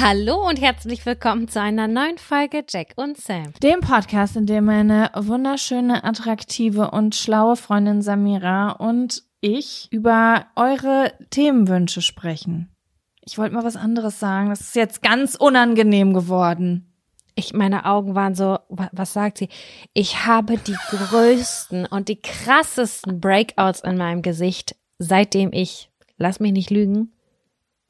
Hallo und herzlich willkommen zu einer neuen Folge Jack und Sam. Dem Podcast, in dem meine wunderschöne, attraktive und schlaue Freundin Samira und ich über eure Themenwünsche sprechen. Ich wollte mal was anderes sagen. Das ist jetzt ganz unangenehm geworden. Ich, meine Augen waren so, was sagt sie? Ich habe die größten und die krassesten Breakouts in meinem Gesicht, seitdem ich, lass mich nicht lügen,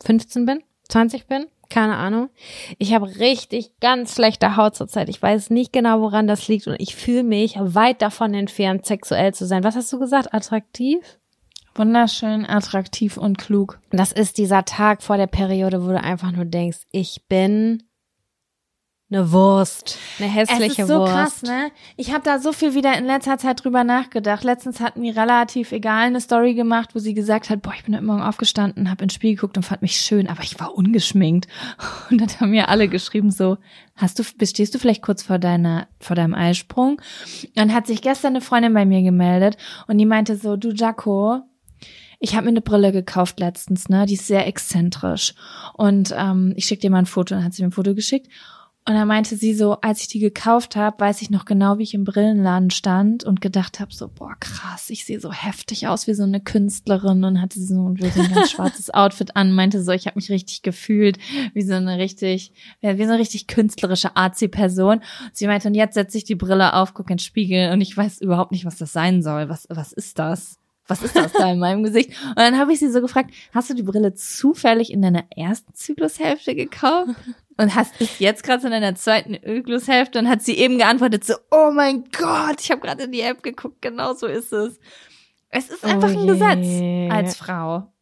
15 bin, 20 bin. Keine Ahnung. Ich habe richtig ganz schlechte Haut zurzeit. Ich weiß nicht genau, woran das liegt und ich fühle mich weit davon entfernt, sexuell zu sein. Was hast du gesagt? Attraktiv? Wunderschön, attraktiv und klug. Das ist dieser Tag vor der Periode, wo du einfach nur denkst, ich bin eine Wurst, eine hässliche Wurst. Es ist so Wurst. krass, ne? Ich habe da so viel wieder in letzter Zeit drüber nachgedacht. Letztens hat mir relativ egal eine Story gemacht, wo sie gesagt hat, boah, ich bin heute Morgen aufgestanden, habe ins Spiel geguckt und fand mich schön, aber ich war ungeschminkt. Und dann haben mir alle geschrieben so, hast du, bestehst du vielleicht kurz vor deiner, vor deinem Eisprung? Dann hat sich gestern eine Freundin bei mir gemeldet und die meinte so, du Jaco, ich habe mir eine Brille gekauft letztens, ne? Die ist sehr exzentrisch. Und ähm, ich schick dir mal ein Foto, dann hat sie mir ein Foto geschickt. Und dann meinte sie so, als ich die gekauft habe, weiß ich noch genau, wie ich im Brillenladen stand und gedacht habe, so, boah, krass, ich sehe so heftig aus wie so eine Künstlerin und hatte so, so ein ganz schwarzes Outfit an, meinte so, ich habe mich richtig gefühlt, wie so eine richtig, wie so eine richtig künstlerische Arzi-Person. Sie meinte, und jetzt setze ich die Brille auf, gucke in den Spiegel und ich weiß überhaupt nicht, was das sein soll. Was, was ist das? was ist das da in meinem Gesicht? Und dann habe ich sie so gefragt, hast du die Brille zufällig in deiner ersten Zyklushälfte gekauft? Und hast es jetzt gerade in deiner zweiten Zyklushälfte? Und hat sie eben geantwortet so, oh mein Gott, ich habe gerade in die App geguckt, genau so ist es. Es ist einfach oh ein Gesetz als Frau.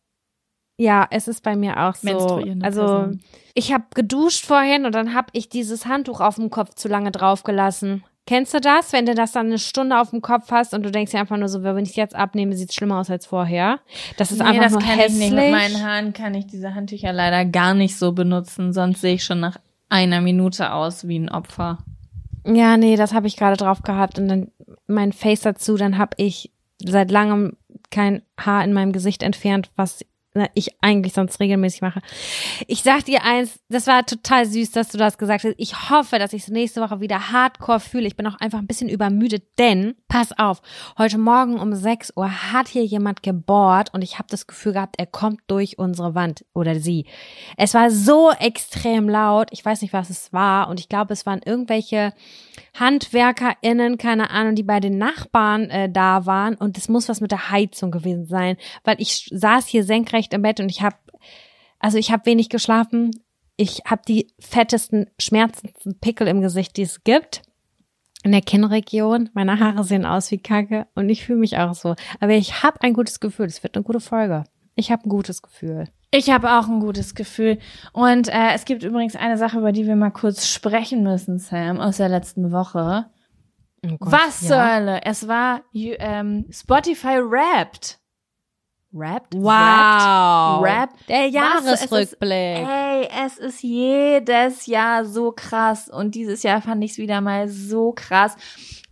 Ja, es ist bei mir auch so. Also Person. ich habe geduscht vorhin und dann habe ich dieses Handtuch auf dem Kopf zu lange draufgelassen. Kennst du das, wenn du das dann eine Stunde auf dem Kopf hast und du denkst dir einfach nur so, wenn ich es jetzt abnehme, sieht es schlimmer aus als vorher. Das ist nee, einfach das nur kann hässlich. Ich nicht. Mit meinen Haaren kann ich diese Handtücher leider gar nicht so benutzen, sonst sehe ich schon nach einer Minute aus wie ein Opfer. Ja, nee, das habe ich gerade drauf gehabt und dann mein Face dazu, dann habe ich seit langem kein Haar in meinem Gesicht entfernt, was ich eigentlich sonst regelmäßig mache. Ich sag dir eins, das war total süß, dass du das gesagt hast. Ich hoffe, dass ich es nächste Woche wieder hardcore fühle. Ich bin auch einfach ein bisschen übermüdet, denn, pass auf, heute Morgen um 6 Uhr hat hier jemand gebohrt und ich habe das Gefühl gehabt, er kommt durch unsere Wand oder sie. Es war so extrem laut, ich weiß nicht, was es war und ich glaube, es waren irgendwelche HandwerkerInnen, keine Ahnung, die bei den Nachbarn äh, da waren und es muss was mit der Heizung gewesen sein, weil ich saß hier senkrecht im Bett und ich habe, also ich habe wenig geschlafen. ich habe die fettesten, schmerzendsten Pickel im Gesicht, die es gibt. In der Kinnregion. Meine Haare sehen aus wie Kacke und ich fühle mich auch so. Aber ich habe ein gutes Gefühl. Es wird eine gute Folge. Ich habe ein gutes Gefühl. Ich habe auch ein gutes Gefühl. Und äh, es gibt übrigens eine Sache, über die wir mal kurz sprechen müssen, Sam, aus der letzten Woche. Oh Gott, Was zur ja. Hölle? Es war ähm, Spotify Wrapped. Wrapped? Wow. Wrapped? Der? Es ist- Jahresrückblick. Ey, es ist jedes Jahr so krass und dieses Jahr fand ich es wieder mal so krass.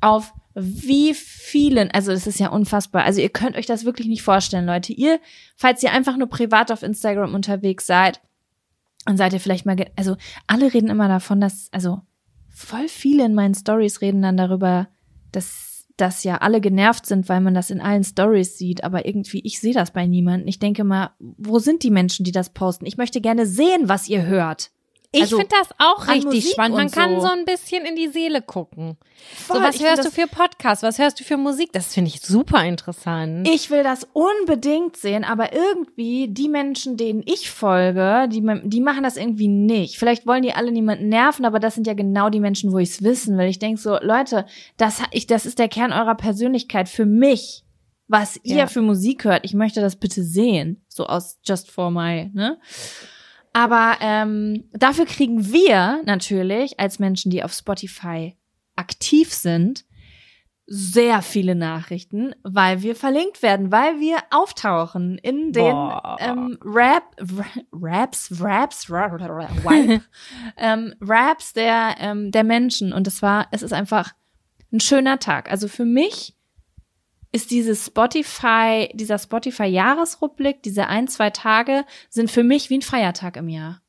Auf wie vielen, also das ist ja unfassbar. Also ihr könnt euch das wirklich nicht vorstellen, Leute. Ihr, falls ihr einfach nur privat auf Instagram unterwegs seid, dann seid ihr vielleicht mal, also alle reden immer davon, dass, also voll viele in meinen Stories reden dann darüber, dass dass ja alle genervt sind, weil man das in allen Stories sieht, aber irgendwie ich sehe das bei niemandem. Ich denke mal, wo sind die Menschen, die das posten? Ich möchte gerne sehen, was ihr hört. Ich Also, finde das auch richtig spannend. Man kann so. so ein bisschen in die Seele gucken. Voll, so, was hörst du für Podcasts? Was hörst du für Musik? Das finde ich super interessant. Ich will das unbedingt sehen, aber irgendwie die Menschen, denen ich folge, die, die machen das irgendwie nicht. Vielleicht wollen die alle niemanden nerven, aber das sind ja genau die Menschen, wo ich es wissen will. Ich denk so, Leute, das, ich, das ist der Kern eurer Persönlichkeit für mich. Was ihr Ja. für Musik hört, ich möchte das bitte sehen. So aus Just for My, ne? Aber ähm, dafür kriegen wir natürlich als Menschen, die auf Spotify aktiv sind, sehr viele Nachrichten, weil wir verlinkt werden, weil wir auftauchen in den Boah. ähm, Rap, Raps, Raps, Rap, Wipe, ähm, Raps der ähm, der Menschen und es war, es ist einfach ein schöner Tag. Also für mich ist dieses Spotify, dieser Spotify Jahresrückblick, diese ein zwei Tage sind für mich wie ein Feiertag im Jahr.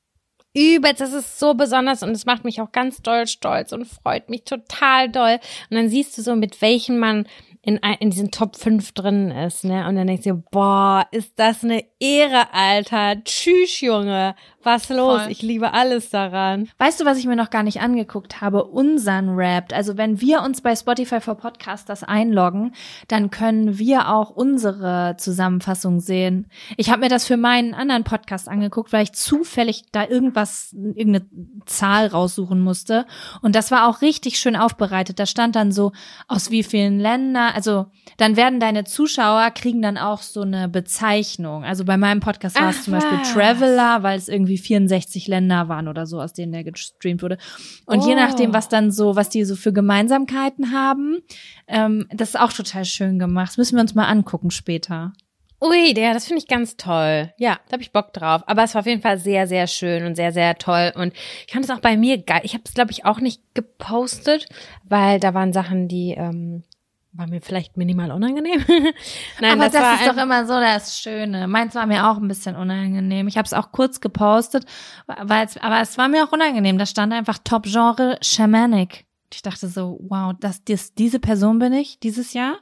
Übelst, das ist so besonders und es macht mich auch ganz doll stolz und freut mich total doll. Und dann siehst du so, mit welchen man in, in diesen Top 5 drin ist, ne? Und dann denkst du, boah, ist das eine Ehre, Alter. Tschüss, Junge. Was los? Voll. Ich liebe alles daran. Weißt du, was ich mir noch gar nicht angeguckt habe? Unseren Wrapped. Also wenn wir uns bei Spotify for Podcasters einloggen, dann können wir auch unsere Zusammenfassung sehen. Ich habe mir das für meinen anderen Podcast angeguckt, weil ich zufällig da irgendwas, irgendeine Zahl raussuchen musste. Und das war auch richtig schön aufbereitet. Da stand dann so, aus wie vielen Ländern, also dann werden deine Zuschauer kriegen dann auch so eine Bezeichnung. Also bei meinem Podcast war es zum Beispiel. Traveler, weil es irgendwie 64 Länder waren oder so, aus denen der gestreamt wurde. Und je Oh. nachdem, was dann so, was die so für Gemeinsamkeiten haben, ähm, das ist auch total schön gemacht. Das müssen wir uns mal angucken später. Ui, der, das finde ich ganz toll. Ja, da habe ich Bock drauf. Aber es war auf jeden Fall sehr, sehr schön und sehr, sehr toll. Und ich fand es auch bei mir geil. Ich habe es, glaube ich, auch nicht gepostet, weil da waren Sachen, die ähm, waren mir vielleicht minimal unangenehm. Nein, aber das, war ist doch immer so das Schöne. Meins war mir auch ein bisschen unangenehm. Ich habe es auch kurz gepostet, weil aber es war mir auch unangenehm. Da stand einfach Top-Genre Shamanic. Ich dachte so, wow, das, das, diese Person bin ich dieses Jahr?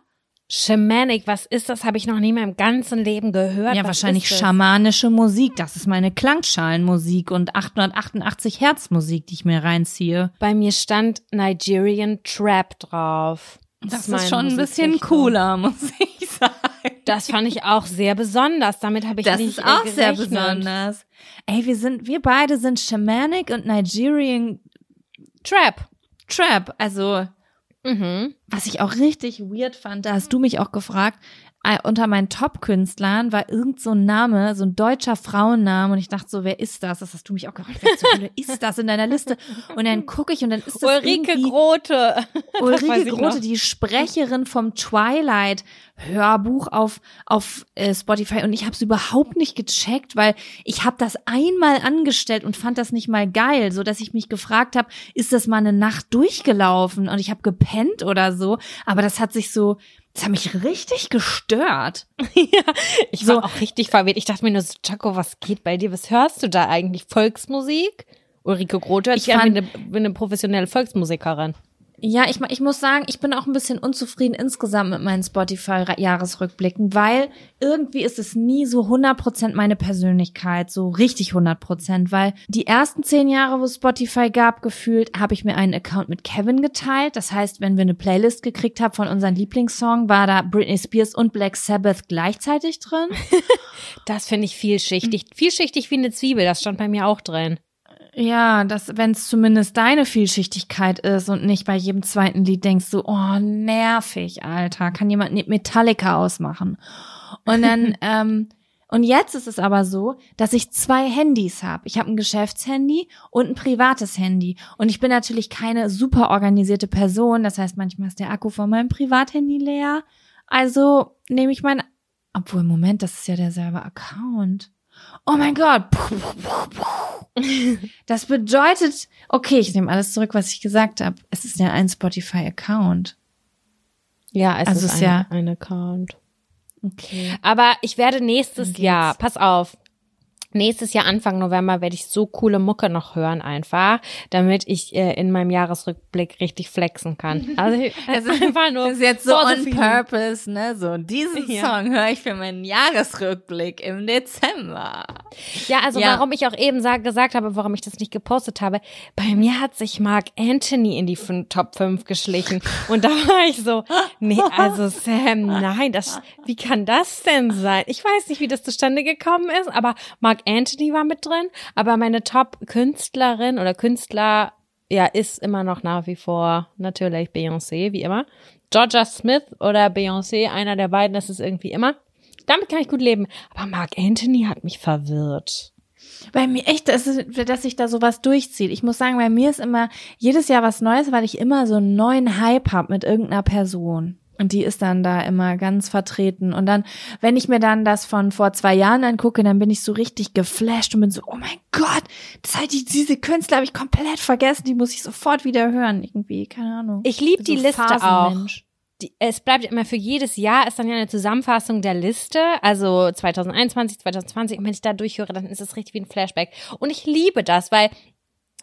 Shamanic, was ist das? Habe ich noch nie in meinem ganzen Leben gehört. Ja, was wahrscheinlich das? schamanische Musik. Das ist meine Klangschalenmusik und 888 Hertz Musik, die ich mir reinziehe. Bei mir stand Nigerian Trap drauf. Das, meine ist schon ein bisschen cooler, muss ich sagen. Das fand ich auch sehr besonders. Damit habe ich Das nicht ist auch äh, sehr gerechnet. besonders. Ey, wir sind, wir beide sind Shamanic und Nigerian Trap. Trap. Also, Mhm. was ich auch richtig weird fand, da hast du mich auch gefragt, unter meinen Top-Künstlern war irgend so ein Name, so ein deutscher Frauenname und ich dachte so, wer ist das? Das hast du mich auch gefragt, wer Hölle ist das in deiner Liste? Und dann gucke ich und dann ist das Ulrike Grote. Ulrike Grote, die Sprecherin vom Twilight Hörbuch auf auf äh, Spotify und ich habe es überhaupt nicht gecheckt, weil ich habe das einmal angestellt und fand das nicht mal geil, so dass ich mich gefragt habe, ist das mal eine Nacht durchgelaufen und ich habe gepennt oder so, aber das hat sich so das hat mich richtig gestört. Ich So. war auch richtig verwirrt. Ich dachte mir nur so, Chaco, was geht bei dir? Was hörst du da eigentlich? Volksmusik? Ulrike Grote hört Ich sich an wie fand- eine, wie eine professionelle Volksmusikerin. Ja, ich, ich muss sagen, ich bin auch ein bisschen unzufrieden insgesamt mit meinen Spotify-Jahresrückblicken, weil irgendwie ist es nie so 100% meine Persönlichkeit, so richtig 100%, weil die ersten zehn Jahre, wo Spotify gab, gefühlt, habe ich mir einen Account mit Kevin geteilt. Das heißt, wenn wir eine Playlist gekriegt haben von unseren Lieblingssong, war da Britney Spears und Black Sabbath gleichzeitig drin. Das finde ich vielschichtig. Vielschichtig wie eine Zwiebel, das stand bei mir auch drin. Ja, dass, wenn es zumindest deine Vielschichtigkeit ist und nicht bei jedem zweiten Lied denkst du, oh, nervig, Alter, kann jemand Metallica ausmachen? Und dann, ähm, und jetzt ist es aber so, dass ich zwei Handys habe. Ich habe ein Geschäftshandy und ein privates Handy. Und ich bin natürlich keine super organisierte Person. Das heißt, manchmal ist der Akku von meinem Privathandy leer. Also nehme ich mein, obwohl, Moment, das ist ja derselbe Account. Oh mein Gott. Das bedeutet, okay, ich nehme alles zurück, was ich gesagt habe. Es ist ja ein Spotify-Account. Ja, es Also ist ist ein, ja- ein Account. Okay. Aber ich werde nächstes. Jahr, pass auf, nächstes Jahr Anfang November werde ich so coole Mucke noch hören einfach, damit ich äh, in meinem Jahresrückblick richtig flexen kann. Also Es ist einfach nur Das ist jetzt so on purpose, ne? So, diesen Ja. Song höre ich für meinen Jahresrückblick im Dezember. Ja, also Ja. warum ich auch eben sag, gesagt habe, warum ich das nicht gepostet habe. Bei mir hat sich Mark Anthony in die Top 5 geschlichen. Und da war ich so, nee, also Sam, nein, das, wie kann das denn sein? Ich weiß nicht, wie das zustande gekommen ist, aber Mark Anthony war mit drin. Aber meine Top-Künstlerin oder Künstler, ja, ist immer noch nach wie vor natürlich Beyoncé, wie immer. Georgia Smith oder Beyoncé, einer der beiden, das ist irgendwie immer. Damit kann ich gut leben. Aber Mark Anthony hat mich verwirrt. Bei mir echt, dass, dass sich da sowas durchzieht. Ich muss sagen, bei mir ist immer jedes Jahr was Neues, weil ich immer so einen neuen Hype hab mit irgendeiner Person. Und die ist dann da immer ganz vertreten. Und dann, wenn ich mir dann das von vor zwei Jahren angucke, dann bin ich so richtig geflasht und bin so, oh mein Gott, das halt die, diese Künstler habe ich komplett vergessen, die muss ich sofort wieder hören. Irgendwie, keine Ahnung. Ich liebe die so Liste auch. Phasenmensch. Die, es bleibt immer für jedes Jahr ist dann ja eine Zusammenfassung der Liste, also 2021, 2020. Und wenn ich da durchhöre, dann ist es richtig wie ein Flashback. Und ich liebe das, weil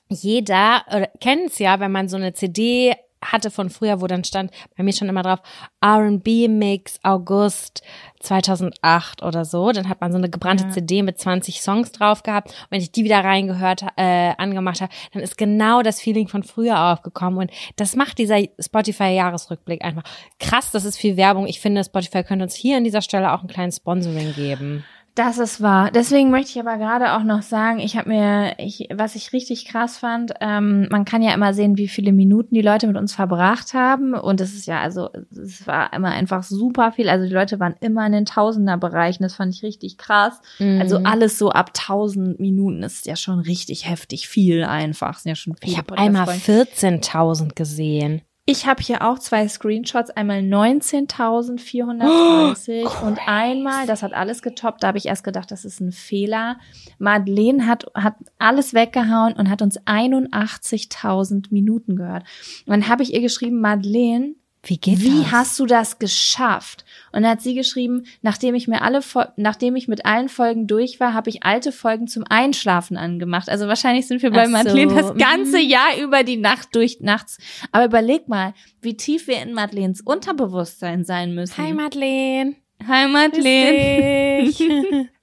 jeder kennt es ja, wenn man so eine CD hatte von früher, wo dann stand bei mir schon immer drauf R&B Mix August 2008 oder so. Dann hat man so eine gebrannte Ja. CD mit 20 Songs drauf gehabt. Und wenn ich die wieder reingehört, äh, angemacht habe, dann ist genau das Feeling von früher aufgekommen. Und das macht dieser Spotify-Jahresrückblick einfach krass. Das ist viel Werbung. Ich finde, Spotify könnte uns hier an dieser Stelle auch ein kleines Sponsoring geben. Das ist wahr. Deswegen möchte ich aber gerade auch noch sagen, ich habe mir, ich, was ich richtig krass fand, ähm, man kann ja immer sehen, wie viele Minuten die Leute mit uns verbracht haben. Und es ist ja, also es war immer einfach super viel. Also die Leute waren immer in den Tausenderbereichen. Das fand ich richtig krass. Also Mhm. alles so ab 1000 Minuten ist ja schon richtig heftig viel einfach. Sind ja schon viele Ich habe einmal 14.000 gesehen. Ich habe hier auch zwei Screenshots, einmal 19.430 und einmal, das hat alles getoppt, da habe ich erst gedacht, das ist ein Fehler. Madeleine hat, hat alles weggehauen und hat uns 81.000 Minuten gehört. Und dann habe ich ihr geschrieben, Madeleine, Wie geht wie das? hast du das geschafft? Und dann hat sie geschrieben, nachdem ich mir alle, nachdem ich mit allen Folgen durch war, habe ich alte Folgen zum Einschlafen angemacht. Also wahrscheinlich sind wir bei so, Madeleine das ganze mhm. Jahr über die Nacht durch nachts. Aber überleg mal, wie tief wir in Madeleines Unterbewusstsein sein müssen. Hi Madeleine. Hi Madeleine.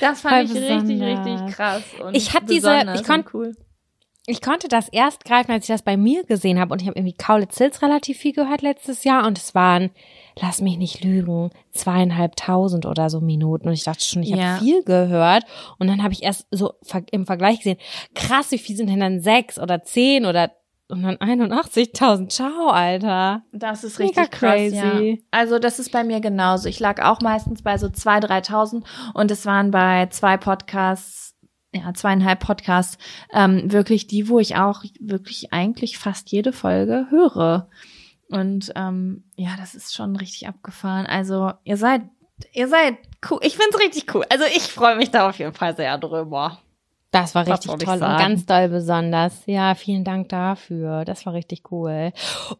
Das fand Voll ich richtig, besonders. richtig krass. Und Ich hab diese- ich kon- und cool. Ich konnte das erst greifen, als ich das bei mir gesehen habe und ich habe irgendwie Kaulitz Hills relativ viel gehört letztes Jahr und es waren, lass mich nicht lügen, zweieinhalbtausend oder so Minuten und ich dachte schon, ich Ja. habe viel gehört und dann habe ich erst so im Vergleich gesehen, krass, wie viel sind denn dann sechs oder zehn oder und dann 81.000. Ciao, Alter. Das ist Mega richtig krass, crazy. Ja. Also das ist bei mir genauso. Ich lag auch meistens bei so 2.000, 3.000 und es waren bei zwei Podcasts, ja, zweieinhalb Podcasts, ähm, wirklich die, wo ich auch wirklich eigentlich fast jede Folge höre. Und ähm, ja, das ist schon richtig abgefahren. Also ihr seid, ihr seid cool. Ich find's richtig cool. Also ich freue mich da auf jeden Fall sehr drüber. Das war richtig ich toll und ganz doll besonders. Ja, vielen Dank dafür. Das war richtig cool.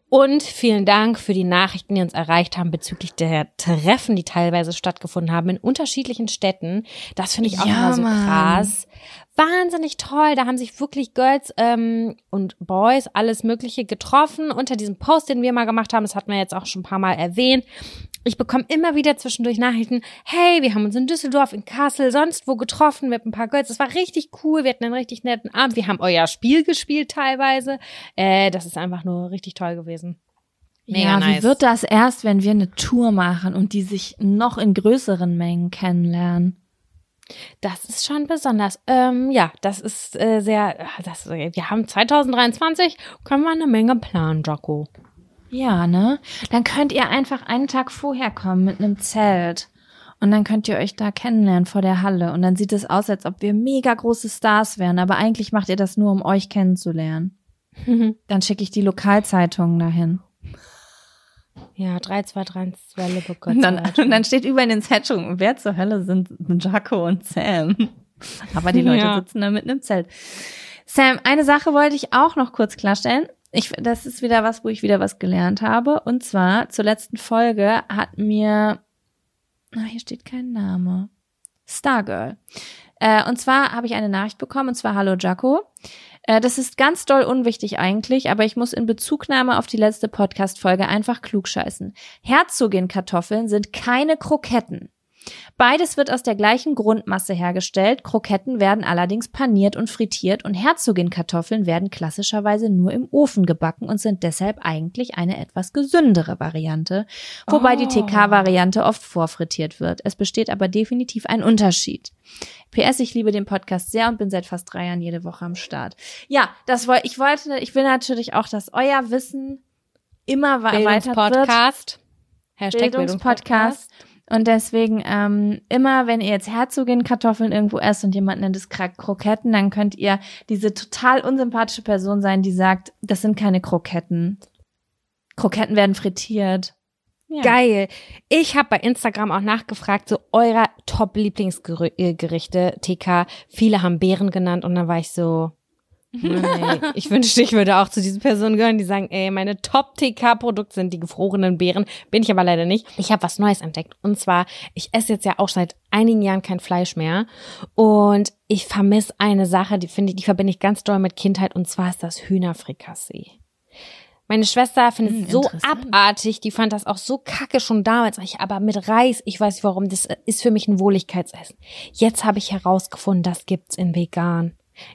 Und vielen Dank für die Nachrichten, die uns erreicht haben bezüglich der Treffen, die teilweise stattgefunden haben in unterschiedlichen Städten. Das finde ich auch Ja, immer so Mann. krass. Wahnsinnig toll. Da haben sich wirklich Girls ähm, und Boys alles Mögliche getroffen unter diesem Post, den wir mal gemacht haben. Das hatten wir jetzt auch schon ein paar Mal erwähnt. Ich bekomme immer wieder zwischendurch Nachrichten, hey, wir haben uns in Düsseldorf, in Kassel, sonst wo getroffen mit ein paar Girls. Das war richtig cool, wir hatten einen richtig netten Abend. Wir haben euer Spiel gespielt teilweise. Äh, das ist einfach nur richtig toll gewesen. Mega ja, nice. wie wird das erst, wenn wir eine Tour machen und die sich noch in größeren Mengen kennenlernen? Das ist schon besonders. Ähm, ja, das ist äh, sehr, das, wir haben 2023, können wir eine Menge planen, Jaco. Ja, ne? Dann könnt ihr einfach einen Tag vorher kommen mit einem Zelt. Und dann könnt ihr euch da kennenlernen vor der Halle. Und dann sieht es aus, als ob wir mega große Stars wären. Aber eigentlich macht ihr das nur, um euch kennenzulernen. dann schicke ich die Lokalzeitungen dahin. Ja, 3, 2, 3, 2, Lübeck. Und dann, und dann steht überall in den Zeitungen, wer zur Hölle sind Jaco und Sam. Aber die Leute ja. sitzen da mitten im Zelt. Sam, eine Sache wollte ich auch noch kurz klarstellen. Ich, das ist wieder was, wo ich wieder was gelernt habe. Und zwar zur letzten Folge hat mir, ah, hier steht kein Name, Stargirl. Äh, und zwar habe ich eine Nachricht bekommen, und zwar Hallo Jaco. Äh, das ist ganz doll unwichtig eigentlich, aber ich muss in Bezugnahme auf die letzte Podcast-Folge einfach klugscheißen. Herzogin-Kartoffeln sind keine Kroketten. Beides wird aus der gleichen Grundmasse hergestellt, Kroketten werden allerdings paniert und frittiert und Herzogin-Kartoffeln werden klassischerweise nur im Ofen gebacken und sind deshalb eigentlich eine etwas gesündere Variante, wobei oh. die TK-Variante oft vorfrittiert wird. Es besteht aber definitiv ein Unterschied. PS, ich liebe den Podcast sehr und bin seit fast drei Jahren jede Woche am Start. Ja, das wollte ich wollte, ich will natürlich auch, dass euer Wissen immer weiter wird. Hashtag Bildungspodcast. Bildungspodcast. Und deswegen ähm, immer, wenn ihr jetzt Herzogin Kartoffeln irgendwo esst und jemand nennt es Kroketten, dann könnt ihr diese total unsympathische Person sein, die sagt, das sind keine Kroketten. Kroketten werden frittiert. Ja. Geil. Ich habe bei Instagram auch nachgefragt, so eurer Top-Lieblingsgerichte, TK. Viele haben Beeren genannt und dann war ich so, nee, ich wünschte, ich würde auch zu diesen Personen gehören, die sagen, ey, meine Top-TK-Produkte sind die gefrorenen Beeren. Bin ich aber leider nicht. Ich habe was Neues entdeckt. Und zwar, ich esse jetzt ja auch seit einigen Jahren kein Fleisch mehr. Und ich vermisse eine Sache, die finde ich, die verbinde ich ganz doll mit Kindheit. Und zwar ist das Hühnerfrikassee. Meine Schwester findet hm, es so abartig, die fand das auch so kacke schon damals. Ich, aber mit Reis, ich weiß nicht warum, das ist für mich ein Wohligkeitsessen. Jetzt habe ich herausgefunden, das gibt's in vegan.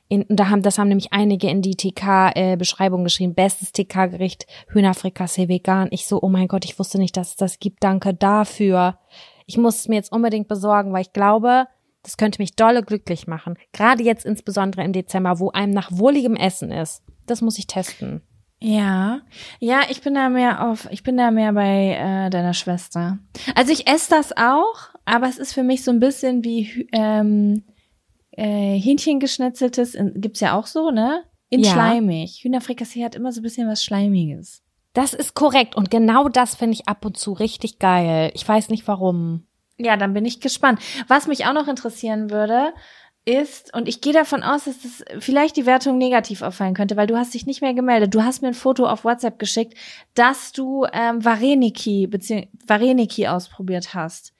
In, da haben, das haben nämlich einige in die TK-Beschreibung äh, geschrieben. Bestes TK-Gericht, Hühnerfrikassee vegan. Ich so, oh mein Gott, ich wusste nicht, dass es das gibt. Danke dafür. Ich muss es mir jetzt unbedingt besorgen, weil ich glaube, das könnte mich dolle glücklich machen. Gerade jetzt insbesondere im Dezember, wo einem nach wohligem Essen ist. Das muss ich testen. Ja, ja, ich bin da mehr auf, ich bin da mehr bei äh, deiner Schwester. Also ich esse das auch, aber es ist für mich so ein bisschen wie ähm, äh, Hähnchengeschnetzeltes, gibt's ja auch so, ne? In ja. schleimig. Hühnerfrikassee hat immer so ein bisschen was Schleimiges. Das ist korrekt und genau das finde ich ab und zu richtig geil. Ich weiß nicht warum. Ja, dann bin ich gespannt. Was mich auch noch interessieren würde, ist, und ich gehe davon aus, dass das vielleicht die Wertung negativ auffallen könnte, weil du hast dich nicht mehr gemeldet. Du hast mir ein Foto auf WhatsApp geschickt, dass du ähm, Vareniki, Vareniki ausprobiert hast.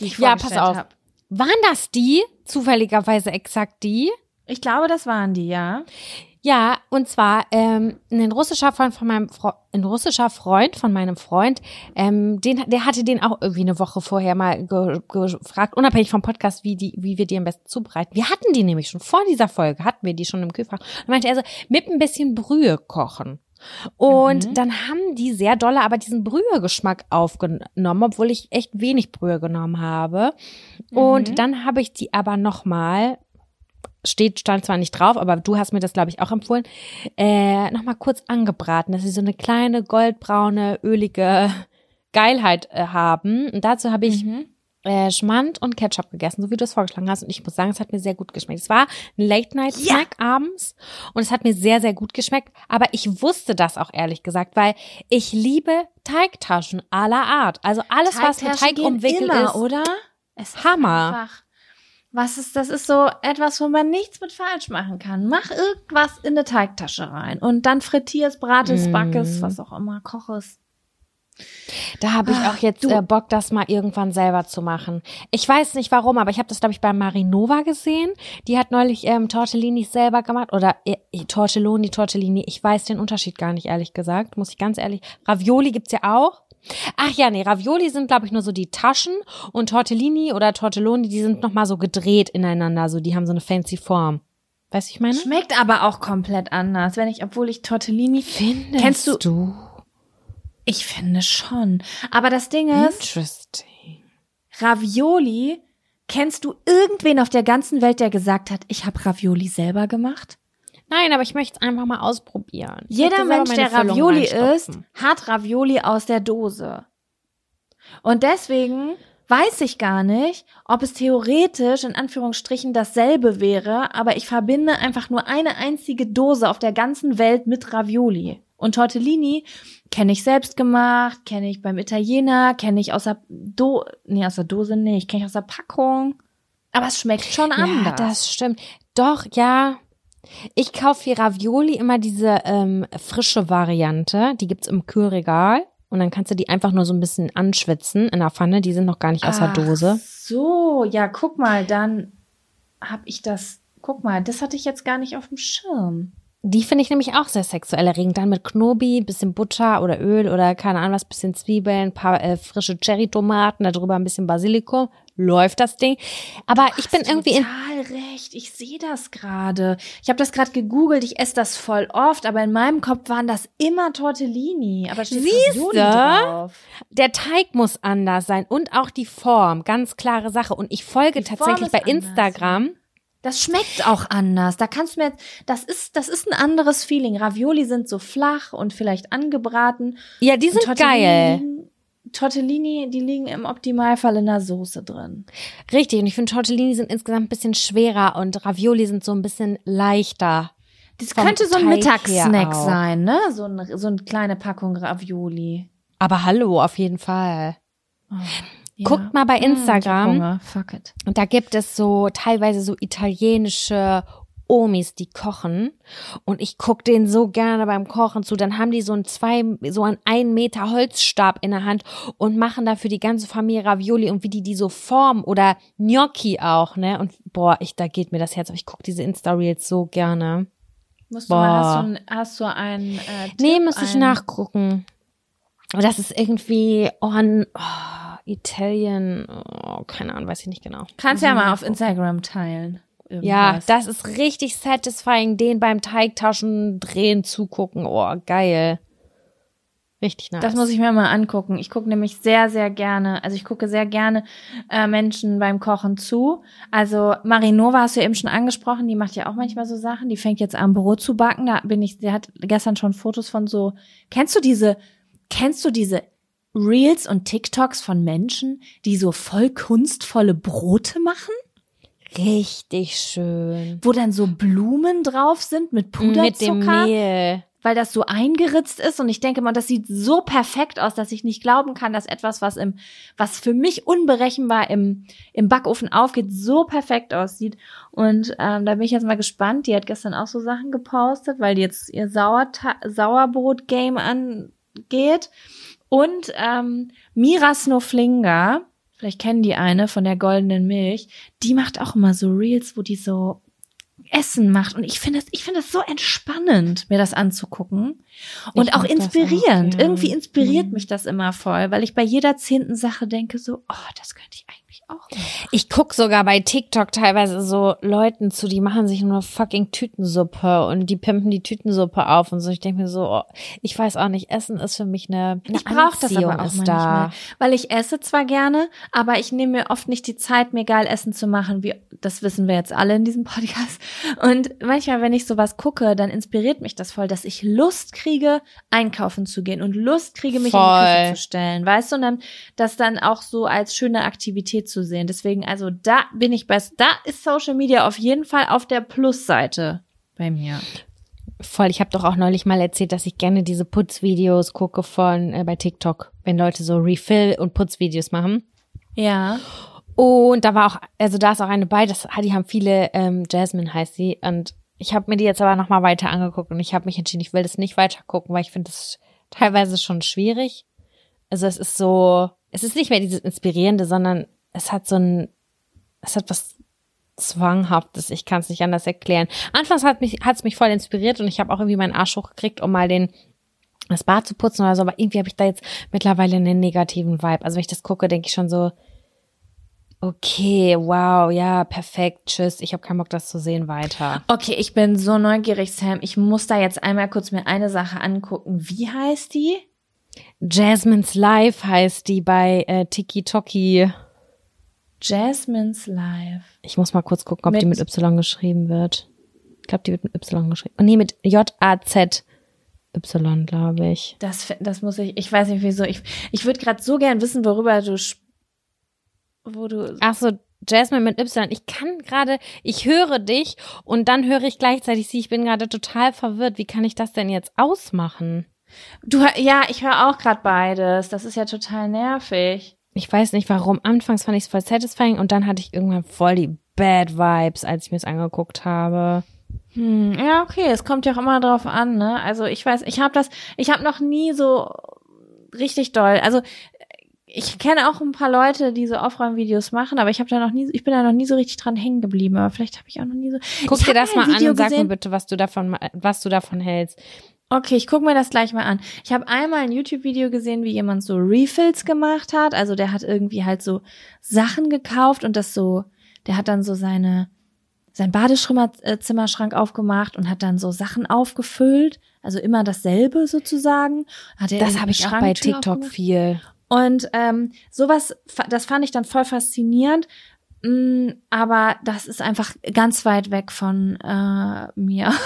Ja, pass auf. Hab. Waren das die? Zufälligerweise exakt die? Ich glaube, das waren die, ja. Ja, und zwar ähm, ein russischer Freund von meinem Fre ein russischer Freund von meinem Freund, ähm, den, der hatte den auch irgendwie eine Woche vorher mal ge gefragt, unabhängig vom Podcast, wie die, wie wir die am besten zubereiten. Wir hatten die nämlich schon vor dieser Folge, hatten wir die schon im Kühlfach. Und meinte er so, mit ein bisschen Brühe kochen. Und mhm. dann haben die sehr dolle aber diesen Brühegeschmack aufgenommen, obwohl ich echt wenig Brühe genommen habe. Und mhm. dann habe ich die aber nochmal steht, stand zwar nicht drauf, aber du hast mir das, glaube ich, auch empfohlen, äh, nochmal kurz angebraten, dass sie so eine kleine goldbraune, ölige Geilheit äh, haben. Und dazu habe ich mhm. Äh, Schmand und Ketchup gegessen, so wie du es vorgeschlagen hast. Und ich muss sagen, es hat mir sehr gut geschmeckt. Es war ein Late-Night-Snack ja. abends und es hat mir sehr, sehr gut geschmeckt. Aber ich wusste das auch ehrlich gesagt, weil ich liebe Teigtaschen aller Art. Also alles, was mit Teig umwickelt immer, ist. oder? Es Hammer. Einfach was ist, das ist so etwas, wo man nichts mit falsch machen kann. Mach irgendwas in eine Teigtasche rein und dann frittierst, bratest, mm. backest, was auch immer, koches. Da habe ich auch jetzt äh, Bock, das mal irgendwann selber zu machen. Ich weiß nicht warum, aber ich habe das, glaube ich, bei Marinova gesehen. Die hat neulich ähm, Tortellini selber gemacht. Oder äh, Tortelloni, Tortellini. Ich weiß den Unterschied gar nicht, ehrlich gesagt. Muss ich ganz ehrlich. Ravioli gibt's ja auch. Ach ja, nee, Ravioli sind, glaube ich, nur so die Taschen und Tortellini oder Tortelloni, die sind nochmal so gedreht ineinander, so die haben so eine fancy Form. Weißt du, ich meine? Schmeckt aber auch komplett anders, wenn ich, obwohl ich Tortellini. Findest kennst du? du? Ich finde schon. Aber das Ding ist. Interesting. Ravioli Kennst du irgendwen auf der ganzen Welt, der gesagt hat, ich habe Ravioli selber gemacht? Nein, aber ich möchte es einfach mal ausprobieren. Ich Jeder Mensch, der Ravioli isst, hat Ravioli aus der Dose. Und deswegen weiß ich gar nicht, ob es theoretisch in Anführungsstrichen dasselbe wäre, aber ich verbinde einfach nur eine einzige Dose auf der ganzen Welt mit Ravioli. Und Tortellini kenne ich selbst gemacht, kenne ich beim Italiener, kenne ich aus der Do nee, aus der Dose nicht, kenne ich aus der Packung. Aber es schmeckt schon Ja, anders. das stimmt. Doch, ja. Ich kaufe für Ravioli immer diese ähm, frische Variante. Die gibt's im Kühlregal. Und dann kannst du die einfach nur so ein bisschen anschwitzen in der Pfanne. Die sind noch gar nicht aus der Ach Dose. So, ja, guck mal, dann hab ich das. Guck mal, das hatte ich jetzt gar nicht auf dem Schirm. Die finde ich nämlich auch sehr sexuell erregend. Dann mit Knobi, bisschen Butter oder Öl oder keine Ahnung was, bisschen Zwiebeln, paar äh, frische Cherrytomaten, darüber ein bisschen Basilikum. Läuft das Ding. Aber ich bin irgendwie in, total recht. Ich sehe das gerade. Ich habe das gerade gegoogelt. Ich esse das voll oft, aber in meinem Kopf waren das immer Tortellini. Aber steht Siehste? Drauf. der Teig muss anders sein und auch die Form. Ganz klare Sache. Und ich folge Die tatsächlich bei anders, Instagram. Das schmeckt auch anders. Da kannst du mir, das ist, das ist ein anderes Feeling. Ravioli sind so flach und vielleicht angebraten. Ja, die sind geil. Tortellini- Tortellini, die liegen im Optimalfall in der Soße drin. Richtig. Und ich finde, Tortellini sind insgesamt ein bisschen schwerer und Ravioli sind so ein bisschen leichter. Das könnte so ein Teig Mittagssnack sein, ne? So, ein, so eine kleine Packung Ravioli. Aber hallo, auf jeden Fall. Ja. Guckt mal bei hab Instagram. Hunger. Fuck it. Und da gibt es so teilweise so italienische Omis, die kochen. Und ich guck denen so gerne beim Kochen zu. Dann haben die so ein zwei, so einen einen Meter Holzstab in der Hand und machen da für die ganze Familie Ravioli und wie die die so formen oder Gnocchi auch, ne? Und boah, ich, da geht mir das Herz auf. Ich guck diese Insta-Reels so gerne. Musst du mal, hast Boah. du, ein- hast du einen äh, Tipp, Nee, müsste ich ein- nachgucken. Aber das ist irgendwie, oh, n- oh Italien, oh, keine Ahnung, weiß ich nicht genau. Kannst ja mal auf Instagram teilen. Ja, Irgendwas. das ist richtig satisfying, den beim Teigtaschen drehen zugucken. Oh, geil. Richtig nice. Das muss ich mir mal angucken. Ich gucke nämlich sehr, sehr gerne, also ich gucke sehr gerne äh, Menschen beim Kochen zu. Also Marinova hast du ja eben schon angesprochen, die macht ja auch manchmal so Sachen. Die fängt jetzt an, Brot zu backen. Da bin ich, sie hat gestern schon Fotos von so. Kennst du diese, kennst du diese Reels und TikToks von Menschen, die so voll kunstvolle Brote machen? richtig schön. Wo dann so Blumen drauf sind mit Puderzucker? Mit dem Mehl. weil das so eingeritzt ist und ich denke mal, das sieht so perfekt aus, dass ich nicht glauben kann, dass etwas, was im, was für mich unberechenbar im, im Backofen aufgeht, so perfekt aussieht. Und ähm, da bin ich jetzt mal gespannt. Die hat gestern auch so Sachen gepostet, weil die jetzt ihr Sauerta Sauerbrot-Game angeht. Und ähm, Mira Snowflinger, vielleicht kennen die eine von der goldenen Milch, die macht auch immer so Reels, wo die so Essen macht. Und ich finde es, ich finde es so entspannend, mir das anzugucken. Und Ich auch das inspirierend. auch, ja. Irgendwie inspiriert Mhm. mich das immer voll, weil ich bei jeder zehnten Sache denke so, oh, das könnte ich auch. Ich guck sogar bei TikTok teilweise so Leuten zu, die machen sich nur fucking Tütensuppe und die pimpen die Tütensuppe auf und so. Ich denke mir so, oh, ich weiß auch nicht, Essen ist für mich eine, eine Ich brauche das aber auch manchmal, weil ich esse zwar gerne, aber ich nehme mir oft nicht die Zeit, mir geil Essen zu machen, wie das wissen wir jetzt alle in diesem Podcast. Und manchmal, wenn ich sowas gucke, dann inspiriert mich das voll, dass ich Lust kriege, einkaufen zu gehen und Lust kriege, mich in die Voll. Küche zu stellen, weißt du, und dann das dann auch so als schöne Aktivität zu sehen. Deswegen, also da bin ich bei, da ist Social Media auf jeden Fall auf der Plusseite bei mir. Voll, ich habe doch auch neulich mal erzählt, dass ich gerne diese Putzvideos gucke von äh, bei TikTok, wenn Leute so Refill und Putzvideos machen. Ja. Und da war auch, also da ist auch eine bei, das, die haben viele, ähm, Jasmine heißt sie. Und ich habe mir die jetzt aber nochmal weiter angeguckt und ich habe mich entschieden, ich will das nicht weiter gucken, weil ich finde das teilweise schon schwierig. Also es ist so, es ist nicht mehr dieses Inspirierende, sondern es hat so ein, es hat was Zwanghaftes, ich kann es nicht anders erklären. Anfangs hat mich, hat's mich voll inspiriert und ich habe auch irgendwie meinen Arsch hochgekriegt, um mal den das Bad zu putzen oder so, aber irgendwie habe ich da jetzt mittlerweile einen negativen Vibe. Also wenn ich das gucke, denke ich schon so, okay, wow, ja, perfekt, tschüss, ich habe keinen Bock, das zu sehen weiter. Okay, ich bin so neugierig, Sam. Ich muss da jetzt einmal kurz mir eine Sache angucken. Wie heißt die? Jasmine's Life heißt die bei äh, Tiki Toki. Jasmine's Life. Ich muss mal kurz gucken, ob Mit- die mit Y geschrieben wird. Ich glaube, die wird mit Y geschrieben. Oh, nee, mit J-A-Z-Y, glaube ich. Das, das muss ich, ich weiß nicht wieso. Ich, ich würde gerade so gern wissen, worüber du, wo du, Ach so, Jasmine mit Y. Ich kann gerade, ich höre dich und dann höre ich gleichzeitig sie. Ich bin gerade total verwirrt. Wie kann ich das denn jetzt ausmachen? du, ja, ich höre auch gerade beides. Das ist ja total nervig. Ich weiß nicht warum. Anfangs fand ich es voll satisfying und dann hatte ich irgendwann voll die Bad Vibes, als ich mir es angeguckt habe. Hm, ja, okay, es kommt ja auch immer drauf an, ne? Also ich weiß, ich habe das, ich habe noch nie so richtig doll, also ich kenne auch ein paar Leute, die so Aufräumvideos machen, aber ich habe da noch nie, ich bin da noch nie so richtig dran hängen geblieben. Aber vielleicht habe ich auch noch nie so. Guck dir das mal an und sag mir bitte, was du davon, was du davon hältst. Okay, ich gucke mir das gleich mal an. Ich habe einmal ein YouTube-Video gesehen, wie jemand so Refills gemacht hat. Also der hat irgendwie halt so Sachen gekauft und das so, der hat dann so seine sein Badezimmerschrank aufgemacht und hat dann so Sachen aufgefüllt. Also immer dasselbe sozusagen. Hat er Das habe ich auch bei TikTok aufgemacht. viel. Und ähm, sowas, das fand ich dann voll faszinierend. Mm, aber das ist einfach ganz weit weg von äh, mir.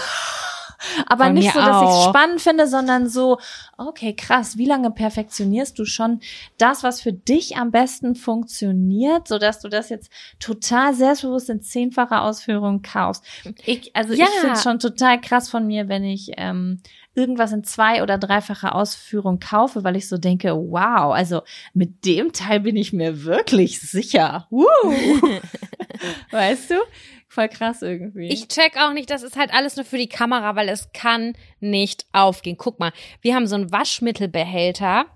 aber Von nicht so, dass ich es spannend finde, sondern so, okay, krass, wie lange perfektionierst du schon das, was für dich am besten funktioniert, sodass du das jetzt total selbstbewusst in zehnfacher Ausführung kaufst. Ich, also Ja. ich finde es schon total krass von mir, wenn ich ähm, irgendwas in zwei- oder dreifacher Ausführung kaufe, weil ich so denke, wow, also mit dem Teil bin ich mir wirklich sicher. Woo! weißt du? Voll krass irgendwie. Ich check auch nicht, das ist halt alles nur für die Kamera, weil es kann nicht aufgehen. Guck mal, wir haben so einen Waschmittelbehälter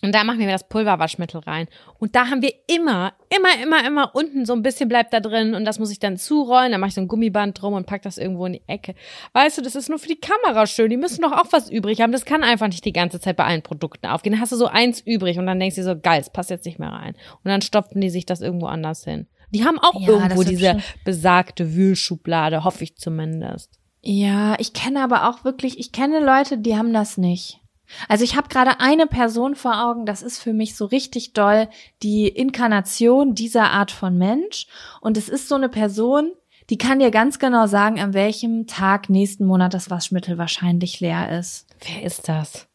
und da machen wir das Pulverwaschmittel rein. Und da haben wir immer, immer, immer, immer unten so ein bisschen bleibt da drin und das muss ich dann zurollen. Dann mache ich so ein Gummiband drum und pack das irgendwo in die Ecke. Weißt du, das ist nur für die Kamera schön. Die müssen doch auch was übrig haben. Das kann einfach nicht die ganze Zeit bei allen Produkten aufgehen. Dann hast du so eins übrig und dann denkst du dir so, geil, es passt jetzt nicht mehr rein. Und dann stopfen die sich das irgendwo anders hin. Die haben auch Ja, irgendwo diese schon- besagte Wühlschublade, hoffe ich zumindest. Ja, ich kenne aber auch wirklich, ich kenne Leute, die haben das nicht. Also ich habe gerade eine Person vor Augen, das ist für mich so richtig doll die Inkarnation dieser Art von Mensch. Und es ist so eine Person, die kann dir ganz genau sagen, an welchem Tag nächsten Monat das Waschmittel wahrscheinlich leer ist. Wer ist das?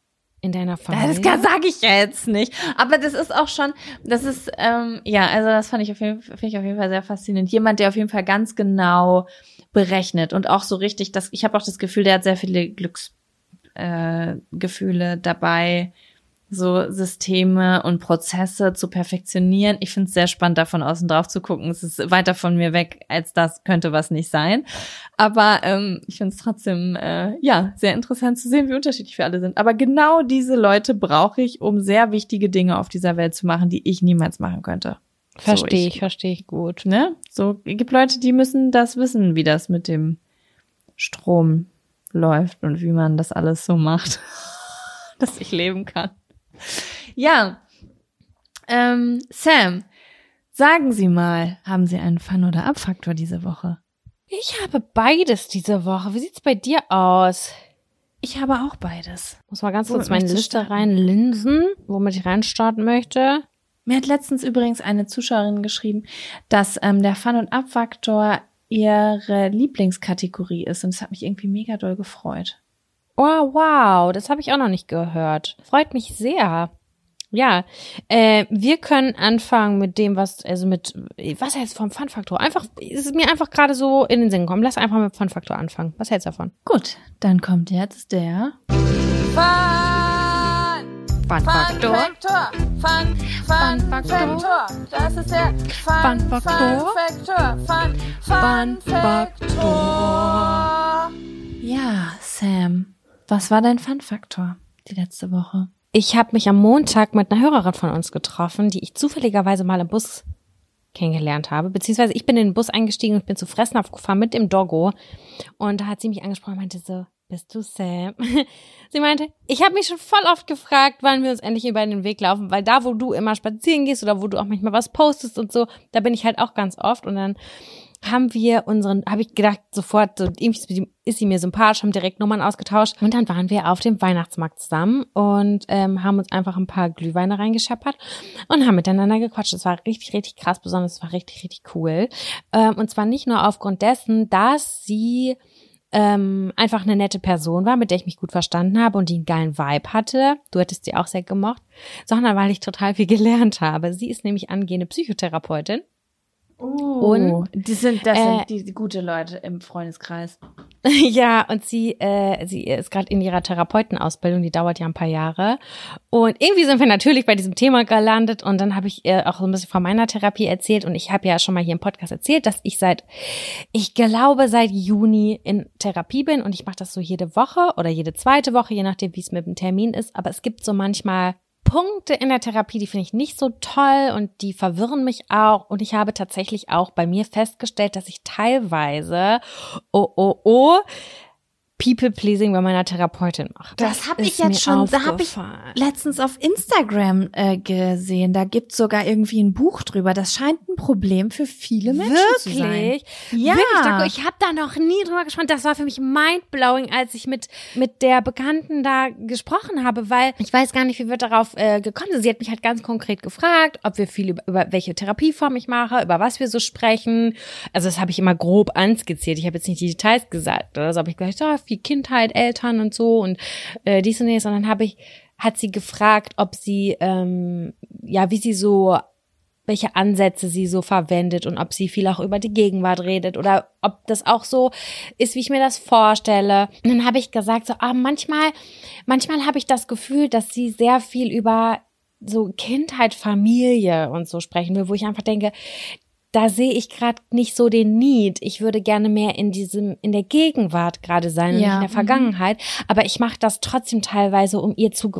In deiner Familie? Das sage ich ja jetzt nicht. Aber das ist auch schon, das ist, ähm, ja, also das fand ich auf jeden, finde ich auf jeden Fall sehr faszinierend. Jemand, der auf jeden Fall ganz genau berechnet und auch so richtig, das, ich habe auch das Gefühl, der hat sehr viele Glücksgefühle äh, Gefühle dabei, so Systeme und Prozesse zu perfektionieren. Ich finde es sehr spannend, da von außen drauf zu gucken. Es ist weiter von mir weg, als das könnte was nicht sein. Aber ähm, ich finde es trotzdem äh, ja sehr interessant zu sehen, wie unterschiedlich wir alle sind. Aber genau diese Leute brauche ich, um sehr wichtige Dinge auf dieser Welt zu machen, die ich niemals machen könnte. Verstehe So, ich, verstehe ich gut. Ne? So es gibt Leute, die müssen das wissen, wie das mit dem Strom läuft und wie man das alles so macht, dass ich leben kann. Ja, ähm, Sam, sagen Sie mal, haben Sie einen Fun- oder Abfaktor diese Woche? Ich habe beides diese Woche. Wie sieht's bei dir aus? Ich habe auch beides. Muss mal ganz Womit kurz meine Liste starten? rein linsen, womit ich reinstarten möchte. Mir hat letztens übrigens eine Zuschauerin geschrieben, dass ähm, der Fun- und Abfaktor ihre Lieblingskategorie ist und es hat mich irgendwie mega doll gefreut. Oh, wow, das habe ich auch noch nicht gehört. Freut mich sehr. Ja, äh, wir können anfangen mit dem, was, also mit, was hältst du vom Fun-Faktor? Einfach, es ist mir einfach gerade so in den Sinn gekommen. Lass einfach mit Fun-Faktor anfangen. Was hältst du davon? Gut, dann kommt jetzt der Fun-Faktor. Faktor. Fun, Fun, Fun Faktor. Faktor. Das ist der Fun, Fun Faktor. Faktor. Fun, Fun Fun Faktor. Ja, Sam, was war dein Fun-Faktor die letzte Woche? Ich habe mich am Montag mit einer Hörerin von uns getroffen, die ich zufälligerweise mal im Bus kennengelernt habe. Beziehungsweise ich bin in den Bus eingestiegen und bin zu Fressnapf gefahren mit dem Doggo. Und da hat sie mich angesprochen und meinte so, bist du Sam? sie meinte, ich habe mich schon voll oft gefragt, wann wir uns endlich über den Weg laufen, weil da, wo du immer spazieren gehst oder wo du auch manchmal was postest und so, da bin ich halt auch ganz oft. Und dann haben wir unseren, habe ich gedacht, sofort, so, irgendwie ist sie mir sympathisch, haben direkt Nummern ausgetauscht. Und dann waren wir auf dem Weihnachtsmarkt zusammen und ähm, haben uns einfach ein paar Glühweine reingescheppert und haben miteinander gequatscht. Das war richtig, richtig krass, besonders es war richtig, richtig cool. Ähm, und zwar nicht nur aufgrund dessen, dass sie ähm, einfach eine nette Person war, mit der ich mich gut verstanden habe und die einen geilen Vibe hatte. Du hättest sie auch sehr gemocht, sondern weil ich total viel gelernt habe. Sie ist nämlich angehende Psychotherapeutin Oh, Und, die sind, das äh, sind die, die gute Leute im Freundeskreis. Ja, und sie, äh, sie ist gerade in ihrer Therapeutenausbildung, die dauert ja ein paar Jahre. Und irgendwie sind wir natürlich bei diesem Thema gelandet und dann habe ich ihr auch so ein bisschen von meiner Therapie erzählt und ich habe ja schon mal hier im Podcast erzählt, dass ich seit, ich glaube seit Juni in Therapie bin und ich mache das so jede Woche oder jede zweite Woche, je nachdem, wie es mit dem Termin ist. Aber es gibt so manchmal Punkte in der Therapie, die finde ich nicht so toll und die verwirren mich auch. Und ich habe tatsächlich auch bei mir festgestellt, dass ich teilweise, oh, oh, oh, People-Pleasing bei meiner Therapeutin mache. Das habe ich jetzt schon, da habe ich letztens auf Instagram äh, gesehen. Da gibt's sogar irgendwie ein Buch drüber. Das scheint ein Problem für viele Menschen zu sein. Wirklich? Ja. Wirklich, Jaco, ich habe da noch nie drüber gesprochen. Das war für mich mindblowing, als ich mit mit der Bekannten da gesprochen habe, weil ich weiß gar nicht, wie wir darauf äh, gekommen sind. Sie hat mich halt ganz konkret gefragt, ob wir viel über, über welche Therapieform ich mache, über was wir so sprechen. Also das habe ich immer grob anskizziert. Ich habe jetzt nicht die Details gesagt oder so. habe ich gesagt, oh, viel Kindheit, Eltern und so und äh, dies und jenes. Und dann habe ich hat sie gefragt, ob sie ähm, ja, wie sie so welche Ansätze sie so verwendet und ob sie viel auch über die Gegenwart redet oder ob das auch so ist, wie ich mir das vorstelle. Und dann habe ich gesagt, so, ah, manchmal, manchmal habe ich das Gefühl, dass sie sehr viel über so Kindheit, Familie und so sprechen will, wo ich einfach denke, da sehe ich gerade nicht so den Need. Ich würde gerne mehr in diesem, in der Gegenwart gerade sein und Ja. nicht in der Vergangenheit. Aber ich mache das trotzdem teilweise, um ihr zu,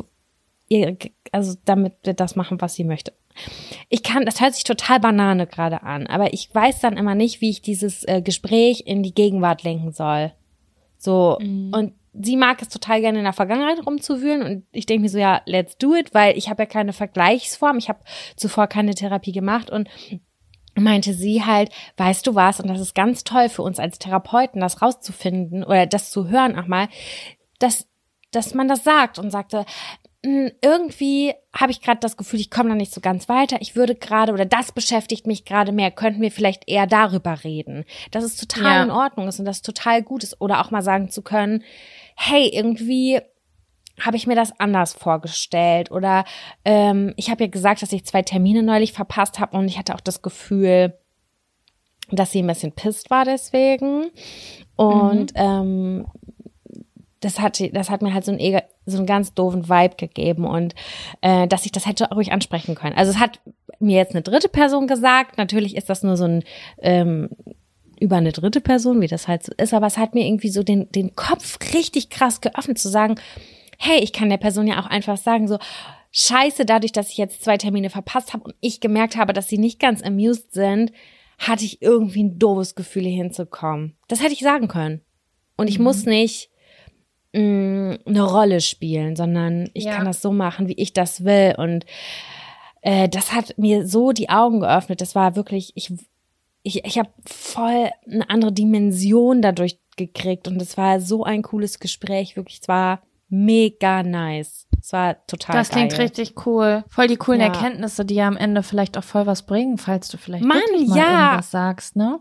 ihr, also damit wir das machen, was sie möchte. Ich kann, das hört sich total Banane gerade an, aber ich weiß dann immer nicht, wie ich dieses äh, Gespräch in die Gegenwart lenken soll. So, und sie mag es total gerne in der Vergangenheit rumzuwühlen und ich denke mir so, ja, let's do it, weil ich habe ja keine Vergleichsform, ich habe zuvor keine Therapie gemacht und meinte sie halt, weißt du was, und das ist ganz toll für uns als Therapeuten, das rauszufinden oder das zu hören auch mal, dass, dass man das sagt und sagte, "Mm, irgendwie habe ich gerade das Gefühl, ich komme da nicht so ganz weiter. Ich würde gerade oder das beschäftigt mich gerade mehr. Könnten wir vielleicht eher darüber reden? Dass es total Ja. in Ordnung ist und das total gut ist oder auch mal sagen zu können, hey, irgendwie habe ich mir das anders vorgestellt oder ähm, ich habe ja gesagt, dass ich zwei Termine neulich verpasst habe und ich hatte auch das Gefühl, dass sie ein bisschen pisst war deswegen und ähm, das hat das hat mir halt so einen so einen ganz doofen Vibe gegeben und äh, dass ich das hätte ruhig ansprechen können. Also es hat mir jetzt eine dritte Person gesagt. Natürlich ist das nur so ein ähm, über eine dritte Person, wie das halt so ist, aber es hat mir irgendwie so den, den Kopf richtig krass geöffnet, zu sagen, hey, ich kann der Person ja auch einfach sagen, so, scheiße, dadurch, dass ich jetzt zwei Termine verpasst habe und ich gemerkt habe, dass sie nicht ganz amused sind, hatte ich irgendwie ein doofes Gefühl, hier hinzukommen. Das hätte ich sagen können. Und ich muss nicht mh, eine Rolle spielen, sondern ich Ja. kann das so machen, wie ich das will. Und äh, das hat mir so die Augen geöffnet. Das war wirklich, ich, ich, ich habe voll eine andere Dimension dadurch gekriegt. Und es war so ein cooles Gespräch. Wirklich, es war mega nice. Es war total Das klingt geil. richtig cool. Voll die coolen Ja. Erkenntnisse, die ja am Ende vielleicht auch voll was bringen, falls du vielleicht Mann, mal ja. irgendwas sagst, ne?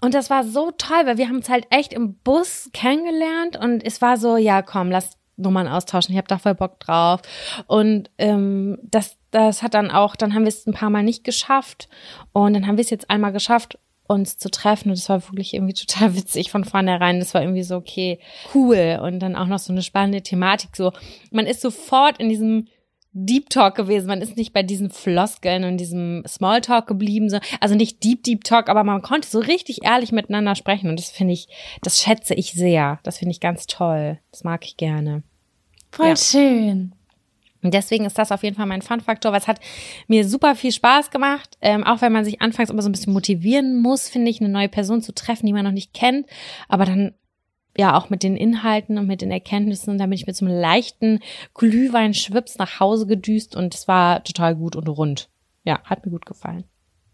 Und das war so toll, weil wir haben uns halt echt im Bus kennengelernt und es war so, ja komm, lass Nummern austauschen, ich habe da voll Bock drauf. Und ähm, das, das hat dann auch, dann haben wir es ein paar Mal nicht geschafft und dann haben wir es jetzt einmal geschafft, uns zu treffen und das war wirklich irgendwie total witzig von vornherein. Das war irgendwie so, okay, cool und dann auch noch so eine spannende Thematik. So, man ist sofort in diesem Deep Talk gewesen. Man ist nicht bei diesen Floskeln und diesem Smalltalk geblieben. So. Also nicht Deep, Deep Talk, aber man konnte so richtig ehrlich miteinander sprechen. Und das finde ich, das schätze ich sehr. Das finde ich ganz toll. Das mag ich gerne. Voll Ja. schön. Und deswegen ist das auf jeden Fall mein Fun-Faktor, weil es hat mir super viel Spaß gemacht. Ähm, auch wenn man sich anfangs immer so ein bisschen motivieren muss, finde ich, eine neue Person zu treffen, die man noch nicht kennt. Aber dann ja auch mit den Inhalten und mit den Erkenntnissen. Und dann bin ich mit so einem leichten Glühwein-Schwips nach Hause gedüst und es war total gut und rund. Ja, hat mir gut gefallen.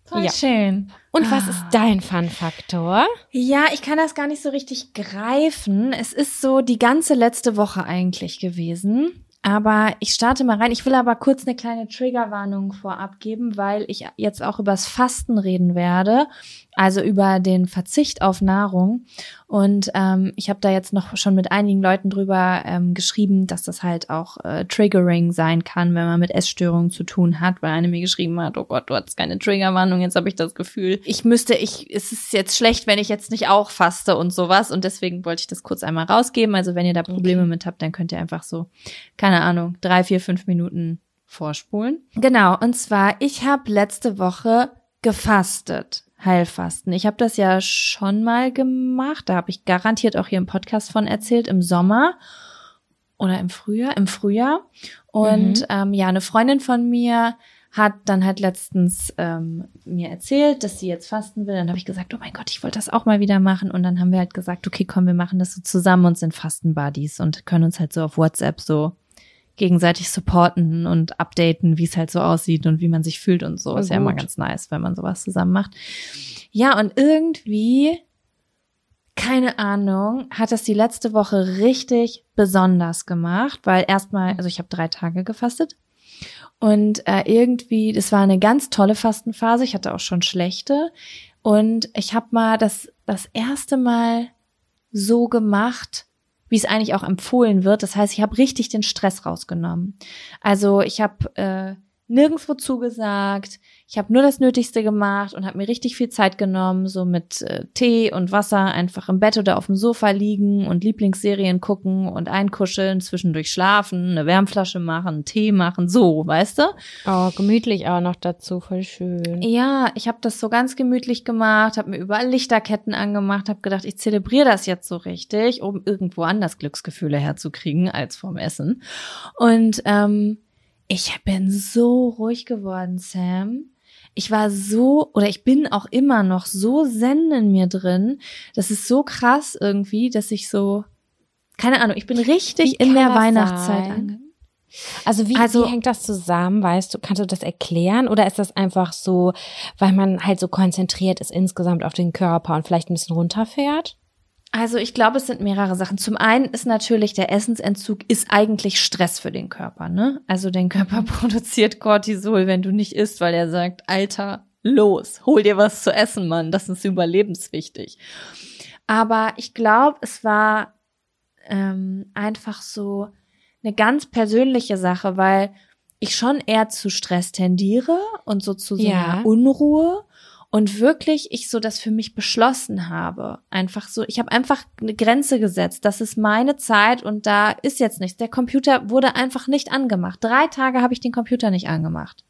Voll Ja. schön. Und was ist dein Fun-Faktor? Ja, ich kann das gar nicht so richtig greifen. Es ist so die ganze letzte Woche eigentlich gewesen. Aber ich starte mal rein. Ich will aber kurz eine kleine Triggerwarnung vorab geben, weil ich jetzt auch übers Fasten reden werde, also über den Verzicht auf Nahrung. Und ähm, ich habe da jetzt noch schon mit einigen Leuten drüber ähm, geschrieben, dass das halt auch äh, triggering sein kann, wenn man mit Essstörungen zu tun hat, weil eine mir geschrieben hat, oh Gott, du hattest keine Triggerwarnung, jetzt habe ich das Gefühl, ich müsste, ich, es ist jetzt schlecht, wenn ich jetzt nicht auch faste und sowas. Und deswegen wollte ich das kurz einmal rausgeben. Also wenn ihr da Probleme mit habt, dann könnt ihr einfach so, keine Ahnung, drei, vier, fünf Minuten vorspulen. Genau, und zwar, ich habe letzte Woche gefastet. Heilfasten. Ich habe das ja schon mal gemacht. Da habe ich garantiert auch hier im Podcast von erzählt, im Sommer oder im Frühjahr, im Frühjahr. Und Mhm. ähm, ja, eine Freundin von mir hat dann halt letztens ähm, mir erzählt, dass sie jetzt fasten will. Dann habe ich gesagt, oh mein Gott, ich wollte das auch mal wieder machen. Und dann haben wir halt gesagt, okay, komm, wir machen das so zusammen und sind Fastenbuddies und können uns halt so auf WhatsApp so gegenseitig supporten und updaten, wie es halt so aussieht und wie man sich fühlt und so. Voll Ist ja immer ganz nice, wenn man sowas zusammen macht. Ja, und irgendwie, keine Ahnung, hat das die letzte Woche richtig besonders gemacht, weil erstmal, also ich habe drei Tage gefastet und äh, irgendwie, das war eine ganz tolle Fastenphase. Ich hatte auch schon schlechte und ich habe mal das das erste Mal so gemacht, wie es eigentlich auch empfohlen wird. Das heißt, ich habe richtig den Stress rausgenommen. Also ich habe äh, nirgendwo zugesagt. Ich habe nur das Nötigste gemacht und habe mir richtig viel Zeit genommen, so mit äh, Tee und Wasser einfach im Bett oder auf dem Sofa liegen und Lieblingsserien gucken und einkuscheln, zwischendurch schlafen, eine Wärmflasche machen, Tee machen, so, weißt du? Oh, gemütlich auch noch dazu, voll schön. Ja, ich habe das so ganz gemütlich gemacht, habe mir überall Lichterketten angemacht, habe gedacht, ich zelebriere das jetzt so richtig, um irgendwo anders Glücksgefühle herzukriegen als vom Essen. Und ähm, ich bin so ruhig geworden, Sam. Ich war so, oder ich bin auch immer noch so zen in mir drin. Das ist so krass irgendwie, dass ich so, keine Ahnung, ich bin richtig in der Weihnachtszeit angekommen. Also wie, Also- wie hängt das zusammen, weißt du? Kannst du das erklären? Oder ist das einfach so, weil man halt so konzentriert ist insgesamt auf den Körper und vielleicht ein bisschen runterfährt? Also ich glaube, es sind mehrere Sachen. Zum einen ist natürlich der Essensentzug ist eigentlich Stress für den Körper, ne? Also dein Körper produziert Cortisol, wenn du nicht isst, weil er sagt, Alter, los, hol dir was zu essen, Mann, das ist überlebenswichtig. Aber ich glaube, es war ähm, einfach so eine ganz persönliche Sache, weil ich schon eher zu Stress tendiere und so zu so Ja. einer Unruhe und wirklich ich so das für mich beschlossen habe. Einfach so, ich habe einfach eine Grenze gesetzt. Das ist meine Zeit und da ist jetzt nichts. Der Computer wurde einfach nicht angemacht. Drei Tage habe ich den Computer nicht angemacht.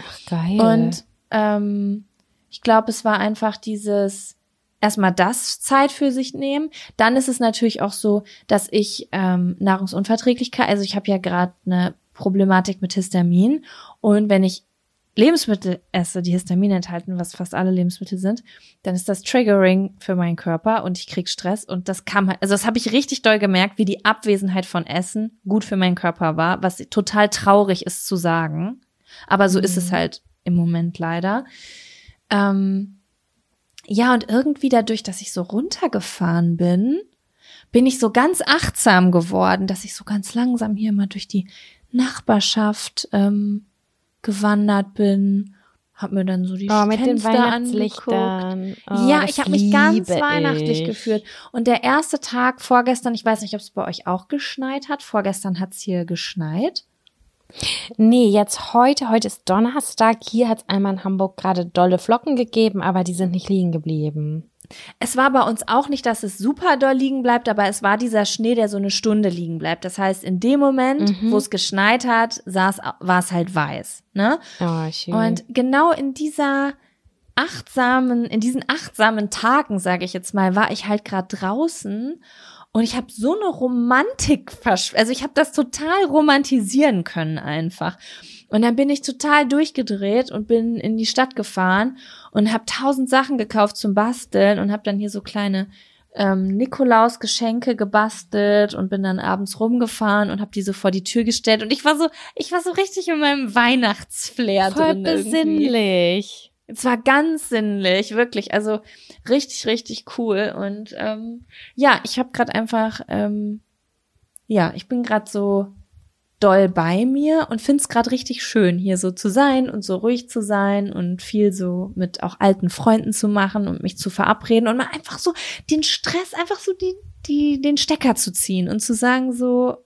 Ach, geil. Und ähm, ich glaube, es war einfach dieses erstmal das Zeit für sich nehmen. Dann ist es natürlich auch so, dass ich ähm, Nahrungsunverträglichkeit, also ich habe ja gerade eine Problematik mit Histamin und wenn ich Lebensmittel esse, die Histamin enthalten, was fast alle Lebensmittel sind, dann ist das Triggering für meinen Körper und ich krieg Stress und das kam halt, also das habe ich richtig doll gemerkt, wie die Abwesenheit von Essen gut für meinen Körper war, was total traurig ist zu sagen, aber so ist es halt im Moment leider. Ähm, ja, und irgendwie dadurch, dass ich so runtergefahren bin, bin ich so ganz achtsam geworden, dass ich so ganz langsam hier mal durch die Nachbarschaft ähm, gewandert bin, hab mir dann so die oh, mit den Fenster angeguckt. Weihnachtslichtern. Oh, ja, ich habe mich ganz weihnachtlich ich. gefühlt. Und der erste Tag vorgestern, ich weiß nicht, ob es bei euch auch geschneit hat. Vorgestern hat's hier geschneit. Nee, jetzt heute, heute ist Donnerstag. Hier hat es einmal in Hamburg gerade dolle Flocken gegeben, aber die sind nicht liegen geblieben. Es war bei uns auch nicht, dass es super doll liegen bleibt, aber es war dieser Schnee, der so eine Stunde liegen bleibt. Das heißt, in dem Moment, wo es geschneit hat, saß, war es halt weiß. Ne? Oh, schön. Und genau in dieser achtsamen, in diesen achtsamen Tagen, sage ich jetzt mal, war ich halt gerade draußen und ich habe so eine Romantik, also ich habe das total romantisieren können einfach. Und dann bin ich total durchgedreht und bin in die Stadt gefahren und habe tausend Sachen gekauft zum Basteln und habe dann hier so kleine ähm, Nikolaus-Geschenke gebastelt und bin dann abends rumgefahren und habe die so vor die Tür gestellt und ich war so, ich war so richtig in meinem Weihnachtsflair voll drin. irgendwie. besinnlich. Es war ganz sinnlich, wirklich. Also richtig, richtig cool. Und ähm, ja, ich habe gerade einfach, ähm, ja, ich bin gerade so doll bei mir und find's gerade richtig schön, hier so zu sein und so ruhig zu sein und viel so mit auch alten Freunden zu machen und mich zu verabreden und mal einfach so den Stress, einfach so die, die, den Stecker zu ziehen und zu sagen so,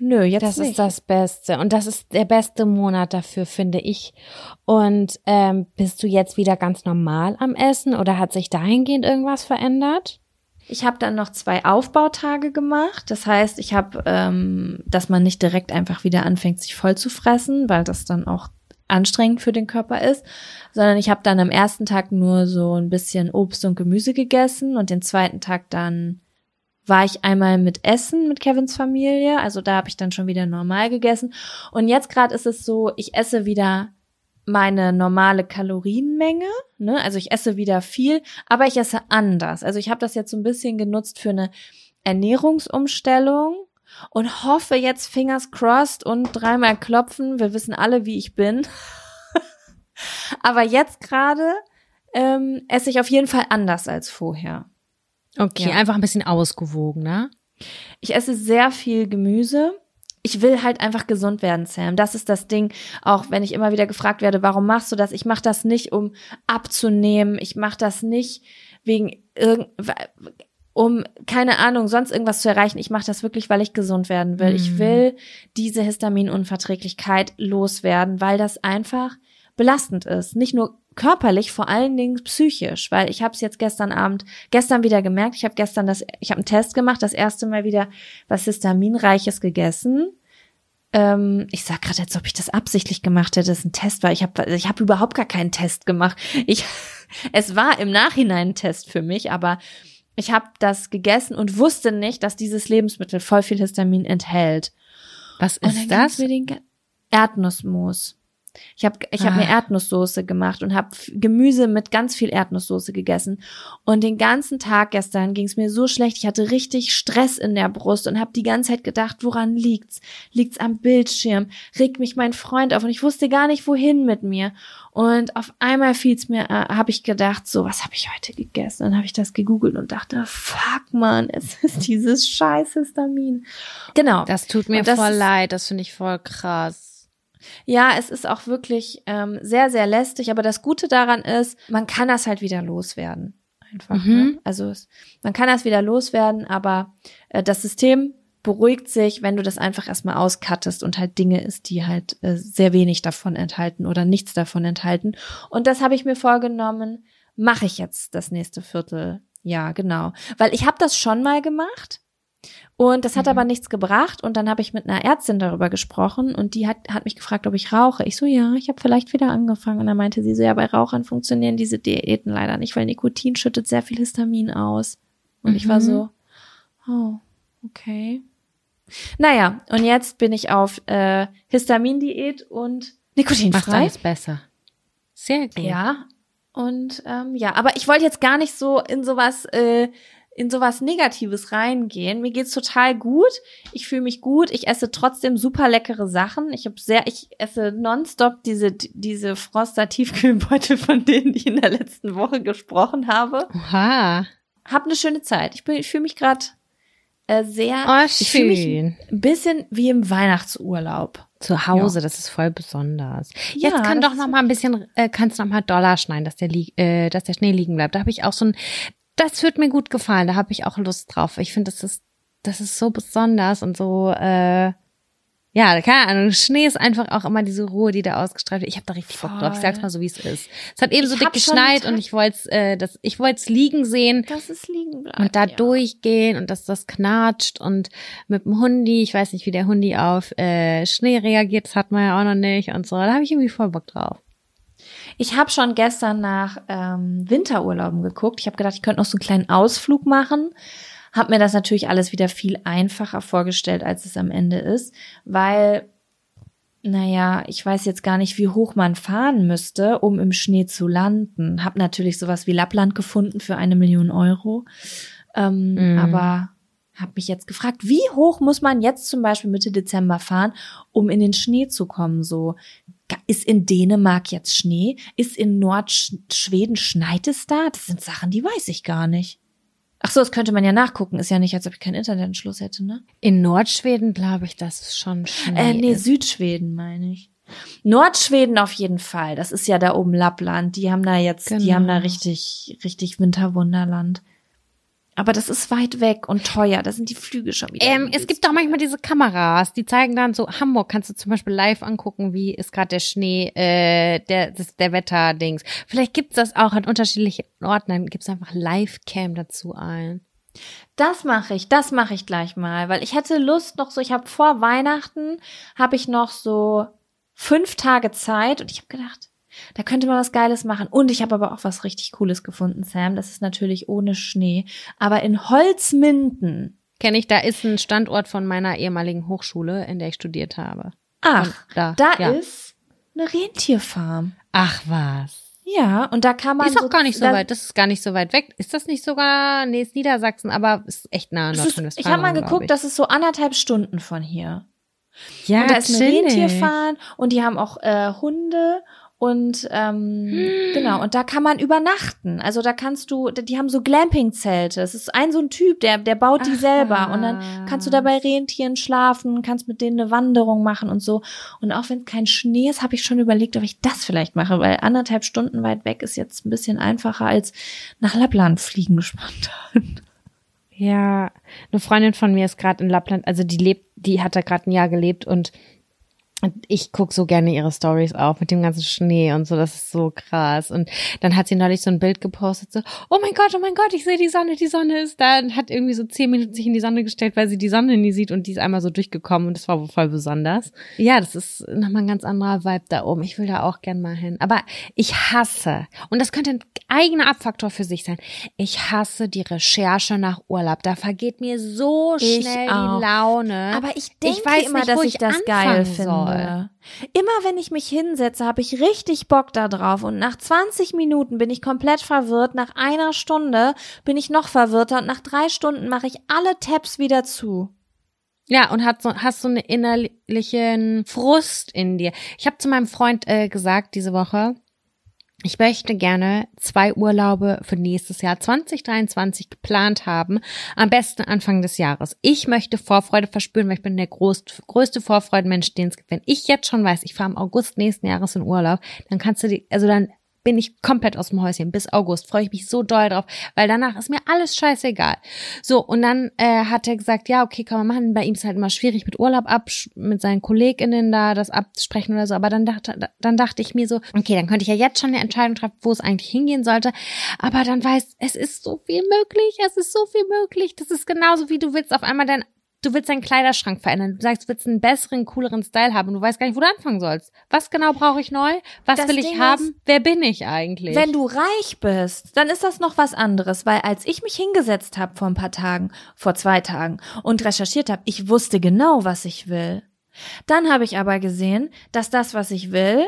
nö, jetzt Das nicht. ist das Beste. Und das ist der beste Monat dafür, finde ich. Und ähm, bist du jetzt wieder ganz normal am Essen oder hat sich dahingehend irgendwas verändert? Ich habe dann noch zwei Aufbautage gemacht. Das heißt, ich habe, ähm, dass man nicht direkt einfach wieder anfängt, sich voll zu fressen, weil das dann auch anstrengend für den Körper ist, sondern ich habe dann am ersten Tag nur so ein bisschen Obst und Gemüse gegessen und den zweiten Tag dann war ich einmal mit Essen mit Kevins Familie, also da habe ich dann schon wieder normal gegessen und jetzt gerade ist es so, ich esse wieder meine normale Kalorienmenge, ne? Also ich esse wieder viel, aber ich esse anders. Also ich habe das jetzt so ein bisschen genutzt für eine Ernährungsumstellung und hoffe jetzt fingers crossed und dreimal klopfen. Wir wissen alle, wie ich bin. aber jetzt gerade ähm, esse ich auf jeden Fall anders als vorher. Okay, Ja. einfach ein bisschen ausgewogen, ne? Ich esse sehr viel Gemüse. Ich will halt einfach gesund werden, Sam. Das ist das Ding. Auch wenn ich immer wieder gefragt werde, warum machst du das? Ich mache das nicht, um abzunehmen. Ich mache das nicht wegen irgend, um keine Ahnung sonst irgendwas zu erreichen. Ich mache das wirklich, weil ich gesund werden will. Ich Mhm. will diese Histaminunverträglichkeit loswerden, weil das einfach belastend ist. Nicht nur körperlich, vor allen Dingen psychisch, weil ich habe es jetzt gestern Abend, gestern wieder gemerkt. Ich habe gestern das, ich habe einen Test gemacht, das erste Mal wieder was Histaminreiches gegessen. Ähm, ich sag gerade, als ob ich das absichtlich gemacht hätte, dass ein Test war. Ich habe, ich habe überhaupt gar keinen Test gemacht. Ich, es war im Nachhinein ein Test für mich, aber ich habe das gegessen und wusste nicht, dass dieses Lebensmittel voll viel Histamin enthält. Was ist das? Erdnussmus. Ich habe ich hab Ah. mir Erdnusssoße gemacht und habe Gemüse mit ganz viel Erdnusssoße gegessen. Und den ganzen Tag gestern ging es mir so schlecht. Ich hatte richtig Stress in der Brust und habe die ganze Zeit gedacht, woran liegt's? Liegt's am Bildschirm? Regt mich mein Freund auf und ich wusste gar nicht, wohin mit mir. Und auf einmal fiel's mir, äh, habe ich gedacht, so, was habe ich heute gegessen? Dann habe ich das gegoogelt und dachte, fuck man, es ist dieses scheiß Histamin. Genau. Das tut mir das voll leid, das finde ich voll krass. Ja, es ist auch wirklich ähm, sehr, sehr lästig, aber das Gute daran ist, man kann das halt wieder loswerden. Einfach. Mhm. Ne? Also es, man kann das wieder loswerden, aber äh, das System beruhigt sich, wenn du das einfach erstmal auscuttest und halt Dinge ist, die halt äh, sehr wenig davon enthalten oder nichts davon enthalten. Und das habe ich mir vorgenommen, mache ich jetzt das nächste Vierteljahr, genau. Weil ich habe das schon mal gemacht. Und das hat Mhm. aber nichts gebracht. Und dann habe ich mit einer Ärztin darüber gesprochen und die hat, hat mich gefragt, ob ich rauche. Ich so, ja, ich habe vielleicht wieder angefangen. Und dann meinte sie so, ja, bei Rauchern funktionieren diese Diäten leider nicht, weil Nikotin schüttet sehr viel Histamin aus. Und ich war Mhm. so, oh, okay. Naja, und jetzt bin ich auf äh, Histamindiät und Macht Nikotinfrei. alles besser. Sehr gut. Ja, und ähm, ja, aber ich wollte jetzt gar nicht so in sowas, äh, in sowas Negatives reingehen. Mir geht's total gut. Ich fühle mich gut. Ich esse trotzdem super leckere Sachen. Ich habe sehr, ich esse nonstop diese diese Froster Tiefkühlbeutel, von denen ich in der letzten Woche gesprochen habe. Oha. Hab eine schöne Zeit. Ich bin, ich fühle mich gerade äh, sehr, Oh, ich fühle mich schön. ein bisschen wie im Weihnachtsurlaub. Zu Hause, das ist voll besonders. Ja, Jetzt kann doch noch mal ein bisschen, äh, kannst noch mal Dollar schneiden, dass der, äh, dass der Schnee liegen bleibt. Da habe ich auch so ein, das wird mir gut gefallen. Da habe ich auch Lust drauf. Ich finde, das ist, das ist so besonders und so, äh, ja, keine Ahnung. Schnee ist einfach auch immer diese Ruhe, die da ausgestrahlt wird. Ich habe da richtig Bock drauf. Ich sag's Voll. mal so, wie es ist. Es hat eben Ich so dick geschneit und ich wollte äh, das, ich wollte es liegen sehen. Das ist liegen bleiben. Und da ja. durchgehen und dass das knatscht und mit dem Hundi, ich weiß nicht, wie der Hundi auf äh, Schnee reagiert, das hat man ja auch noch nicht und so. Da habe ich irgendwie voll Bock drauf. Ich habe schon gestern nach ähm, Winterurlauben geguckt. Ich habe gedacht, ich könnte noch so einen kleinen Ausflug machen. Hab mir das natürlich alles wieder viel einfacher vorgestellt, als es am Ende ist, weil, naja, ich weiß jetzt gar nicht, wie hoch man fahren müsste, um im Schnee zu landen. Hab natürlich sowas wie Lappland gefunden für eine Million Euro. Ähm, Mhm. Aber habe mich jetzt gefragt, wie hoch muss man jetzt zum Beispiel Mitte Dezember fahren, um in den Schnee zu kommen? So ist in Dänemark jetzt Schnee? Ist in Nordschweden schneit es da? Das sind Sachen, die weiß ich gar nicht. Ach so, das könnte man ja nachgucken. Ist ja nicht, als ob ich keinen Internetanschluss hätte, ne? In Nordschweden glaube ich, dass es schon Schnee Äh, nee, ist. Südschweden meine ich. Nordschweden auf jeden Fall. Das ist ja da oben Lappland. Die haben da jetzt, die Genau. haben da richtig, richtig Winterwunderland. Aber das ist weit weg und teuer. Da sind die Flüge schon wieder. Ähm, es gibt doch manchmal diese Kameras, die zeigen dann so, Hamburg kannst du zum Beispiel live angucken, wie ist gerade der Schnee, äh, der, das, der Wetterdings. Vielleicht gibt's das auch an unterschiedlichen Orten, dann gibt's einfach Live-Cam dazu ein. Das mache ich, das mache ich gleich mal, weil ich hätte Lust noch so, ich habe vor Weihnachten, habe ich noch so fünf Tage Zeit und ich habe gedacht, da könnte man was Geiles machen. Und ich habe aber auch was richtig Cooles gefunden, Sam. Das ist natürlich ohne Schnee, aber in Holzminden. Kenne ich, da ist ein Standort von meiner ehemaligen Hochschule, in der ich studiert habe. Ach, Und da, da ja. ist eine Rentierfarm. Ach was. Ja, und da kann man ist auch gar nicht so weit, das ist gar nicht so weit weg. Ist das nicht sogar, nee, ist Niedersachsen, aber ist echt nah an Nordrhein-Westfalen. ich habe mal geguckt, ich. das ist so anderthalb Stunden von hier. ja, und da ist eine chillig. Rentierfarm und die haben auch äh, Hunde und ähm, genau und da kann man übernachten. Also da kannst du, die haben so Glamping-Zelte. Es ist ein so ein Typ, der der baut die Ach, selber und dann kannst du da bei was. Rentieren schlafen, kannst mit denen eine Wanderung machen und so. Und auch wenn kein Schnee ist, habe ich schon überlegt, ob ich das vielleicht mache, weil anderthalb Stunden weit weg ist jetzt ein bisschen einfacher als nach Lappland fliegen spontan. Ja, eine Freundin von mir ist gerade in Lappland, also die lebt, die hat da gerade ein Jahr gelebt und ich guck so gerne ihre Stories auf mit dem ganzen Schnee und so, das ist so krass. Und dann hat sie neulich so ein Bild gepostet, so, oh mein Gott, oh mein Gott, ich sehe die Sonne, die Sonne ist da und hat irgendwie so zehn Minuten sich in die Sonne gestellt, weil sie die Sonne nie sieht und die ist einmal so durchgekommen und das war wohl voll besonders. Ja, das ist nochmal ein ganz anderer Vibe da oben. Ich will da auch gern mal hin. Aber ich hasse, und das könnte ein eigener Abfaktor für sich sein, ich hasse die Recherche nach Urlaub. Da vergeht mir so Ich schnell die Laune. Aber ich denke weiß immer, nicht, dass ich, ich das geil finde. soll. Immer wenn ich mich hinsetze, habe ich richtig Bock da drauf. Und nach 20 Minuten bin ich komplett verwirrt. Nach einer Stunde bin ich noch verwirrter. Und nach drei Stunden mache ich alle Tabs wieder zu. Ja, und hat so, hast so einen innerlichen Frust in dir. Ich habe zu meinem Freund äh, gesagt diese Woche, ich möchte gerne zwei Urlaube für nächstes Jahr 2023 geplant haben. Am besten Anfang des Jahres. Ich möchte Vorfreude verspüren, weil ich bin der größte, größte Vorfreudenmensch, den es gibt. Wenn ich jetzt schon weiß, ich fahre im August nächsten Jahres in Urlaub, dann kannst du die, also dann bin ich komplett aus dem Häuschen. Bis August freue ich mich so doll drauf, weil danach ist mir alles scheißegal. So, und dann äh, hat er gesagt, ja, okay, kann man machen. Bei ihm ist halt immer schwierig mit Urlaub ab, mit seinen KollegInnen da das absprechen oder so. Aber dann dachte, dann dachte ich mir so, okay, dann könnte ich ja jetzt schon eine Entscheidung treffen, wo es eigentlich hingehen sollte. Aber dann weiß, es ist so viel möglich, es ist so viel möglich. Das ist genauso wie du willst auf einmal dein Du willst deinen Kleiderschrank verändern. Du sagst, du willst einen besseren, cooleren Style haben du weißt gar nicht, wo du anfangen sollst. Was genau brauche ich neu? Was Das will ich Ding haben? ist, Wer bin ich eigentlich? Wenn du reich bist, dann ist das noch was anderes, weil als ich mich hingesetzt habe vor ein paar Tagen, vor zwei Tagen und recherchiert habe, ich wusste genau, was ich will. Dann habe ich aber gesehen, dass das, was ich will,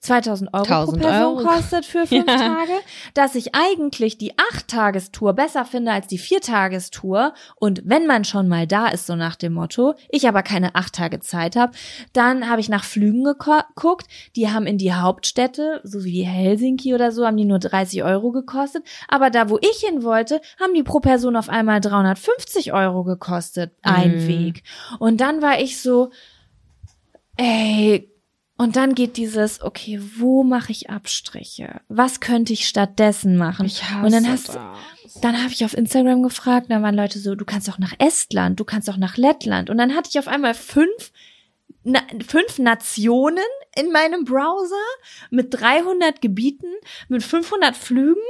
2000 Euro 1000 pro Person Euro. kostet für fünf Ja. Tage, dass ich eigentlich die Acht-Tagestour besser finde als die Vier-Tagestour und wenn man schon mal da ist, so nach dem Motto, ich aber keine acht Tage Zeit habe, dann habe ich nach Flügen geguckt, die haben in die Hauptstädte, so wie Helsinki oder so, haben die nur 30 Euro gekostet, aber da, wo ich hin wollte, haben die pro Person auf einmal 350 Euro gekostet, ein Mhm. Weg. Und dann war ich so, ey, und dann geht dieses, okay, wo mache ich Abstriche? Was könnte ich stattdessen machen? und dann hast dann habe ich auf Instagram gefragt, da waren Leute so, du kannst auch nach Estland, du kannst auch nach Lettland. Und dann hatte ich auf einmal fünf, na, fünf Nationen in meinem Browser mit 300 Gebieten, mit 500 Flügen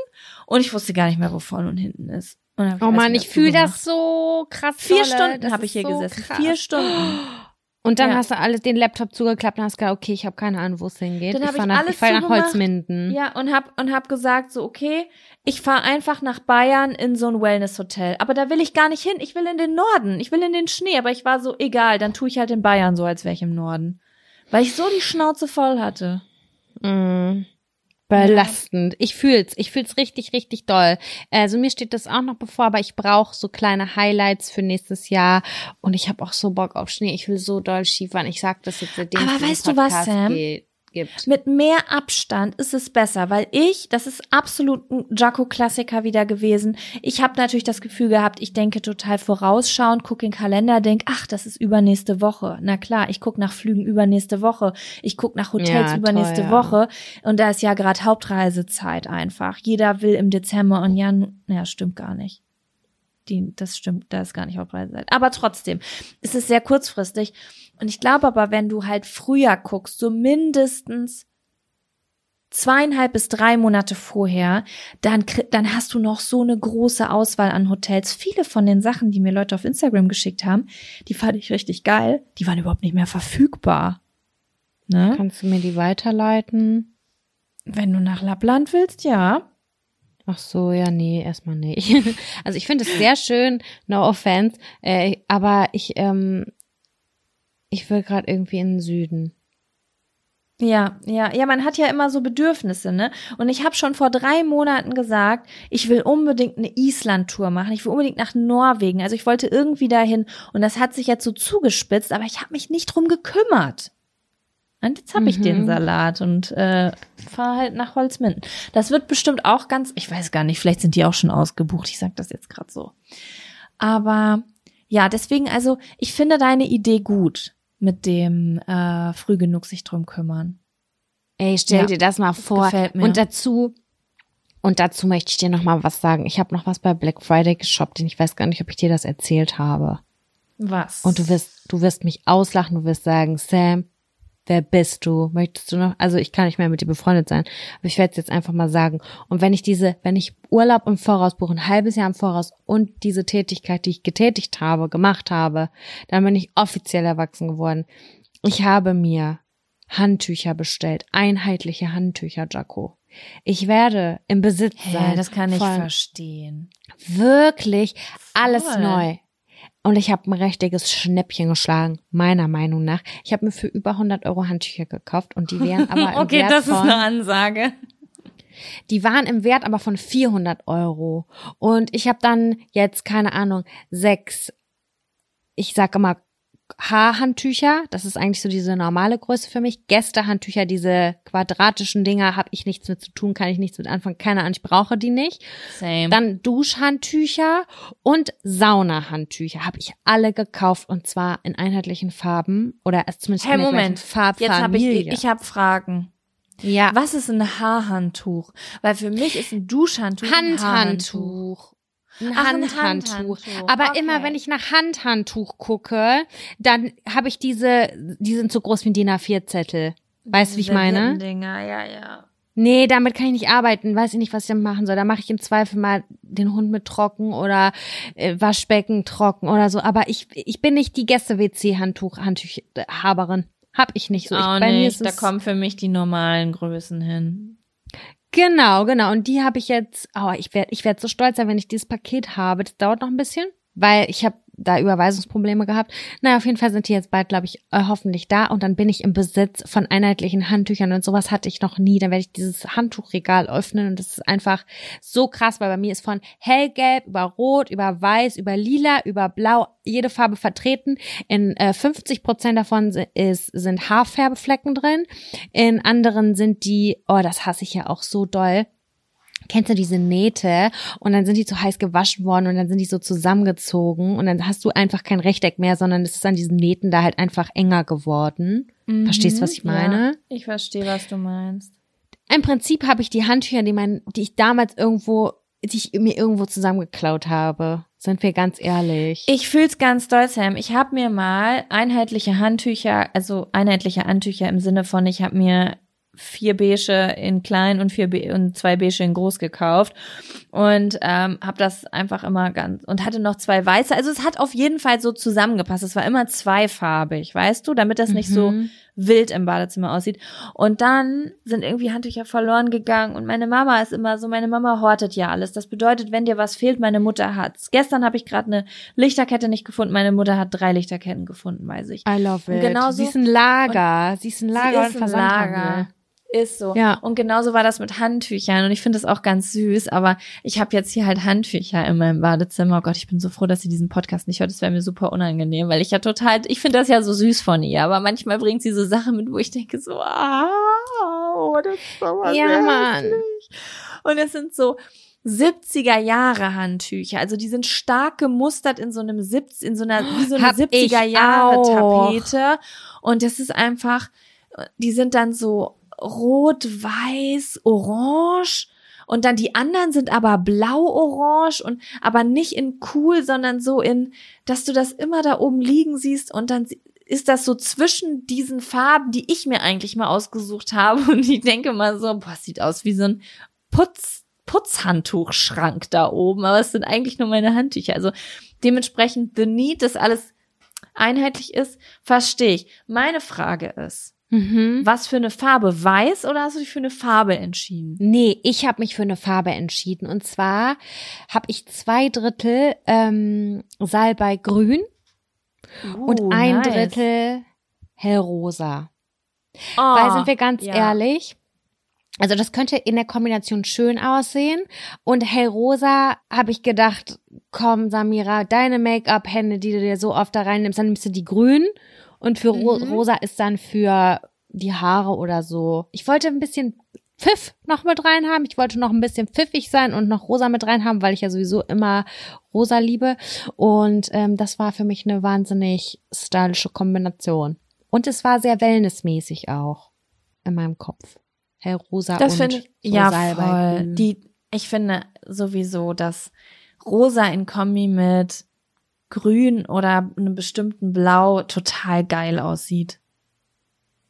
und ich wusste gar nicht mehr, wo vorne und hinten ist. Und dann Oh wieder ich fühle das so krass. Vier dolle. Stunden Das habe ich hier so gesessen. krass. Vier Stunden. Und dann Ja. hast du alles den Laptop zugeklappt und hast gesagt, okay, ich habe keine Ahnung, wo es hingeht. Dann ich hab fahr ich nach, ich fahr nach. Holzminden. Ja, und hab, und hab gesagt, so, okay, ich fahre einfach nach Bayern in so ein Wellness-Hotel. Aber da will ich gar nicht hin. Ich will in den Norden. Ich will in den Schnee. Aber ich war so, egal, dann tue ich halt in Bayern so, als wäre ich im Norden. Weil ich so die Schnauze voll hatte. Mm. Belastend. Ich fühl's, ich fühl's richtig, richtig doll. Also mir steht das auch noch bevor, aber ich brauche so kleine Highlights für nächstes Jahr und ich habe auch so Bock auf Schnee. Ich will so doll Skifahren. Ich sag das jetzt seitdem Aber weißt du was, Sam? geht- gibt. Mit mehr Abstand ist es besser, weil ich, das ist absolut ein Jaco-Klassiker wieder gewesen. Ich habe natürlich das Gefühl gehabt, ich denke total vorausschauend, gucke in den Kalender, denk, ach, das ist übernächste Woche. Na klar, ich gucke nach Flügen übernächste Woche. Ich gucke nach Hotels Ja, übernächste toll, ja. Woche. Und da ist ja gerade Hauptreisezeit einfach. Jeder will im Dezember und Januar, naja, stimmt gar nicht. Die, das stimmt, da ist gar nicht Hauptreisezeit. Aber trotzdem, es ist sehr kurzfristig. Und ich glaube aber, wenn du halt früher guckst, so mindestens zweieinhalb bis drei Monate vorher, dann, dann hast du noch so eine große Auswahl an Hotels. Viele von den Sachen, die mir Leute auf Instagram geschickt haben, die fand ich richtig geil. Die waren überhaupt nicht mehr verfügbar. Ne? Kannst du mir die weiterleiten? Wenn du nach Lappland willst, ja. Ach so, ja, nee, erstmal nicht. Also ich finde es sehr schön, no offense, äh, aber ich, ähm, ich will gerade irgendwie in den Süden. Ja, ja, ja, man hat ja immer so Bedürfnisse, ne? Und ich habe schon vor drei Monaten gesagt, ich will unbedingt eine Island-Tour machen. Ich will unbedingt nach Norwegen. Also ich wollte irgendwie dahin. Und das hat sich jetzt so zugespitzt, aber ich habe mich nicht drum gekümmert. Und jetzt habe ich Mhm. den Salat und äh, fahre halt nach Holzminden. Das wird bestimmt auch ganz, ich weiß gar nicht, vielleicht sind die auch schon ausgebucht. Ich sag das jetzt gerade so. Aber ja, deswegen, also ich finde deine Idee gut mit dem äh, früh genug sich drum kümmern. Ey, stell Ja, dir das mal vor. gefällt mir. Und dazu, und dazu möchte ich dir noch mal was sagen. Ich habe noch was bei Black Friday geshoppt, und ich weiß gar nicht, ob ich dir das erzählt habe. Was? Und du wirst, du wirst mich auslachen, du wirst sagen, Sam, wer bist du? Möchtest du noch? Also ich kann nicht mehr mit dir befreundet sein, aber ich werde es jetzt einfach mal sagen. Und wenn ich diese, wenn ich Urlaub im Voraus buche, ein halbes Jahr im Voraus und diese Tätigkeit, die ich getätigt habe, gemacht habe, dann bin ich offiziell erwachsen geworden. Ich habe mir Handtücher bestellt, einheitliche Handtücher, Jaco. Ich werde im Besitz sein. Hä, das kann ich verstehen. wirklich alles Voll. neu. Und ich habe ein richtiges Schnäppchen geschlagen, meiner Meinung nach. Ich habe mir für über 100 Euro Handtücher gekauft und die wären aber im okay, das ist eine Ansage. die waren im Wert aber von 400 Euro. Und ich habe dann jetzt, keine Ahnung, sechs, ich sage immer Haarhandtücher, das ist eigentlich so diese normale Größe für mich. Gästehandtücher, diese quadratischen Dinger, habe ich nichts mit zu tun, kann ich nichts mit anfangen, keine Ahnung, ich brauche die nicht. Same. Dann Duschhandtücher und Saunahandtücher habe ich alle gekauft und zwar in einheitlichen Farben oder zumindest hey, in der Moment. Farbfamilie. Jetzt habe ich, ich habe Fragen. ja, Was ist ein Haarhandtuch? Weil für mich ist ein Duschhandtuch ein Haarhandtuch. Handhandtuch. Ein Handhandtuch. Handhandtuch. Aber Okay. immer wenn ich nach Handhandtuch gucke, dann habe ich diese, die sind so groß wie ein DIN A4-Zettel. Weißt du, wie ich meine? Dinger, ja, ja. Nee, damit kann ich nicht arbeiten. Weiß ich nicht, was ich damit machen soll. Da mache ich im Zweifel mal den Hund mit trocken oder äh, Waschbecken trocken oder so. Aber ich, ich bin nicht die Gäste-WC-Handtuch, Handtuchhaberin. Hab ich nicht so. Ich, Auch nicht. Da kommen für mich die normalen Größen hin. Genau, genau. Und die habe ich jetzt, oh, ich werde ich werd so stolz sein, wenn ich dieses Paket habe. Das dauert noch ein bisschen, weil ich habe da Überweisungsprobleme gehabt. Naja, auf jeden Fall sind die jetzt bald, glaube ich, äh, hoffentlich da. Und dann bin ich im Besitz von einheitlichen Handtüchern und sowas hatte ich noch nie. Dann werde ich dieses Handtuchregal öffnen und das ist einfach so krass, weil bei mir ist von hellgelb über rot, über weiß, über lila, über blau jede Farbe vertreten. In äh, 50 Prozent davon ist, sind Haarfärbeflecken drin. In anderen sind die, oh, das hasse ich ja auch so doll. Kennst du diese Nähte? Und dann sind die zu heiß gewaschen worden und dann sind die so zusammengezogen und dann hast du einfach kein Rechteck mehr, sondern es ist an diesen Nähten da halt einfach enger geworden. Verstehst du, was ich meine? Mhm. Ja, ich verstehe, was du meinst. Im Prinzip habe ich die Handtücher, die, mein, die ich damals irgendwo, die ich mir irgendwo zusammengeklaut habe. Sind wir ganz ehrlich. Ich fühl's ganz doll, Sam. Ich habe mir mal einheitliche Handtücher, also einheitliche Handtücher im Sinne von, ich habe mir vier beige in klein und vier Be und zwei beige in groß gekauft und ähm, habe das einfach immer ganz und hatte noch zwei weiße. Also es hat auf jeden Fall so zusammengepasst. Es war immer zweifarbig, weißt du, damit das nicht so Mhm. wild im Badezimmer aussieht. Und dann sind irgendwie Handtücher verloren gegangen und meine Mama ist immer so, meine Mama hortet ja alles. Das bedeutet, wenn dir was fehlt, meine Mutter hat's. Gestern habe ich gerade eine Lichterkette nicht gefunden, meine Mutter hat drei Lichterketten gefunden, weiß ich. I love Und it. genauso- sie ist ein Lager. Sie ist ein Lager Sie und ist ein. Lager. Ist so. Ja. Und genauso war das mit Handtüchern. Und ich finde das auch ganz süß. Aber ich habe jetzt hier halt Handtücher in meinem Badezimmer. Oh Gott, ich bin so froh, dass sie diesen Podcast nicht hört. Das wäre mir super unangenehm, weil ich ja total, ich finde das ja so süß von ihr. Aber manchmal bringt sie so Sachen mit, wo ich denke so, ah, das ist aber Ja, sehr Mann. Und es sind so 70er Jahre Handtücher. Also die sind stark gemustert in so einem 70, in so einer, wie so eine Hab ich 70er Jahre. Tapete. Und das ist einfach, die sind dann so rot, weiß, orange. Und dann die anderen sind aber blau-orange und aber nicht in cool, sondern so in, dass du das immer da oben liegen siehst und dann ist das so zwischen diesen Farben, die ich mir eigentlich mal ausgesucht habe. Und ich denke mal so, boah, sieht aus wie so ein Putz, Putzhandtuchschrank da oben, aber es sind eigentlich nur meine Handtücher. Also dementsprechend the need, dass alles einheitlich ist, verstehe ich. Meine Frage ist, Mhm. was für eine Farbe? Weiß oder hast du dich für eine Farbe entschieden? Nee, ich habe mich für eine Farbe entschieden. Und zwar habe ich zwei Drittel ähm, Salbei grün und Uh, ein nice. Drittel hellrosa. Oh, Weil sind wir ganz ja. ehrlich, also das könnte in der Kombination schön aussehen. Und hellrosa habe ich gedacht, komm Samira, deine Make-up-Hände, die du dir so oft da reinnimmst, dann nimmst du die grün. Und für ro Mhm. rosa ist dann für die Haare oder so. Ich wollte ein bisschen Pfiff noch mit rein haben. Ich wollte noch ein bisschen pfiffig sein und noch rosa mit rein haben, weil ich ja sowieso immer rosa liebe. Und ähm, das war für mich eine wahnsinnig stylische Kombination. Und es war sehr wellnessmäßig auch in meinem Kopf. Hellrosa Das und finde ich, so ja Salbei- voll. Die, ich finde sowieso, dass Rosa in Kombi mit Grün oder einem bestimmten Blau total geil aussieht.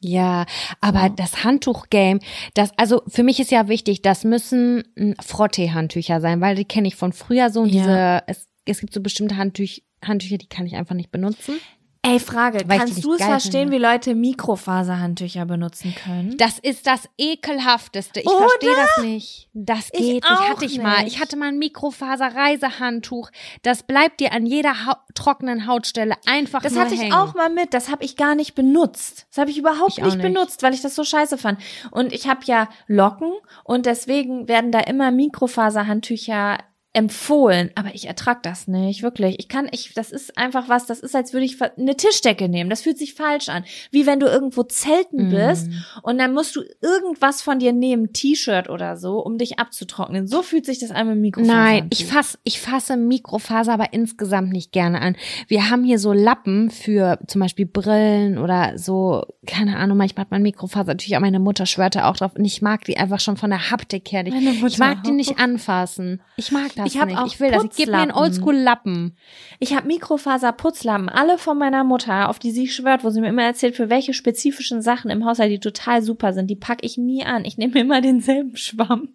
Ja, aber So. das Handtuch-Game, das, also für mich ist ja wichtig, das müssen mm, Frottee-Handtücher sein, weil die kenne ich von früher so und Ja. diese, es, es gibt so bestimmte Handtüch, Handtücher, die kann ich einfach nicht benutzen. Ey, Frage, Weil ich kannst nicht du es verstehen, finde. wie Leute Mikrofaserhandtücher benutzen können? Das ist das ekelhafteste. Ich Oder? verstehe das nicht. Das Ich geht nicht. auch Hatte ich mal. nicht. Ich hatte mal ein Mikrofaser-Reisehandtuch. Das bleibt dir an jeder Hau trockenen Hautstelle einfach Das hatte ich hängen. auch mal mit. Das habe ich gar nicht benutzt. Das habe ich überhaupt Ich nicht, nicht. benutzt, weil ich das so scheiße fand. Und ich habe ja Locken und deswegen werden da immer Mikrofaserhandtücher empfohlen. Aber ich ertrag das nicht, wirklich. Ich kann, ich, das ist einfach was, das ist, als würde ich eine Tischdecke nehmen. Das fühlt sich falsch an. Wie wenn du irgendwo zelten Mm. bist und dann musst du irgendwas von dir nehmen, T-Shirt oder so, um dich abzutrocknen. So fühlt sich das an mit Mikrofaserhandtuch. Nein, ich fass, ich fasse Mikrofaser aber insgesamt nicht gerne an. Wir haben hier so Lappen für zum Beispiel Brillen oder so, keine Ahnung, manchmal hat man Mikrofaser. Natürlich auch meine Mutter schwörte auch drauf und ich mag die einfach schon von der Haptik her Mutter ich mag die nicht anfassen. Ich mag das Ich hab nicht. auch ich will das. Gib mir einen Putzlappen. Oldschool-Lappen. Ich habe Mikrofaser-Putzlappen, alle von meiner Mutter, auf die sie schwört, wo sie mir immer erzählt, für welche spezifischen Sachen im Haushalt, die total super sind. Die packe ich nie an. Ich nehme immer denselben Schwamm.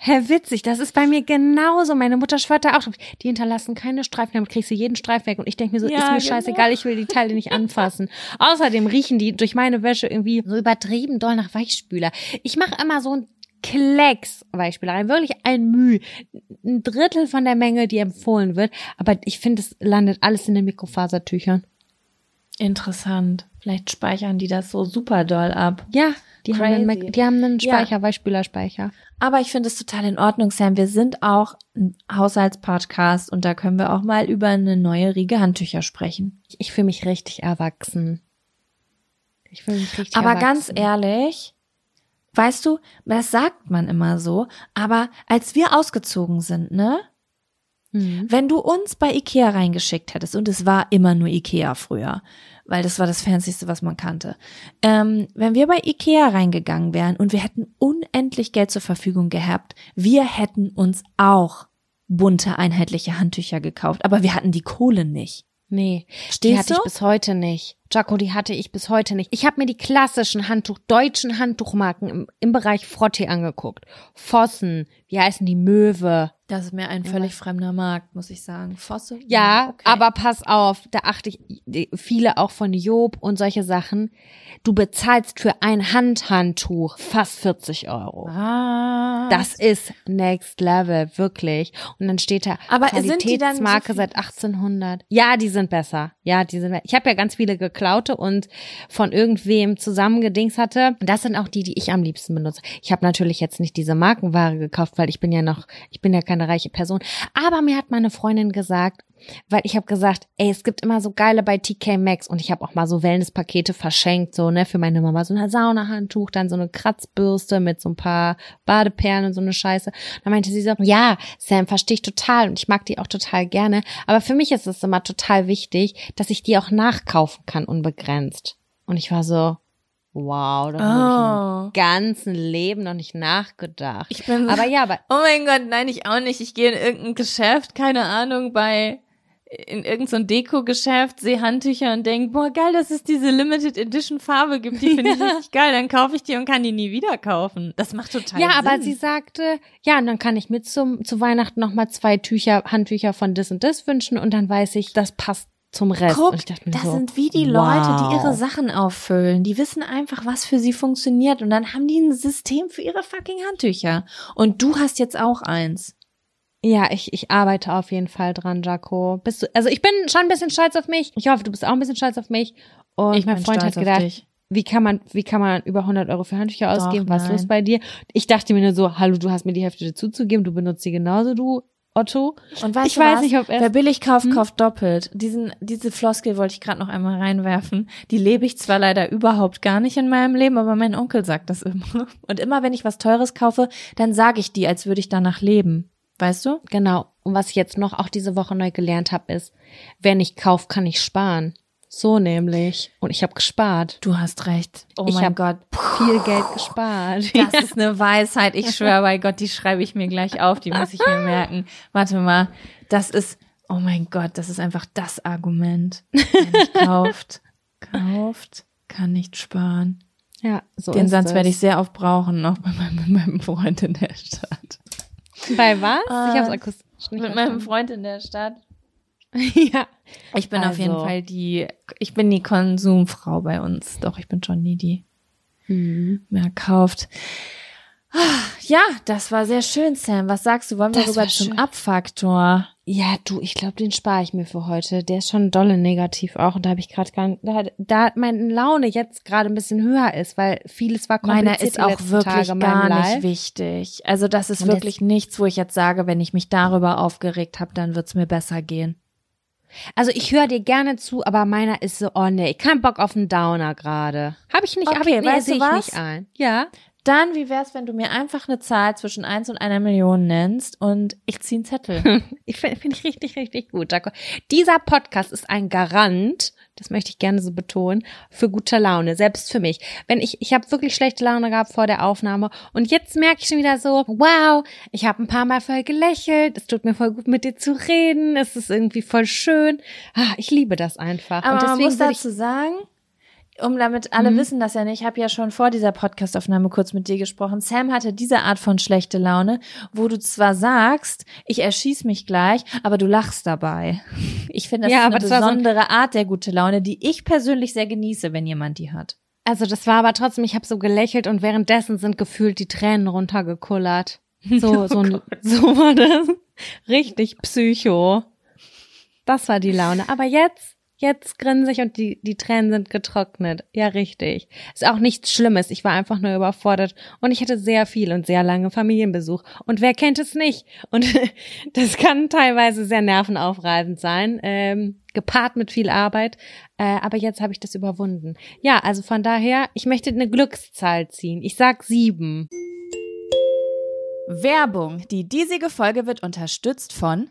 Hä, witzig, das ist bei mir genauso. Meine Mutter schwört da auch drauf. Die hinterlassen keine Streifen, damit kriegst du jeden Streifen weg. Und ich denke mir so, Ja, ist mir genau. scheißegal, ich will die Teile nicht anfassen. Außerdem riechen die durch meine Wäsche irgendwie so übertrieben doll nach Weichspüler. Ich mache immer so ein Klecks rein, wirklich ein Mühe. Ein Drittel von der Menge, die empfohlen wird. Aber ich finde, es landet alles in den Mikrofasertüchern. Interessant. Vielleicht speichern die das so super doll ab. Ja, die haben einen, die haben einen Ja. Speicher, Weichspülerspeicher. Aber ich finde es total in Ordnung, Sam. Wir sind auch ein Haushaltspodcast und da können wir auch mal über eine neue Riege Handtücher sprechen. Ich, ich fühle mich richtig erwachsen. Ich fühle mich richtig Aber erwachsen. ganz ehrlich, weißt du, das sagt man immer so, aber als wir ausgezogen sind, ne? Mhm. Wenn du uns bei Ikea reingeschickt hättest, und es war immer nur Ikea früher, weil das war das Fancyste, was man kannte. Ähm, wenn wir bei Ikea reingegangen wären und wir hätten unendlich Geld zur Verfügung gehabt, wir hätten uns auch bunte, einheitliche Handtücher gekauft, aber wir hatten die Kohle nicht. Nee, die Stehst hatte ich du? bis heute nicht. Jaco, die hatte ich bis heute nicht. Ich habe mir die klassischen Handtuch, deutschen Handtuchmarken im, im Bereich Frottee angeguckt. Vossen, wie heißen die Möwe? Das ist mir ein völlig fremder Markt, muss ich sagen. Fosse? Ja, okay. aber pass auf, da achte ich viele auch von Job und solche Sachen. Du bezahlst für ein Handhandtuch fast 40 Euro. Ah, Das ist Next Level, wirklich. Und dann steht da Aber sind die dann so Qualitätsmarke viel seit 1800. Ja, die sind besser. Ja, die sind. Ich habe ja ganz viele gekauft. Klaute und von irgendwem zusammengedings hatte. Das sind auch die, die ich am liebsten benutze. Ich habe natürlich jetzt nicht diese Markenware gekauft, weil ich bin ja noch, ich bin ja keine reiche Person. Aber mir hat meine Freundin gesagt, weil ich habe gesagt, ey, es gibt immer so geile bei TK Maxx und ich habe auch mal so Wellnesspakete verschenkt, so ne, für meine Mama so ein Saunahandtuch, dann so eine Kratzbürste mit so ein paar Badeperlen und so eine Scheiße. Dann meinte sie so, ja, Sam, verstehe ich total und ich mag die auch total gerne, aber für mich ist es immer total wichtig, dass ich die auch nachkaufen kann unbegrenzt. Und ich war so, wow, da habe ich Oh. im ganzen Leben noch nicht nachgedacht. Ich bin aber ja, aber Oh mein Gott, nein, ich auch nicht. Ich gehe in irgendein Geschäft, keine Ahnung, bei in irgendein so Deko-Geschäft, sehe Handtücher und denk, boah, geil, dass es diese Limited Edition Farbe gibt. Die finde ich Ja. richtig geil. Dann kaufe ich die und kann die nie wieder kaufen. Das macht total Ja, Sinn. aber sie sagte, ja, und dann kann ich mir zum, zu Weihnachten nochmal zwei Tücher, Handtücher von das und das wünschen und dann weiß ich, das passt zum Rest. Guck, das so, sind wie die wow. Leute, die ihre Sachen auffüllen. Die wissen einfach, was für sie funktioniert. Und dann haben die ein System für ihre fucking Handtücher. Und du hast jetzt auch eins. Ja, ich, ich arbeite auf jeden Fall dran, Jaco. Bist du, also ich bin schon ein bisschen stolz auf mich. Ich hoffe, du bist auch ein bisschen stolz auf mich. Und Ich mein Freund hat gedacht, wie kann man, wie kann man über 100 Euro für Handtücher Doch, ausgeben? Was ist los bei dir? Ich dachte mir nur so, hallo, du hast mir die Hälfte dazuzugeben, du benutzt sie genauso, du Otto. Und weißt Ich du weiß was? nicht, ob er- Wer billig kauft, Hm? kauft doppelt. Diesen, diese Floskel wollte ich gerade noch einmal reinwerfen. Die lebe ich zwar leider überhaupt gar nicht in meinem Leben, aber mein Onkel sagt das immer. Und immer wenn ich was Teures kaufe, dann sage ich die, als würde ich danach leben. Weißt du? Genau. Und was ich jetzt noch auch diese Woche neu gelernt habe, ist, wer nicht kauft, kann nicht sparen. So nämlich. Und ich habe gespart. Du hast recht. Oh Ich mein Gott. Viel Geld gespart. Das ist eine Weisheit. Ich schwöre bei Gott, die schreibe ich mir gleich auf. Die muss ich mir merken. Warte mal. Das ist, oh mein Gott, das ist einfach das Argument. Wer nicht kauft, kauft, kann nicht sparen. Ja, so Den Satz werde ich sehr oft brauchen, noch bei meinem, mit meinem Freund in der Stadt. Bei was? Ah, ich hab's akustisch nicht Mit meinem verstanden. Freund in der Stadt. ja. Ich bin auf jeden Also. Fall die, ich bin die Konsumfrau bei uns. Doch, ich bin schon nie die Mhm. mehr kauft. Ah, Ja, das war sehr schön, Sam. Was sagst du? Wollen wir Das rüber zum schön. Abfaktor? Ja, du, ich glaube, den spare ich mir für heute. Der ist schon dolle negativ auch. Und da habe ich gerade gar nicht, da, da meine Laune jetzt gerade ein bisschen höher ist, weil vieles war kompliziert Meiner ist auch wirklich Tage gar nicht wichtig. Also das ist Und wirklich nichts, wo ich jetzt sage, wenn ich mich darüber aufgeregt habe, dann wird's mir besser gehen. Also ich höre dir gerne zu, aber meiner ist so, oh nee, kein Bock auf einen Downer gerade. Habe ich nicht, Okay, ich, nee, sehe ich was? nicht ein. Ja. Dann, wie wär's, wenn du mir einfach eine Zahl zwischen eins und einer Million nennst und ich zieh einen Zettel. Ich finde find ich richtig, richtig gut. Dieser Podcast ist ein Garant, das möchte ich gerne so betonen, für gute Laune, selbst für mich. Wenn ich, ich habe wirklich schlechte Laune gehabt vor der Aufnahme und jetzt merke ich schon wieder so, wow, ich habe ein paar Mal voll gelächelt, es tut mir voll gut mit dir zu reden, es ist irgendwie voll schön. Ah, ich liebe das einfach. Aber und man deswegen muss würde ich, dazu sagen, um damit alle wissen das ja nicht, ich habe ja schon vor dieser Podcastaufnahme kurz mit dir gesprochen. Sam hatte diese Art von schlechte Laune, wo du zwar sagst, ich erschieß mich gleich, aber du lachst dabei. Ich finde, das Ja, ist aber eine das war so ein- besondere Art der gute Laune, die ich persönlich sehr genieße, wenn jemand die hat. also das war aber trotzdem, ich habe so gelächelt und währenddessen sind gefühlt die Tränen runtergekullert. So, so, ein- so war das. Richtig psycho. Das war die Laune. Aber jetzt, jetzt grinse ich und die, die Tränen sind getrocknet. Ja, richtig. Ist auch nichts Schlimmes. Ich war einfach nur überfordert und ich hatte sehr viel und sehr lange Familienbesuch. Und wer kennt es nicht? Und das kann teilweise sehr nervenaufreibend sein, ähm, gepaart mit viel Arbeit. Äh, aber jetzt habe ich das überwunden. Ja, also von daher, ich möchte eine Glückszahl ziehen. Ich sag sieben. Werbung. Die diesige Folge wird unterstützt von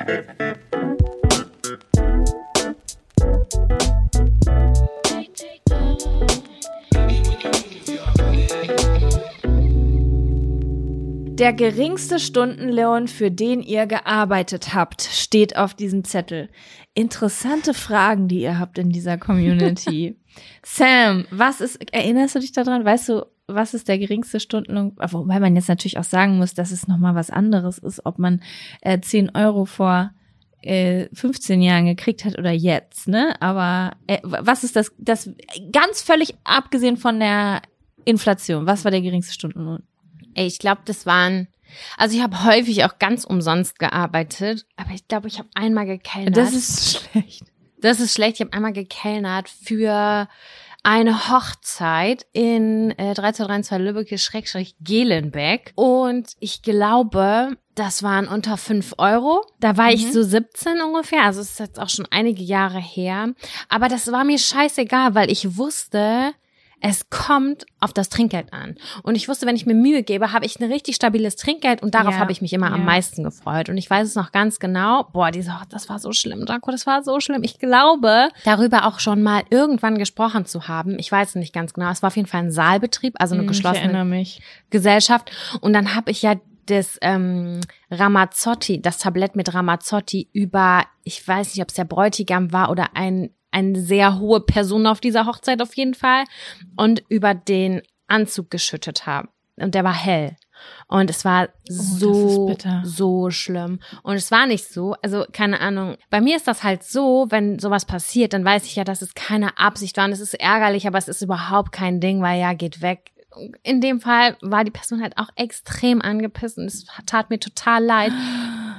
Der geringste Stundenlohn, für den ihr gearbeitet habt, steht auf diesem Zettel. Interessante Fragen, die ihr habt in dieser Community. Sam, was ist, erinnerst du dich daran? Weißt du, was ist der geringste Stundenlohn? Wobei man jetzt natürlich auch sagen muss, dass es nochmal was anderes ist, ob man äh, 10 Euro vor äh, 15 Jahren gekriegt hat oder jetzt, ne? Aber äh, was ist das, das ganz völlig abgesehen von der Inflation, was war der geringste Stundenlohn? Ey, ich glaube, das waren. Also ich habe häufig auch ganz umsonst gearbeitet, aber ich glaube, ich habe einmal gekellnert. Das ist schlecht. Das ist schlecht. Ich habe einmal gekellnert für eine Hochzeit in äh, 3232 Lübbecke Schrägstrich Gelenbeck. Und ich glaube, das waren unter fünf Euro. Da war ich so 17 ungefähr. Also es ist jetzt auch schon einige Jahre her. Aber das war mir scheißegal, weil ich wusste, es kommt auf das Trinkgeld an. Und ich wusste, wenn ich mir Mühe gebe, habe ich ein richtig stabiles Trinkgeld und darauf Ja, habe ich mich immer am ja. meisten gefreut. Und ich weiß es noch ganz genau. Boah, diese, oh, das war so schlimm, Draco, das war so schlimm. Ich glaube, darüber auch schon mal irgendwann gesprochen zu haben. Ich weiß es nicht ganz genau. Es war auf jeden Fall ein Saalbetrieb, also eine Hm, geschlossene. Gesellschaft. Und dann habe ich ja das ähm, Ramazzotti, das Tablett mit Ramazzotti über, ich weiß nicht, ob es der Bräutigam war oder ein eine sehr hohe Person auf dieser Hochzeit auf jeden Fall und über den Anzug geschüttet haben. Und der war hell. Und es war so, ist bitter. so schlimm. Und es war nicht so, also keine Ahnung. Bei mir ist das halt so, wenn sowas passiert, dann weiß ich ja, dass es keine Absicht war und es ist ärgerlich, aber es ist überhaupt kein Ding, weil ja, geht weg. In dem Fall war die Person halt auch extrem angepisst und es tat mir total leid.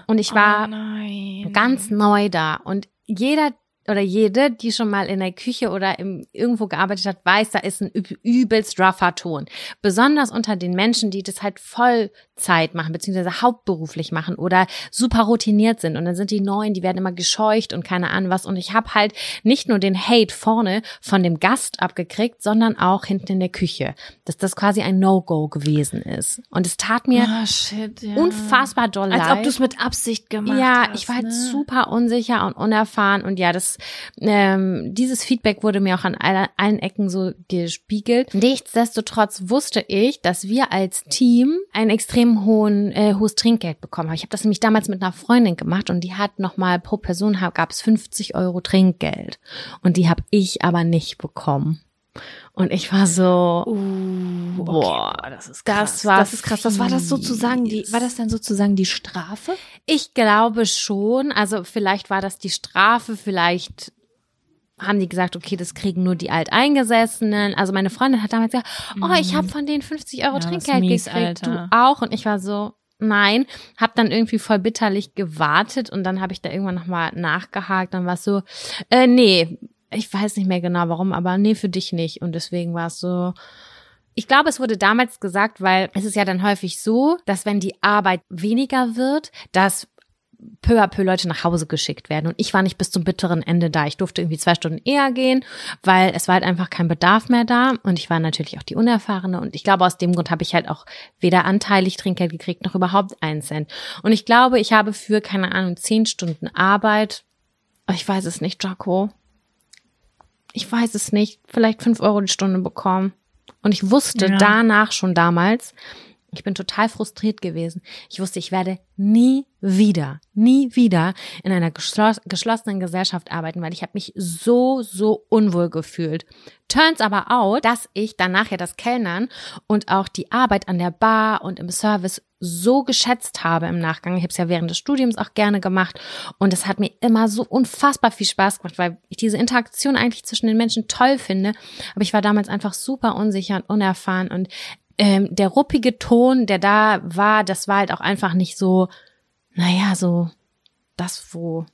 Und ich war oh ganz neu da. Und jeder oder jede, die schon mal in der Küche oder im, irgendwo gearbeitet hat, weiß, da ist ein üb- übelst rougher Ton. Besonders unter den Menschen, die das halt Vollzeit machen, beziehungsweise hauptberuflich machen oder super routiniert sind. Und dann sind die Neuen, die werden immer gescheucht und keine Ahnung was. Und ich habe halt nicht nur den Hate vorne von dem Gast abgekriegt, sondern auch hinten in der Küche. Dass das quasi ein No-Go gewesen ist. Und es tat mir Ah, shit, ja. unfassbar doll Als leid. ob du es mit Absicht gemacht Ja, hast. ich war halt ne? super unsicher und unerfahren und ja, das ähm, dieses Feedback wurde mir auch an alle, allen Ecken so gespiegelt. Nichtsdestotrotz wusste ich, dass wir als Team ein extrem hohen äh, hohes Trinkgeld bekommen haben. Ich habe das nämlich damals mit einer Freundin gemacht und die hat noch mal pro Person gab es 50 Euro Trinkgeld und die habe ich aber nicht bekommen. Und ich war so, Uh, Boah, okay, das ist das krass. war das ist krass. Was war das sozusagen die? War das dann sozusagen die Strafe? Ich glaube schon. Also vielleicht war das die Strafe, vielleicht haben die gesagt, okay, das kriegen nur die Alteingesessenen. Also meine Freundin hat damals gesagt, oh, ich habe von denen 50 Euro Mhm. Ja, das Trinkgeld mies, gekriegt, Alter. du auch. Und ich war so, nein, hab dann irgendwie voll bitterlich gewartet und dann habe ich da irgendwann nochmal nachgehakt. Dann war es so, äh, nee, ich weiß nicht mehr genau warum, aber nee, für dich nicht. Und deswegen war es so, ich glaube, es wurde damals gesagt, weil es ist ja dann häufig so, dass wenn die Arbeit weniger wird, dass peu à peu Leute nach Hause geschickt werden. Und ich war nicht bis zum bitteren Ende da. Ich durfte irgendwie zwei Stunden eher gehen, weil es war halt einfach kein Bedarf mehr da. Und ich war natürlich auch die Unerfahrene. Und ich glaube, aus dem Grund habe ich halt auch weder anteilig Trinkgeld gekriegt, noch überhaupt einen Cent. Und ich glaube, ich habe für, keine Ahnung, zehn Stunden Arbeit, ich weiß es nicht, Jaco. Ich weiß es nicht, vielleicht fünf Euro die Stunde bekommen. Und ich wusste Ja. danach schon damals, Ich bin total frustriert gewesen. Ich wusste, ich werde nie wieder, nie wieder in einer geschloss geschlossenen Gesellschaft arbeiten, weil ich habe mich so, so unwohl gefühlt. Turns aber out, dass ich danach ja das Kellnern und auch die Arbeit an der Bar und im Service so geschätzt habe im Nachgang. Ich habe es ja während des Studiums auch gerne gemacht und es hat mir immer so unfassbar viel Spaß gemacht, weil ich diese Interaktion eigentlich zwischen den Menschen toll finde. Aber ich war damals einfach super unsicher und unerfahren und ähm, der ruppige Ton, der da war, das war halt auch einfach nicht so, naja, so das, wo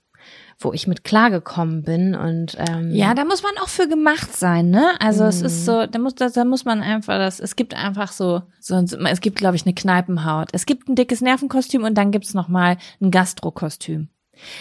wo ich mit klargekommen bin und ähm, Ja, da muss man auch für gemacht sein, ne? Also es ist so, da muss, da, da muss man einfach das, es gibt einfach so, so es gibt, glaube ich, eine Kneipenhaut. Es gibt ein dickes Nervenkostüm und dann gibt's noch mal ein Gastrokostüm.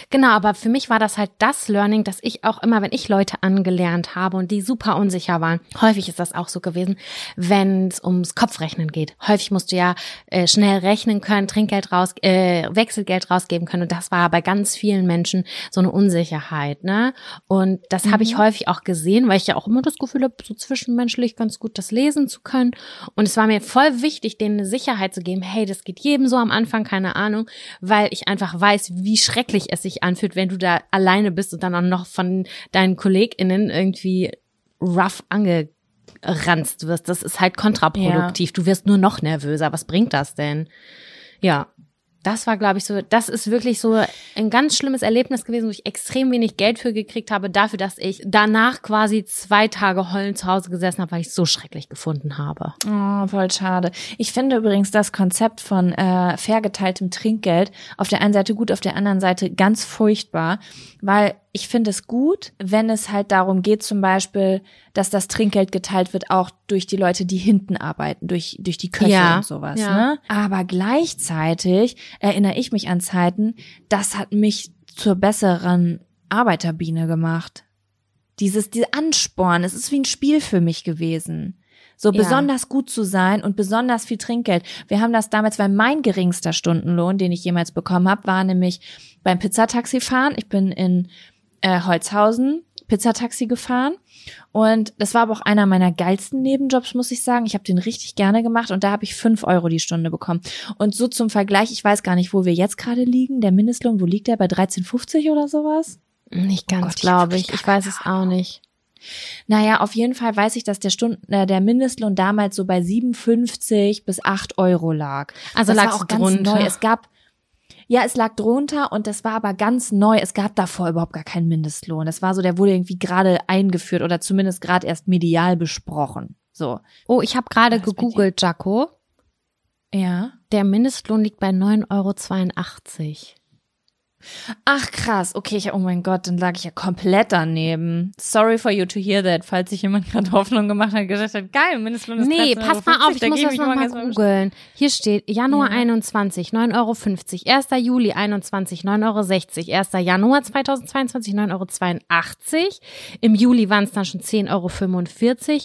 Genau, aber für mich war das halt das Learning, dass ich auch immer, wenn ich Leute angelernt habe und die super unsicher waren, häufig ist das auch so gewesen, wenn es ums Kopfrechnen geht. Häufig musst du ja äh, schnell rechnen können, Trinkgeld raus, äh, Wechselgeld rausgeben können und das war bei ganz vielen Menschen so eine Unsicherheit, ne? Und das mhm. habe ich häufig auch gesehen, weil ich ja auch immer das Gefühl habe, so zwischenmenschlich ganz gut das lesen zu können. Und es war mir voll wichtig, denen eine Sicherheit zu geben, hey, das geht jedem so am Anfang, keine Ahnung, weil ich einfach weiß, wie schrecklich es sich anfühlt, wenn du da alleine bist und dann auch noch von deinen KollegInnen irgendwie rough angeranzt wirst. Das ist halt kontraproduktiv. Ja. Du wirst nur noch nervöser. Was bringt das denn? Ja das war, glaube ich, so, das ist wirklich so ein ganz schlimmes Erlebnis gewesen, wo ich extrem wenig Geld für gekriegt habe, dafür, dass ich danach quasi zwei Tage heulend zu Hause gesessen habe, weil ich es so schrecklich gefunden habe. Oh, voll schade. Ich finde übrigens das Konzept von äh, fair geteiltem Trinkgeld auf der einen Seite gut, auf der anderen Seite ganz furchtbar, weil ich finde es gut, wenn es halt darum geht, zum Beispiel, dass das Trinkgeld geteilt wird, auch durch die Leute, die hinten arbeiten, durch, durch die Köche ja, und sowas. Ja. Ne? Aber gleichzeitig erinnere ich mich an Zeiten, das hat mich zur besseren Arbeiterbiene gemacht. Dieses, diese Ansporn, es ist wie ein Spiel für mich gewesen. So ja. besonders gut zu sein und besonders viel Trinkgeld. Wir haben das damals, weil mein geringster Stundenlohn, den ich jemals bekommen habe, war nämlich beim Pizzataxi fahren. Ich bin in äh, Holzhausen Pizzataxi gefahren und das war aber auch einer meiner geilsten Nebenjobs, muss ich sagen. Ich habe den richtig gerne gemacht und da habe ich fünf Euro die Stunde bekommen. Und so zum Vergleich, ich weiß gar nicht, wo wir jetzt gerade liegen. Der Mindestlohn, wo liegt der? Bei 13,50 oder sowas? Nicht ganz, oh glaube ich. Ich weiß es auch nicht. Naja, auf jeden Fall weiß ich, dass der Stunden, äh, der Mindestlohn damals so bei 57 bis 8 Euro lag. Also das lag auch ganz drunter. neu. Es gab ja, es lag drunter und das war aber ganz neu. Es gab davor überhaupt gar keinen Mindestlohn. Das war so, der wurde irgendwie gerade eingeführt oder zumindest gerade erst medial besprochen. So. Oh, ich habe gerade gegoogelt, Jaco. Ja. Der Mindestlohn liegt bei 9,82 Euro. Ach krass, okay, ich, oh mein Gott, dann lag ich ja komplett daneben. Sorry for you to hear that, falls sich jemand gerade Hoffnung gemacht hat, gesagt hat, geil, Mindestlohn ist Nee, pass mal auf, ich muss das nochmal googeln. Hier steht Januar ja. 21, 9,50 Euro, 1. Juli 21, 9,60 Euro, 1. Januar 2022, 9,82 Euro, im Juli waren es dann schon 10,45 Euro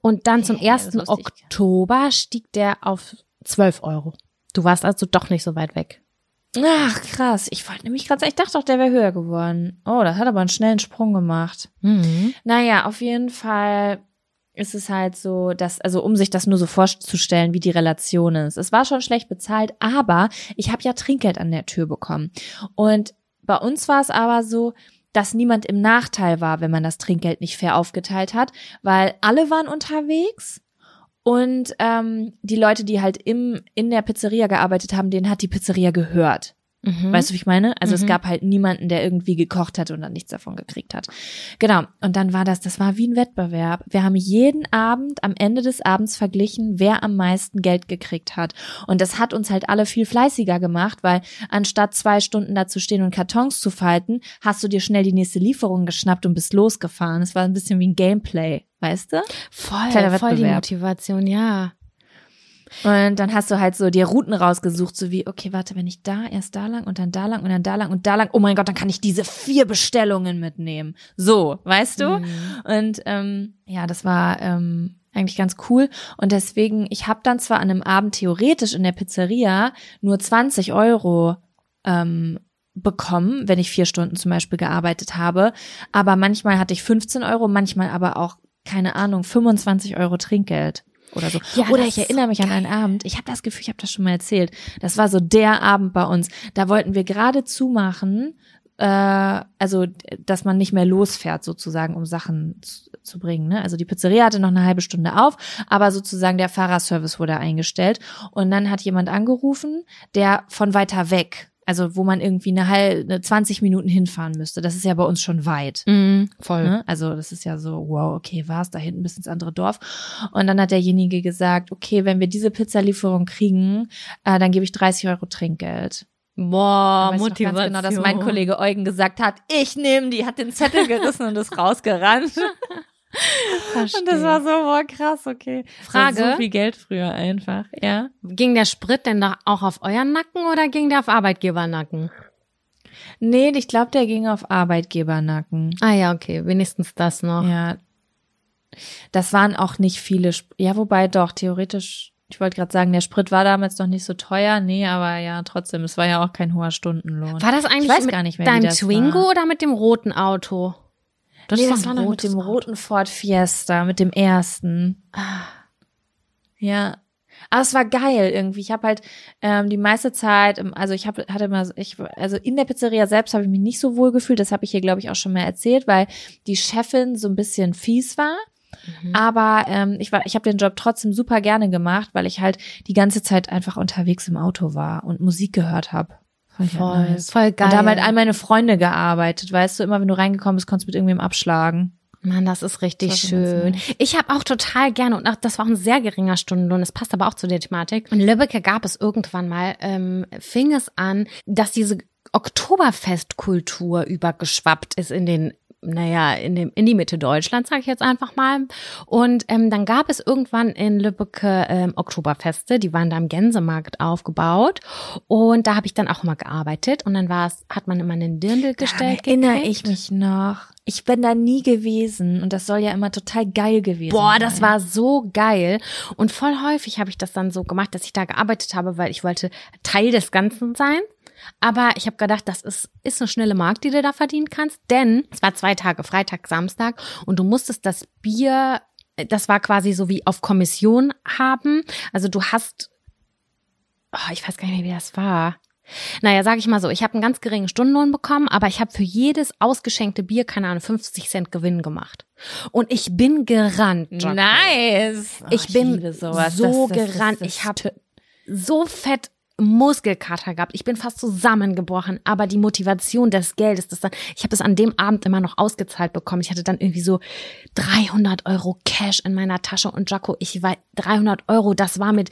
und dann zum 1. Oktober stieg der auf 12 Euro. Du warst also doch nicht so weit weg. Ach, krass. Ich wollte nämlich gerade sagen, ich dachte doch, der wäre höher geworden. Oh, das hat aber einen schnellen Sprung gemacht. Mhm. Naja, auf jeden Fall ist es halt so, dass, also um sich das nur so vorzustellen, wie die Relation ist. Es war schon schlecht bezahlt, aber ich habe ja Trinkgeld an der Tür bekommen. Und bei uns war es aber so, dass niemand im Nachteil war, wenn man das Trinkgeld nicht fair aufgeteilt hat, weil alle waren unterwegs und ähm, die Leute, die halt im, in der Pizzeria gearbeitet haben, denen hat die Pizzeria gehört. Mhm. Weißt du, wie ich meine? Also mhm. es gab halt niemanden, der irgendwie gekocht hat und dann nichts davon gekriegt hat. Genau. Und dann war das, das war wie ein Wettbewerb. Wir haben jeden Abend am Ende des Abends verglichen, wer am meisten Geld gekriegt hat. Und das hat uns halt alle viel fleißiger gemacht, weil anstatt zwei Stunden da zu stehen und Kartons zu falten, hast du dir schnell die nächste Lieferung geschnappt und bist losgefahren. Es war ein bisschen wie ein Gameplay weißt du? Voll, voll die Motivation, ja. Und dann hast du halt so dir Routen rausgesucht, so wie, okay, warte, wenn ich da erst da lang und dann da lang und dann da lang und da lang, oh mein Gott, dann kann ich diese vier Bestellungen mitnehmen. So, weißt du? Mhm. Und ähm, ja, das war ähm, eigentlich ganz cool. Und deswegen, ich habe dann zwar an einem Abend theoretisch in der Pizzeria nur 20 Euro ähm, bekommen, wenn ich vier Stunden zum Beispiel gearbeitet habe. Aber manchmal hatte ich 15 Euro, manchmal aber auch keine Ahnung, 25 Euro Trinkgeld. oder so. Ja, oder ich erinnere mich an einen Abend, ich habe das Gefühl, ich habe das schon mal erzählt. Das war so der Abend bei uns. Da wollten wir gerade zumachen, äh, also dass man nicht mehr losfährt sozusagen, um Sachen zu, zu bringen. Ne? Also die Pizzeria hatte noch eine halbe Stunde auf, aber sozusagen der Fahrerservice wurde eingestellt. Und dann hat jemand angerufen, der von weiter weg, also wo man irgendwie eine halbe, 20 Minuten hinfahren müsste. Das ist ja bei uns schon weit. Mhm, voll. Ne? Also das ist ja so, wow, okay, war's da hinten bis ins andere Dorf. Und dann hat derjenige gesagt, okay, wenn wir diese Pizzalieferung kriegen, äh, dann gebe ich 30 Euro Trinkgeld. Boah, Ich weiß noch Motivation. Ganz genau, dass mein Kollege Eugen gesagt hat, ich nehme die, hat den Zettel gerissen und ist rausgerannt. Verstehe. Und das war so, boah, krass, okay. Frage? So viel Geld früher einfach, ja. Ging der Sprit denn da auch auf euren Nacken oder ging der auf Arbeitgebernacken? Nee, ich glaube, der ging auf Arbeitgebernacken. Ah ja, okay, wenigstens das noch. Ja. Das waren auch nicht viele, Sp ja, wobei doch, theoretisch, ich wollte gerade sagen, der Sprit war damals noch nicht so teuer. Nee, aber ja, trotzdem, es war ja auch kein hoher Stundenlohn. War das eigentlich mit gar nicht mehr, wie deinem Twingo war. oder mit dem roten Auto? Das nee, das war noch mit dem Auto. roten Ford Fiesta, mit dem ersten. Ah. Ja. Aber es war geil irgendwie. Ich habe halt ähm, die meiste Zeit, also ich habe hatte immer, ich also in der Pizzeria selbst habe ich mich nicht so wohl gefühlt. Das habe ich hier glaube ich auch schon mal erzählt, weil die Chefin so ein bisschen fies war. Mhm. Aber ähm, ich war, ich habe den Job trotzdem super gerne gemacht, weil ich halt die ganze Zeit einfach unterwegs im Auto war und Musik gehört habe. Voll, voll geil. Und da haben halt all meine Freunde gearbeitet, weißt du, immer wenn du reingekommen bist, konntest du mit irgendwem abschlagen. Mann, das ist richtig Das schön. Ich habe auch total gerne, und auch, das war auch ein sehr geringer Stundenlohn, das passt aber auch zu der Thematik. In Lübbecke gab es irgendwann mal, ähm, fing es an, dass diese Oktoberfestkultur übergeschwappt ist in den naja, in, dem, in die Mitte Deutschlands, sage ich jetzt einfach mal. Und ähm, dann gab es irgendwann in Lübbecke ähm, Oktoberfeste, die waren da am Gänsemarkt aufgebaut. Und da habe ich dann auch immer gearbeitet. Und dann war es, hat man immer einen Dirndl gestellt. Daran erinnere gekriegt. ich mich noch. Ich bin da nie gewesen und das soll ja immer total geil gewesen Boah, sein. das war so geil. Und voll häufig habe ich das dann so gemacht, dass ich da gearbeitet habe, weil ich wollte Teil des Ganzen sein. Aber ich habe gedacht, das ist, ist eine schnelle Mark, die du da verdienen kannst. Denn es war zwei Tage, Freitag, Samstag. Und du musstest das Bier, das war quasi so wie auf Kommission haben. Also du hast, oh, ich weiß gar nicht mehr, wie das war. Naja, sag ich mal so, ich habe einen ganz geringen Stundenlohn bekommen, aber ich habe für jedes ausgeschenkte Bier, keine Ahnung, 50 Cent Gewinn gemacht. Und ich bin gerannt. Nice. Oh, Ich bin liebe sowas. so Das- das- gerannt. das ich habe so fett Muskelkater gehabt. Ich bin fast zusammengebrochen, aber die Motivation des Geldes, das dann, ich habe das an dem Abend immer noch ausgezahlt bekommen. Ich hatte dann irgendwie so 300 Euro Cash in meiner Tasche und Jaco, ich war 300 Euro, das war mit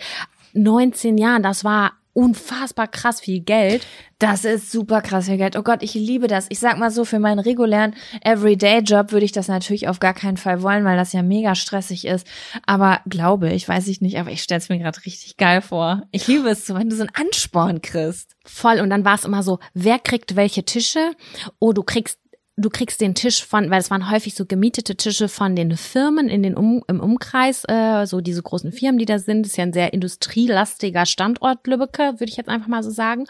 19 Jahren, das war unfassbar krass viel Geld. Das ist super krass viel Geld. Oh Gott, ich liebe das. Ich sag mal so, für meinen regulären Everyday-Job würde ich das natürlich auf gar keinen Fall wollen, weil das ja mega stressig ist. Aber glaube ich, weiß ich nicht, aber ich stelle es mir gerade richtig geil vor. Ich liebe es so, wenn du so einen Ansporn kriegst. Voll. Und dann war es immer so, wer kriegt welche Tische? Oh, du kriegst du kriegst den Tisch von, weil es waren häufig so gemietete Tische von den Firmen in den um, im Umkreis, äh, so diese großen Firmen, die da sind. Das ist ja ein sehr industrielastiger Standort, Lübbecke, würde ich jetzt einfach mal so sagen.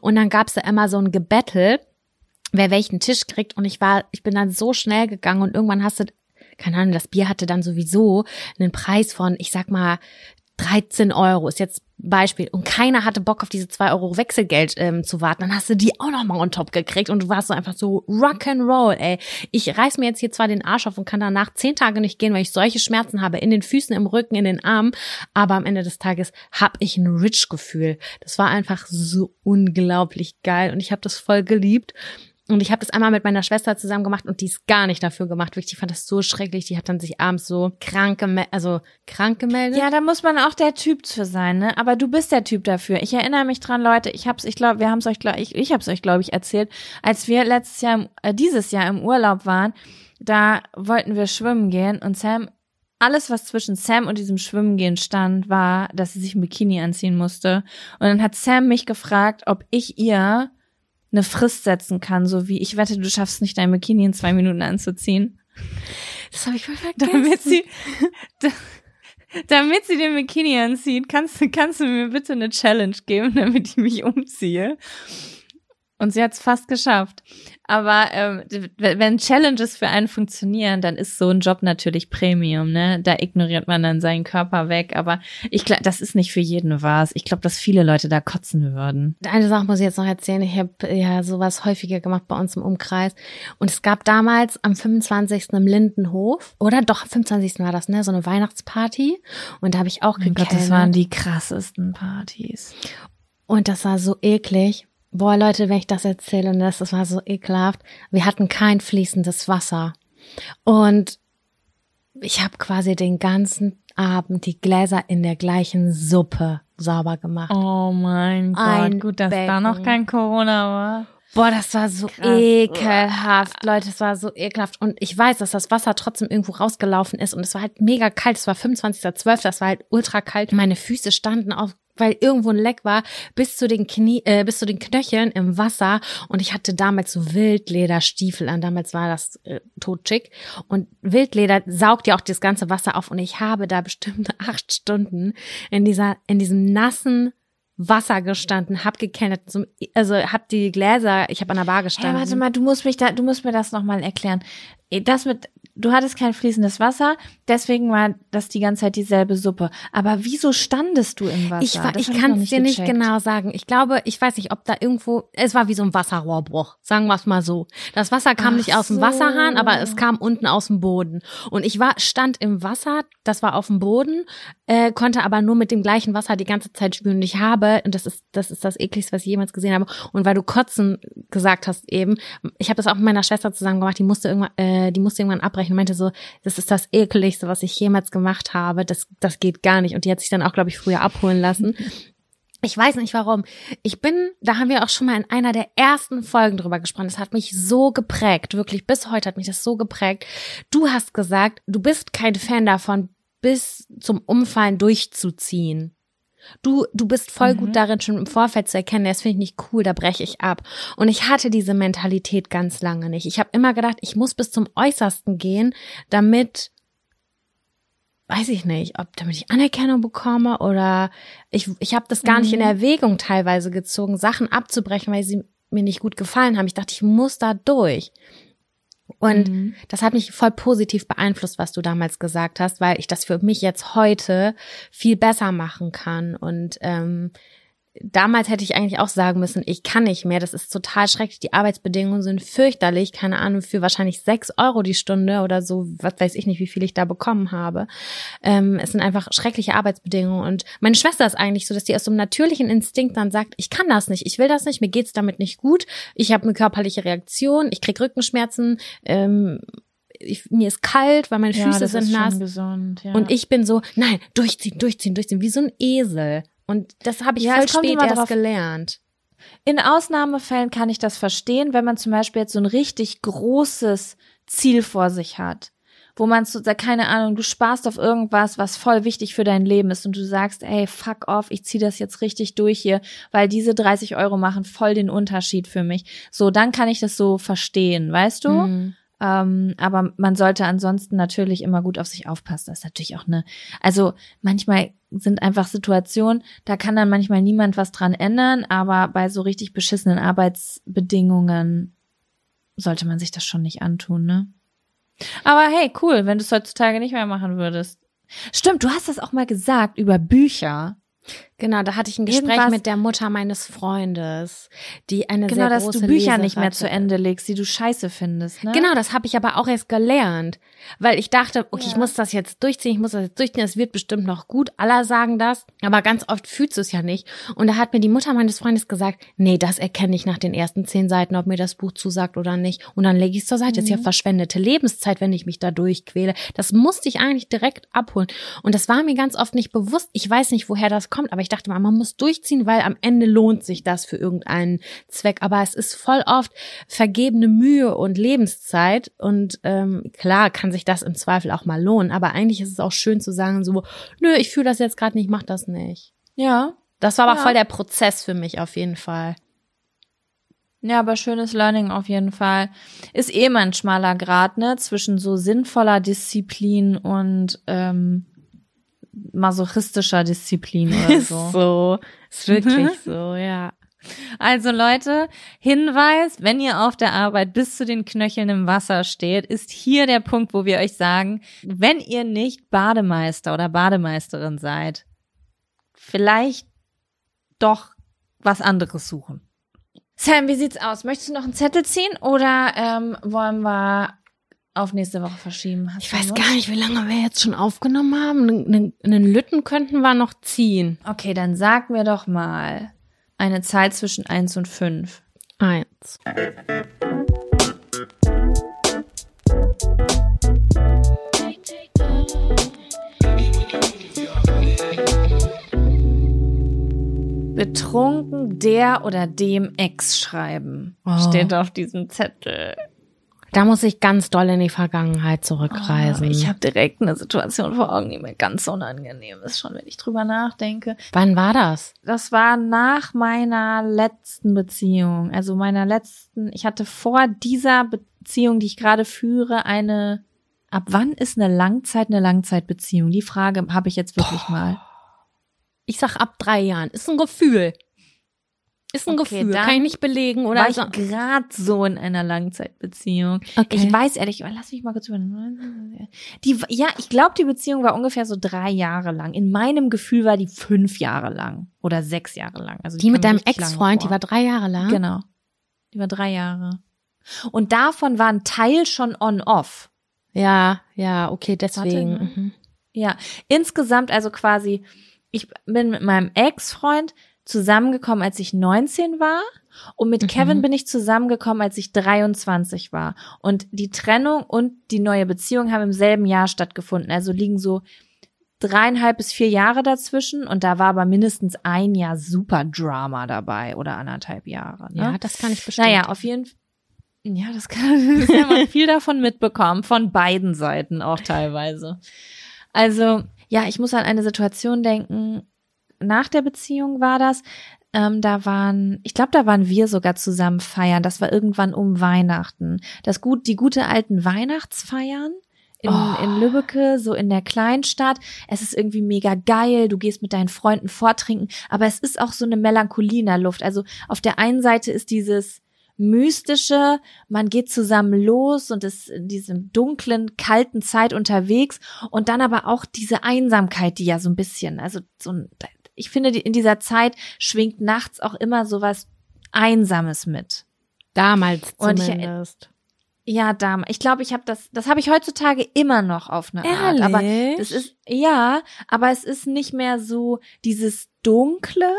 Und dann gab's da immer so ein Gebettel, wer welchen Tisch kriegt. Und ich war, ich bin dann so schnell gegangen und irgendwann hast du, keine Ahnung, das Bier hatte dann sowieso einen Preis von, ich sag mal, 13 Euro ist jetzt Beispiel und keiner hatte Bock auf diese 2 Euro Wechselgeld ähm, zu warten, dann hast du die auch noch mal on top gekriegt und du warst so einfach so Rock'n'Roll, ey. Ich reiß mir jetzt hier zwar den Arsch auf und kann danach zehn Tage nicht gehen, weil ich solche Schmerzen habe in den Füßen, im Rücken, in den Armen, aber am Ende des Tages habe ich ein Rich-Gefühl. Das war einfach so unglaublich geil und ich habe das voll geliebt. Und ich habe das einmal mit meiner Schwester zusammen gemacht und die ist gar nicht dafür gemacht. Wirklich, die fand das so schrecklich. Die hat dann sich abends so krank gemeldet, also krank gemeldet. Ja, da muss man auch der Typ für sein, ne? Aber du bist der Typ dafür. Ich erinnere mich dran, Leute. Ich hab's, ich glaube, wir haben's euch, ich, ich hab's euch, glaube ich, erzählt, als wir letztes Jahr, äh, dieses Jahr im Urlaub waren. Da wollten wir schwimmen gehen und Sam, alles was zwischen Sam und diesem Schwimmen gehen stand, war, dass sie sich ein Bikini anziehen musste. Und dann hat Sam mich gefragt, ob ich ihr eine Frist setzen kann, so wie ich wette, du schaffst nicht dein Bikini in zwei Minuten anzuziehen. das habe ich voll vergessen. damit sie, da, damit sie den Bikini anzieht, kannst du, kannst du mir bitte eine Challenge geben, damit ich mich umziehe. Und sie hat es fast geschafft. Aber ähm, wenn Challenges für einen funktionieren, dann ist so ein Job natürlich Premium, ne? Da ignoriert man dann seinen Körper weg. Aber ich glaube, das ist nicht für jeden was. Ich glaube, dass viele Leute da kotzen würden. Eine Sache muss ich jetzt noch erzählen. Ich habe ja sowas häufiger gemacht bei uns im Umkreis. Und es gab damals am 25. im Lindenhof, oder doch, 25. war das, ne? So eine Weihnachtsparty. Und da habe ich auch Mein Gott, das waren die krassesten Partys. Und das war so eklig. Boah, Leute, wenn ich das erzähle, und das, das war so ekelhaft. Wir hatten kein fließendes Wasser. Und ich habe quasi den ganzen Abend die Gläser in der gleichen Suppe sauber gemacht. Oh mein Gott, Ein gut, dass da Becken. noch kein Corona war. Boah, das war so Krass. ekelhaft, Leute, es war so ekelhaft. Und ich weiß, dass das Wasser trotzdem irgendwo rausgelaufen ist und es war halt mega kalt. Es war 25.12., das war halt ultra kalt. Meine Füße standen auf, weil irgendwo ein Leck war, bis zu den Knie, äh, bis zu den Knöcheln im Wasser. Und ich hatte damals so Wildlederstiefel an. Damals war das äh, totschick. Und Wildleder saugt ja auch das ganze Wasser auf. Und ich habe da bestimmt acht Stunden in dieser, in diesem nassen Wasser gestanden, hab gekennert, so, also hab die Gläser, ich habe an der Bar Hey, gestanden. warte mal, du musst mich da, du musst mir das nochmal erklären. Das mit, du hattest kein fließendes Wasser, deswegen war das die ganze Zeit dieselbe Suppe. Aber wieso standest du im Wasser? Ich, war, ich kann es dir nicht gecheckt. genau sagen. Ich glaube, ich weiß nicht, ob da irgendwo, es war wie so ein Wasserrohrbruch, sagen wir es mal so. Das Wasser kam Ach nicht aus dem so. Wasserhahn, aber es kam unten aus dem Boden. Und ich war, stand im Wasser, das war auf dem Boden, äh, konnte aber nur mit dem gleichen Wasser die ganze Zeit spülen. Und ich habe, und das ist, das ist das ekligste, was ich jemals gesehen habe. Und weil du Kotzen gesagt hast eben, ich habe das auch mit meiner Schwester zusammen gemacht, die musste irgendwann, äh, die musste irgendwann abbrechen und meinte so, das ist das ekligste, was ich jemals gemacht habe. Das, das geht gar nicht. Und die hat sich dann auch, glaube ich, früher abholen lassen. Ich weiß nicht warum. Ich bin, da haben wir auch schon mal in einer der ersten Folgen drüber gesprochen. Das hat mich so geprägt, wirklich bis heute hat mich das so geprägt. Du hast gesagt, du bist kein Fan davon, bis zum Umfallen durchzuziehen. Du, du bist voll Mhm. gut darin, schon im Vorfeld zu erkennen, das finde ich nicht cool, da breche ich ab. Und ich hatte diese Mentalität ganz lange nicht. Ich habe immer gedacht, ich muss bis zum Äußersten gehen, damit weiß ich nicht, ob damit ich Anerkennung bekomme oder ich, ich habe das gar nicht in Mhm. Erwägung teilweise gezogen, Sachen abzubrechen, weil sie mir nicht gut gefallen haben. Ich dachte, ich muss da durch. Und Mhm. das hat mich voll positiv beeinflusst, was du damals gesagt hast, weil ich das für mich jetzt heute viel besser machen kann. Und ähm, damals hätte ich eigentlich auch sagen müssen, ich kann nicht mehr. Das ist total schrecklich. Die Arbeitsbedingungen sind fürchterlich. Keine Ahnung, für wahrscheinlich sechs Euro die Stunde oder so, was weiß ich nicht, wie viel ich da bekommen habe. Ähm, es sind einfach schreckliche Arbeitsbedingungen. Und meine Schwester ist eigentlich so, dass die aus so einem natürlichen Instinkt dann sagt, ich kann das nicht, ich will das nicht, mir geht's damit nicht gut, ich habe eine körperliche Reaktion, ich krieg Rückenschmerzen, ähm, ich, mir ist kalt, weil meine Ja, Füße das sind nass. gesund. Ja. Und ich bin so, nein, durchziehen, durchziehen, durchziehen, wie so ein Esel. Und das habe ich Ja, voll spät erst drauf- gelernt. In Ausnahmefällen kann ich das verstehen, wenn man zum Beispiel jetzt so ein richtig großes Ziel vor sich hat, wo man so, keine Ahnung, du sparst auf irgendwas, was voll wichtig für dein Leben ist und du sagst, ey, fuck off, ich ziehe das jetzt richtig durch hier, weil diese 30 Euro machen voll den Unterschied für mich. So, dann kann ich das so verstehen, weißt du? Mhm. Ähm, aber man sollte ansonsten natürlich immer gut auf sich aufpassen. Das ist natürlich auch eine, also manchmal sind einfach Situationen, da kann dann manchmal niemand was dran ändern, aber bei so richtig beschissenen Arbeitsbedingungen sollte man sich das schon nicht antun, ne? Aber hey, cool, wenn du es heutzutage nicht mehr machen würdest. Stimmt, du hast das auch mal gesagt über Bücher. Genau, da hatte ich ein Gespräch Irgendwas- mit der Mutter meines Freundes, die eine Genau, sehr dass große du Bücher nicht mehr Leseratte zu Ende legst, die du scheiße findest, ne? Genau, das habe ich aber auch erst gelernt, weil ich dachte, okay, ich Ja. muss das jetzt durchziehen, ich muss das jetzt durchziehen, es wird bestimmt noch gut, alle sagen das, aber ganz oft fühlst du es ja nicht. Und da hat mir die Mutter meines Freundes gesagt, nee, das erkenne ich nach den ersten zehn Seiten, ob mir das Buch zusagt oder nicht. Und dann lege ich es zur Seite. Das ist ja Mhm. verschwendete Lebenszeit, wenn ich mich da durchquäle. Das musste ich eigentlich direkt abholen. Und das war mir ganz oft nicht bewusst. Ich weiß nicht, woher das kommt, aber ich dachte mal, man muss durchziehen, weil am Ende lohnt sich das für irgendeinen Zweck. Aber es ist voll oft vergebene Mühe und Lebenszeit. Und ähm, klar kann sich das im Zweifel auch mal lohnen. Aber eigentlich ist es auch schön zu sagen, so, nö, ich fühle das jetzt gerade nicht, mach das nicht. Ja. Das war aber Ja. voll der Prozess für mich auf jeden Fall. Ja, aber schönes Learning auf jeden Fall. Ist eh mal ein schmaler Grad, ne, zwischen so sinnvoller Disziplin und ähm, masochistischer Disziplin oder Ist so. so. Ist wirklich so, ja. Also Leute, Hinweis, wenn ihr auf der Arbeit bis zu den Knöcheln im Wasser steht, ist hier der Punkt, wo wir euch sagen, wenn ihr nicht Bademeister oder Bademeisterin seid, vielleicht doch was anderes suchen. Sam, wie sieht's aus? Möchtest du noch einen Zettel ziehen oder ähm, wollen wir auf nächste Woche verschieben? Hast Ich weiß gar nicht, wie lange wir jetzt schon aufgenommen haben. Einen, Lütten könnten wir noch ziehen. Okay, dann sag mir doch mal eine Zahl zwischen eins und fünf. Eins. Betrunken der oder dem Ex schreiben. Oh. Steht auf diesem Zettel. Da muss ich ganz doll in die Vergangenheit zurückreisen. Oh, ich habe direkt eine Situation vor Augen, die mir ganz unangenehm ist, schon wenn ich drüber nachdenke. Wann war das? Das war nach meiner letzten Beziehung. Also meiner letzten, ich hatte vor dieser Beziehung, die ich gerade führe, eine. Ab wann ist eine Langzeit eine Langzeitbeziehung? Die Frage habe ich jetzt wirklich mal. Ich sag ab drei Jahren. Ist ein Gefühl. Ist ein Okay, Gefühl. Kann ich nicht belegen oder War ich so. gerade so in einer Langzeitbeziehung. Okay. Ich weiß ehrlich, lass mich mal kurz überlegen. Die, ja, ich glaube, die Beziehung war ungefähr so drei Jahre lang. In meinem Gefühl war die fünf Jahre lang oder sechs Jahre lang. Also die mit kam mir deinem Ex-Freund, die war drei Jahre lang. Genau. Die war drei Jahre. Und davon war ein Teil schon on-off. Ja, ja, okay, deswegen. Warte, ne? mhm. Ja, insgesamt also quasi, ich bin mit meinem Ex-Freund zusammengekommen, als ich 19 war. Und mit Mhm. Kevin bin ich zusammengekommen, als ich 23 war. Und die Trennung und die neue Beziehung haben im selben Jahr stattgefunden. Also liegen so dreieinhalb bis vier Jahre dazwischen. Und da war aber mindestens ein Jahr super Drama dabei oder anderthalb Jahre. Ne? Ja, das kann ich bestätigen. Naja, auf jeden Fall. Ja, das kann das kann man viel davon mitbekommen, von beiden Seiten auch teilweise. Also, ja, ich muss an eine Situation denken, nach der Beziehung war das, ähm, da waren, ich glaube, da waren wir sogar zusammen feiern. Das war irgendwann um Weihnachten. Das gut, die gute alten Weihnachtsfeiern in, Oh. in Lübbecke, so in der Kleinstadt. Es ist irgendwie mega geil. Du gehst mit deinen Freunden vortrinken, aber es ist auch so eine Melancholie in der Luft. Also auf der einen Seite ist dieses mystische, man geht zusammen los und ist in diesem dunklen, kalten Zeit unterwegs und dann aber auch diese Einsamkeit, die ja so ein bisschen, also so ein, ich finde, in dieser Zeit schwingt nachts auch immer sowas Einsames mit. Damals ich- zumindest. Ja, Dame, ich glaube, ich habe das, das habe ich heutzutage immer noch auf eine Art. Aber das ist, ja, aber es ist nicht mehr so dieses Dunkle,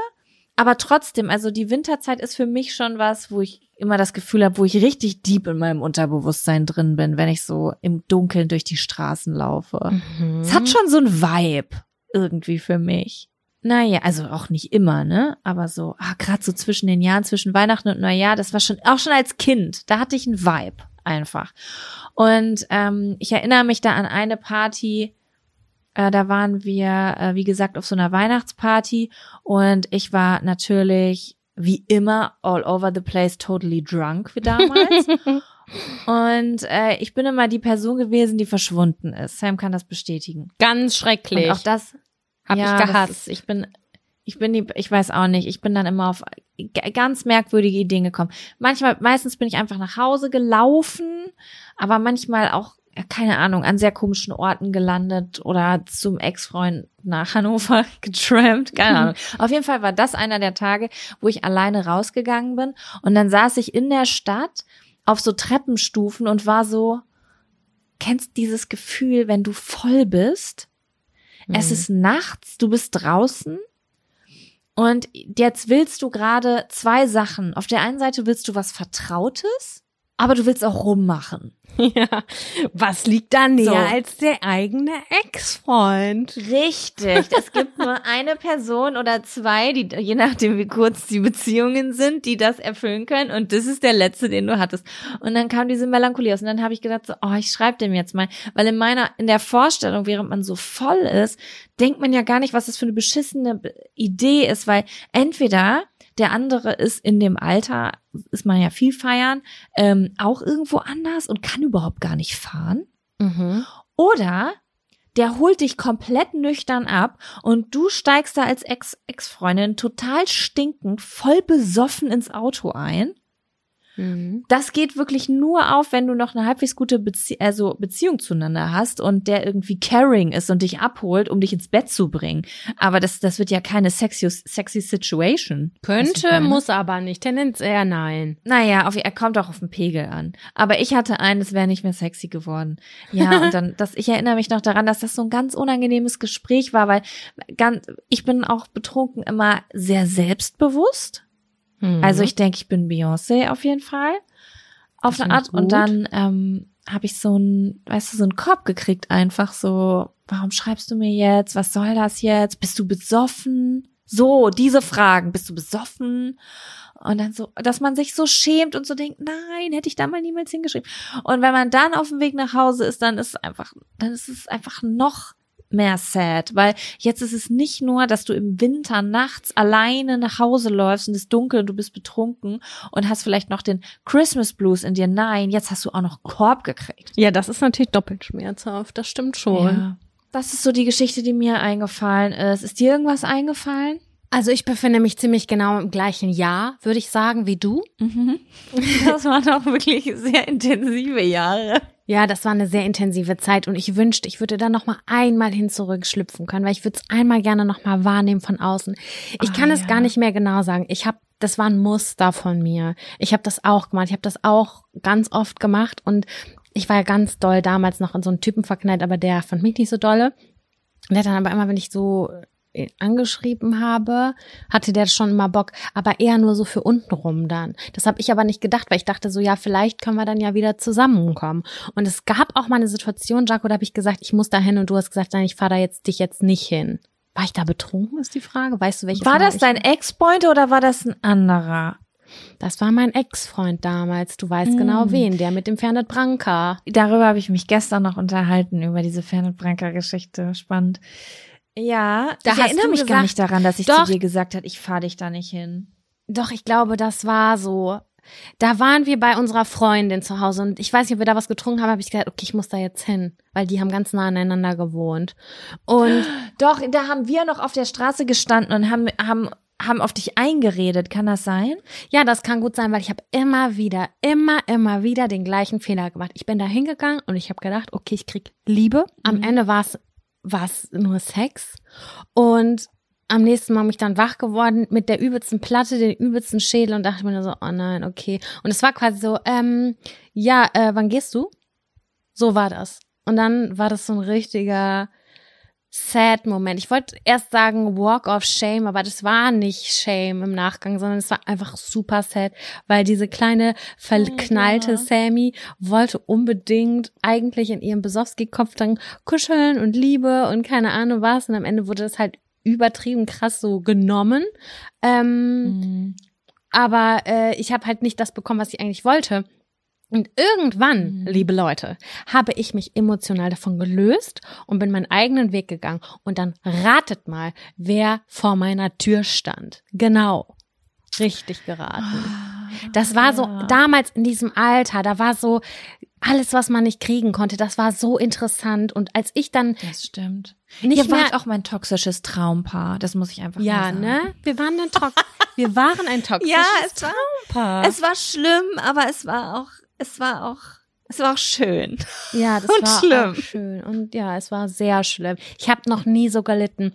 aber trotzdem, also die Winterzeit ist für mich schon was, wo ich immer das Gefühl habe, wo ich richtig deep in meinem Unterbewusstsein drin bin, wenn ich so im Dunkeln durch die Straßen laufe. Mhm. Es hat schon so ein Vibe irgendwie für mich. Naja, also auch nicht immer, ne? Aber so, ah, gerade so zwischen den Jahren, zwischen Weihnachten und Neujahr, das war schon, auch schon als Kind, da hatte ich ein Vibe einfach. Und ähm, ich erinnere mich da an eine Party, äh, da waren wir, äh, wie gesagt, auf so einer Weihnachtsparty und ich war natürlich wie immer all over the place totally drunk wie damals. und äh, ich bin immer die Person gewesen, die verschwunden ist. Sam kann das bestätigen. Ganz schrecklich. Und auch das Hab ja, ich gehasst. Ist, ich bin, ich bin die, ich weiß auch nicht, ich bin dann immer auf ganz merkwürdige Ideen gekommen. Manchmal, meistens bin ich einfach nach Hause gelaufen, aber manchmal auch, keine Ahnung, an sehr komischen Orten gelandet oder zum Ex-Freund nach Hannover getrampt, keine Ahnung. Auf jeden Fall war das einer der Tage, wo ich alleine rausgegangen bin und dann saß ich in der Stadt auf so Treppenstufen und war so, kennst dieses Gefühl, wenn du voll bist? Es Mhm. ist nachts, du bist draußen und jetzt willst du gerade zwei Sachen. Auf der einen Seite willst du was Vertrautes, aber du willst auch rummachen. Ja. Was liegt da näher So. als der eigene Ex-Freund? Richtig. Es gibt nur eine Person oder zwei, die, je nachdem wie kurz die Beziehungen sind, die das erfüllen können. Und das ist der letzte, den du hattest. Und dann kam diese Melancholie aus. Und dann habe ich gedacht, so, oh, ich schreibe dem jetzt mal. Weil in meiner, in der Vorstellung, während man so voll ist, denkt man ja gar nicht, was das für eine beschissene Be- Idee ist, weil entweder der andere ist in dem Alter, ist man ja viel feiern, ähm, auch irgendwo anders und kann überhaupt gar nicht fahren. Mhm. Oder der holt dich komplett nüchtern ab und du steigst da als Ex Ex-Freundin total stinkend, voll besoffen ins Auto ein. Mhm. Das geht wirklich nur auf, wenn du noch eine halbwegs gute Bezie also Beziehung zueinander hast und der irgendwie caring ist und dich abholt, um dich ins Bett zu bringen. Aber das, das wird ja keine sexy, sexy Situation. Könnte, muss aber nicht. Tendenz eher nein. Naja, auf, er kommt auch auf den Pegel an. Aber ich hatte einen, es wäre nicht mehr sexy geworden. Ja, und dann, das, ich erinnere mich noch daran, dass das so ein ganz unangenehmes Gespräch war, weil ganz, ich bin auch betrunken immer sehr selbstbewusst. Mhm. Also ich denke, ich bin Beyoncé auf jeden Fall. Auf Das eine Art. Und dann ähm, habe ich so ein, weißt du, so einen Korb gekriegt, einfach so, warum schreibst du mir jetzt? Was soll das jetzt? Bist du besoffen? So, diese Fragen. Bist du besoffen? Und dann so, dass man sich so schämt und so denkt, nein, hätte ich da mal niemals hingeschrieben. Und wenn man dann auf dem Weg nach Hause ist, dann ist es einfach, dann ist es einfach noch mehr sad, weil jetzt ist es nicht nur, dass du im Winter nachts alleine nach Hause läufst und es ist dunkel und du bist betrunken und hast vielleicht noch den Christmas Blues in dir. Nein, jetzt hast du auch noch Korb gekriegt. ja, das ist natürlich doppelt schmerzhaft. Das stimmt schon. Ja. Das ist so die Geschichte, die mir eingefallen ist. Ist dir irgendwas eingefallen? Also ich befinde mich ziemlich genau im gleichen Jahr, würde ich sagen, wie du. Das waren auch wirklich sehr intensive Jahre. Ja, das war eine sehr intensive Zeit und ich wünschte, ich würde da noch mal einmal hin zurückschlüpfen können, weil ich würde es einmal gerne noch mal wahrnehmen von außen. Ich Ah, kann es ja. gar nicht mehr genau sagen. Ich habe das war ein Muster von mir. Ich habe das auch gemacht. Ich habe das auch ganz oft gemacht und ich war ja ganz doll damals noch in so einen Typen verknallt, aber der fand mich nicht so dolle. Und der hat dann aber immer, wenn ich so angeschrieben habe, hatte der schon immer Bock, aber eher nur so für untenrum dann. Das habe ich aber nicht gedacht, weil ich dachte so, ja, vielleicht können wir dann ja wieder zusammenkommen. Und es gab auch mal eine Situation, Jaco, da habe ich gesagt, ich muss da hin und du hast gesagt, nein, ich fahre da jetzt dich jetzt nicht hin. War ich da betrunken, ist die Frage. Weißt du, welche War Mal das dein Ex-Freund oder war das ein anderer? Das war mein Ex-Freund damals. Du weißt genau Mm. wen, der mit dem Fernet Branca. Darüber habe ich mich gestern noch unterhalten, über diese Fernet Branca-Geschichte. Spannend. Ja, Da ich erinnere mich gar gesagt- nicht daran, dass ich Doch. zu dir gesagt habe, ich fahre dich da nicht hin. Doch, ich glaube, das war so. Da waren wir bei unserer Freundin zu Hause und ich weiß nicht, ob wir da was getrunken haben, habe ich gedacht, okay, ich muss da jetzt hin, weil die haben ganz nah aneinander gewohnt. Und Doch, da haben wir noch auf der Straße gestanden und haben, haben, haben auf dich eingeredet. Kann das sein? ja, das kann gut sein, weil ich habe immer wieder, immer, immer wieder den gleichen Fehler gemacht. Ich bin da hingegangen und ich habe gedacht, okay, ich krieg Liebe. Am Mhm. Ende war es war es nur Sex und am nächsten Mal bin ich dann wach geworden mit der übelsten Platte, den übelsten Schädel und dachte mir nur so, oh nein, okay. Und es war quasi so, ähm, ja, äh, wann gehst du? So war das. Und dann war das so ein richtiger sad Moment. Ich wollte erst sagen Walk of Shame, aber das war nicht Shame im Nachgang, sondern es war einfach super sad, weil diese kleine verknallte Ja. Sammy wollte unbedingt eigentlich in ihrem Besowski-Kopf dann kuscheln und Liebe und keine Ahnung was und am Ende wurde das halt übertrieben krass so genommen. Ähm, aber äh, ich habe halt nicht das bekommen, was ich eigentlich wollte. Und irgendwann, Mhm. liebe Leute, habe ich mich emotional davon gelöst und bin meinen eigenen Weg gegangen. Und dann ratet mal, wer vor meiner Tür stand. Genau. Richtig geraten. Das war so Ja. damals in diesem Alter, da war so alles, was man nicht kriegen konnte, das war so interessant. Und als ich dann Das stimmt. nicht Ihr wart auch mein toxisches Traumpaar. Das muss ich einfach ja, sagen. ne? Wir waren ein Tox wir waren ein toxisches Ja, es war, Traumpaar. es war schlimm, aber es war auch, es war auch, es war auch schön. Ja, das Und war schlimm. auch schön. Und ja, es war sehr schlimm. Ich habe noch nie so gelitten.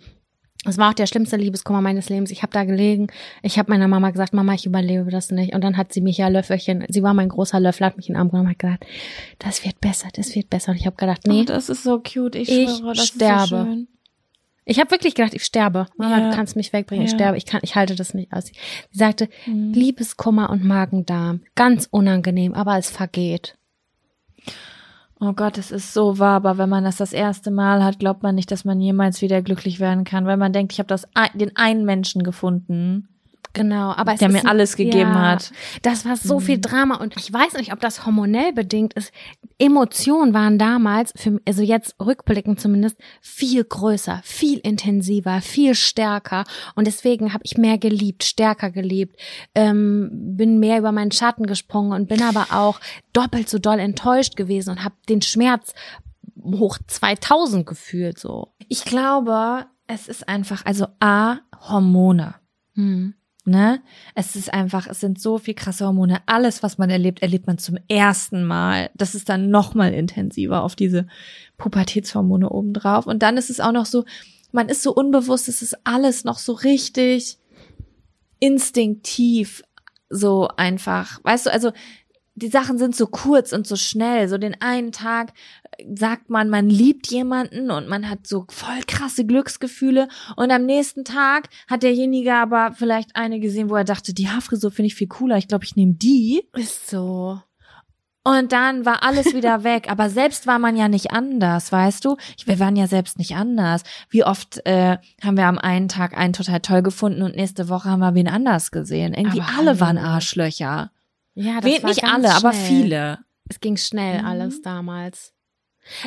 Es war auch der schlimmste Liebeskummer meines Lebens. Ich habe da gelegen. Ich habe meiner Mama gesagt, Mama, ich überlebe das nicht. Und dann hat sie mich ja Löffelchen, sie war mein großer Löffel, hat mich in den Arm genommen und hat gesagt, das wird besser, das wird besser. Und ich habe gedacht, nee, Oh, das ist so cute. Ich, Ich schwöre, das sterbe. Ist so schön. Ich habe wirklich gedacht, ich sterbe. Mama, Ja. du kannst mich wegbringen, ich Ja. sterbe. Ich kann, ich halte das nicht aus. Sie sagte, Mhm. Liebeskummer und Magen-Darm, ganz unangenehm, aber es vergeht. Oh Gott, es ist so wahr, aber wenn man das das erste Mal hat, glaubt man nicht, dass man jemals wieder glücklich werden kann, weil man denkt, ich habe das den einen Menschen gefunden, Genau, aber es der mir alles gegeben ja, hat. Das war so Mhm. viel Drama und ich weiß nicht, ob das hormonell bedingt ist. Emotionen waren damals, für, also jetzt rückblickend zumindest, viel größer, viel intensiver, viel stärker und deswegen habe ich mehr geliebt, stärker geliebt, ähm, bin mehr über meinen Schatten gesprungen und bin aber auch doppelt so doll enttäuscht gewesen und habe den Schmerz hoch 2000 gefühlt so. Ich glaube, es ist einfach, also A, Hormone. Hm. Ne? Es ist einfach, es sind so viel krasse Hormone. Alles, was man erlebt, erlebt man zum ersten Mal. Das ist dann noch mal intensiver auf diese Pubertätshormone obendrauf. Und dann ist es auch noch so, man ist so unbewusst, es ist alles noch so richtig instinktiv so einfach. Weißt du, also die Sachen sind so kurz und so schnell. So den einen Tag sagt man, man liebt jemanden und man hat so voll krasse Glücksgefühle und am nächsten Tag hat derjenige aber vielleicht eine gesehen, wo er dachte, die Haarfrisur finde ich viel cooler. Ich glaube, ich nehme die. Ist so. Und dann war alles wieder weg. Aber selbst war man ja nicht anders, weißt du? Wir waren ja selbst nicht anders. Wie oft äh, haben wir am einen Tag einen total toll gefunden und nächste Woche haben wir wen anders gesehen. Irgendwie Aber alle waren Arschlöcher. Ja, Wen, war nicht alle, aber schnell. viele. Es ging schnell Mhm. alles damals.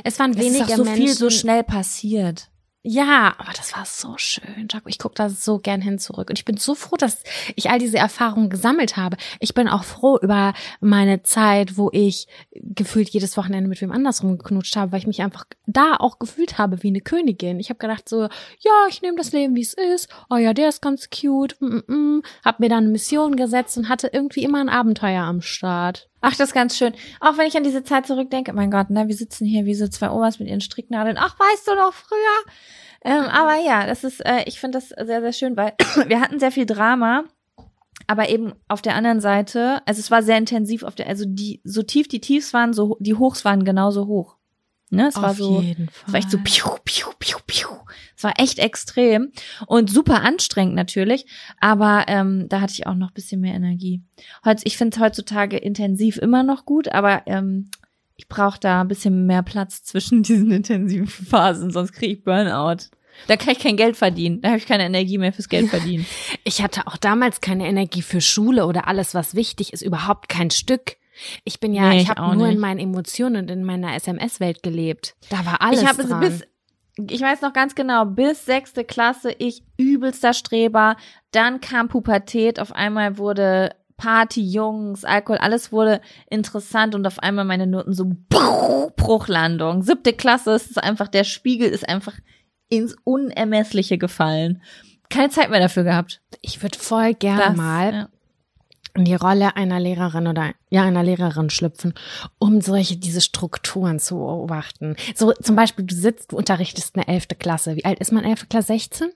Es waren Es ist wenige auch so Menschen. viel so schnell passiert. Ja, aber das war so schön, Jaco. Ich gucke da so gern hin zurück. Und ich bin so froh, dass ich all diese Erfahrungen gesammelt habe. Ich bin auch froh über meine Zeit, wo ich gefühlt jedes Wochenende mit wem anders rumgeknutscht habe, weil ich mich einfach da auch gefühlt habe wie eine Königin. Ich habe gedacht so, ja, ich nehme das Leben, wie es ist. Oh ja, der ist ganz cute. Mm -mm -mm. Hab mir dann eine Mission gesetzt und hatte irgendwie immer ein Abenteuer am Start. Ach, das ist ganz schön. Auch wenn ich an diese Zeit zurückdenke, mein Gott, ne, wir sitzen hier wie so zwei Omas mit ihren Stricknadeln. Ach, weißt du noch früher? Ähm, aber ja, das ist, äh, ich finde das sehr, sehr schön, weil wir hatten sehr viel Drama, aber eben auf der anderen Seite, also es war sehr intensiv auf der, also die, so tief die Tiefs waren, so die Hochs waren genauso hoch. Ne, es war so, jeden Fall. es war echt so piu, piu, piu, piu. Es war echt extrem und super anstrengend natürlich, aber ähm, da hatte ich auch noch ein bisschen mehr Energie. Heutz, ich finde es heutzutage intensiv immer noch gut, aber ähm, ich brauche da ein bisschen mehr Platz zwischen diesen intensiven Phasen, sonst kriege ich Burnout. Da kann ich kein Geld verdienen. Da habe ich keine Energie mehr fürs Geld verdienen. Ich hatte auch damals keine Energie für Schule oder alles, was wichtig ist, überhaupt kein Stück. Ich bin ja, Nee, ich habe nur in nicht. meinen Emotionen und in meiner SMS-Welt gelebt. Da war alles ich habe bis ich weiß noch ganz genau, bis sechste Klasse ich übelster Streber. Dann kam Pubertät, auf einmal wurde Party, Jungs, Alkohol, alles wurde interessant und auf einmal meine Noten so Bruchlandung. Siebte Klasse ist es einfach, der Spiegel ist einfach ins Unermessliche gefallen. Keine Zeit mehr dafür gehabt. ich würde voll gerne Das, mal ja. In die Rolle einer Lehrerin oder ja einer Lehrerin schlüpfen, um solche diese Strukturen zu beobachten. So zum Beispiel, du sitzt, du unterrichtest eine elfte Klasse. Wie alt ist man elfte Klasse? 16?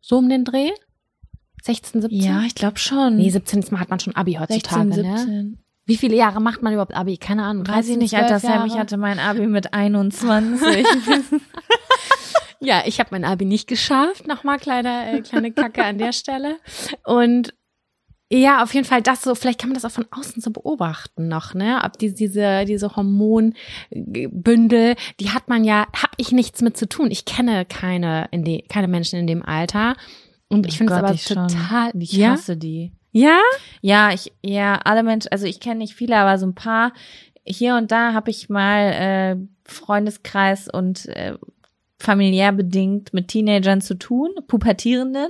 So um den Dreh? 16, 17? Ja, ich glaube schon. Nee, 17 ist- hat man schon Abi heutzutage, 16, ne? 17. Wie viele Jahre macht man überhaupt Abi? Keine Ahnung. Weiß ich 13, nicht, 12 Alter Sam, ich hatte mein Abi mit 21. Ja, ich habe mein Abi nicht geschafft. Nochmal kleine, äh, kleine Kacke an der Stelle. Und ja, auf jeden Fall das so, vielleicht kann man das auch von außen so beobachten noch, ne? Ob die, diese, diese Hormonbündel, die hat man ja, hab ich nichts mit zu tun. Ich kenne keine, in die, keine Menschen in dem Alter. Und ich finde es aber ich schon. total, Ich ja? hasse die. Ja? Ja, ich, ja, alle Menschen, also ich kenne nicht viele, aber so ein paar. Hier und da habe ich mal äh, Freundeskreis und äh, familiär bedingt mit Teenagern zu tun, Pubertierenden.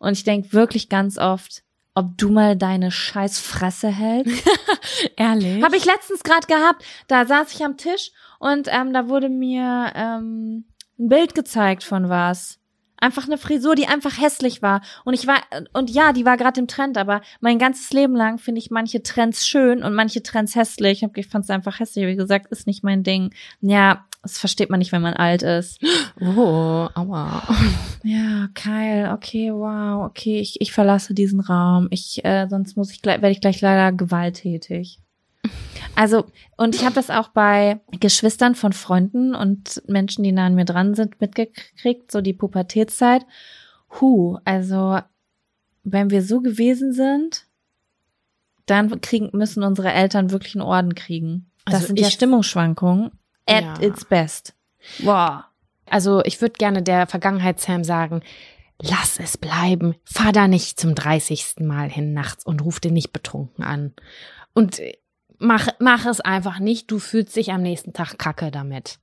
Und ich denke wirklich ganz oft, ob du mal deine scheiß Fresse hältst. Ehrlich? Habe ich letztens gerade gehabt. Da saß ich am Tisch und ähm, da wurde mir ähm, ein Bild gezeigt von was. Einfach eine Frisur, die einfach hässlich war. Und ich war, und ja, die war gerade im Trend, aber mein ganzes Leben lang finde ich manche Trends schön und manche Trends hässlich. Ich fand es einfach hässlich. Wie gesagt, ist nicht mein Ding. Ja, das versteht man nicht, wenn man alt ist. Oh, aua. Ja, Kyle, okay, wow, okay, ich, ich verlasse diesen Raum. Ich, äh, sonst muss ich gleich, werde ich gleich leider gewalttätig. Also, und ich habe das auch bei Geschwistern von Freunden und Menschen, die nah an mir dran sind, mitgekriegt, so die Pubertätszeit. Hu, also, wenn wir so gewesen sind, dann kriegen, müssen unsere Eltern wirklich einen Orden kriegen. Das Also sind ja Stimmungsschwankungen at Ja. its best. Wow. Also ich würde gerne der Vergangenheit Sam sagen, lass es bleiben. Fahr da nicht zum 30. Mal hin nachts und ruf den nicht betrunken an. Und äh, mach, mach es einfach nicht. Du fühlst dich am nächsten Tag kacke damit.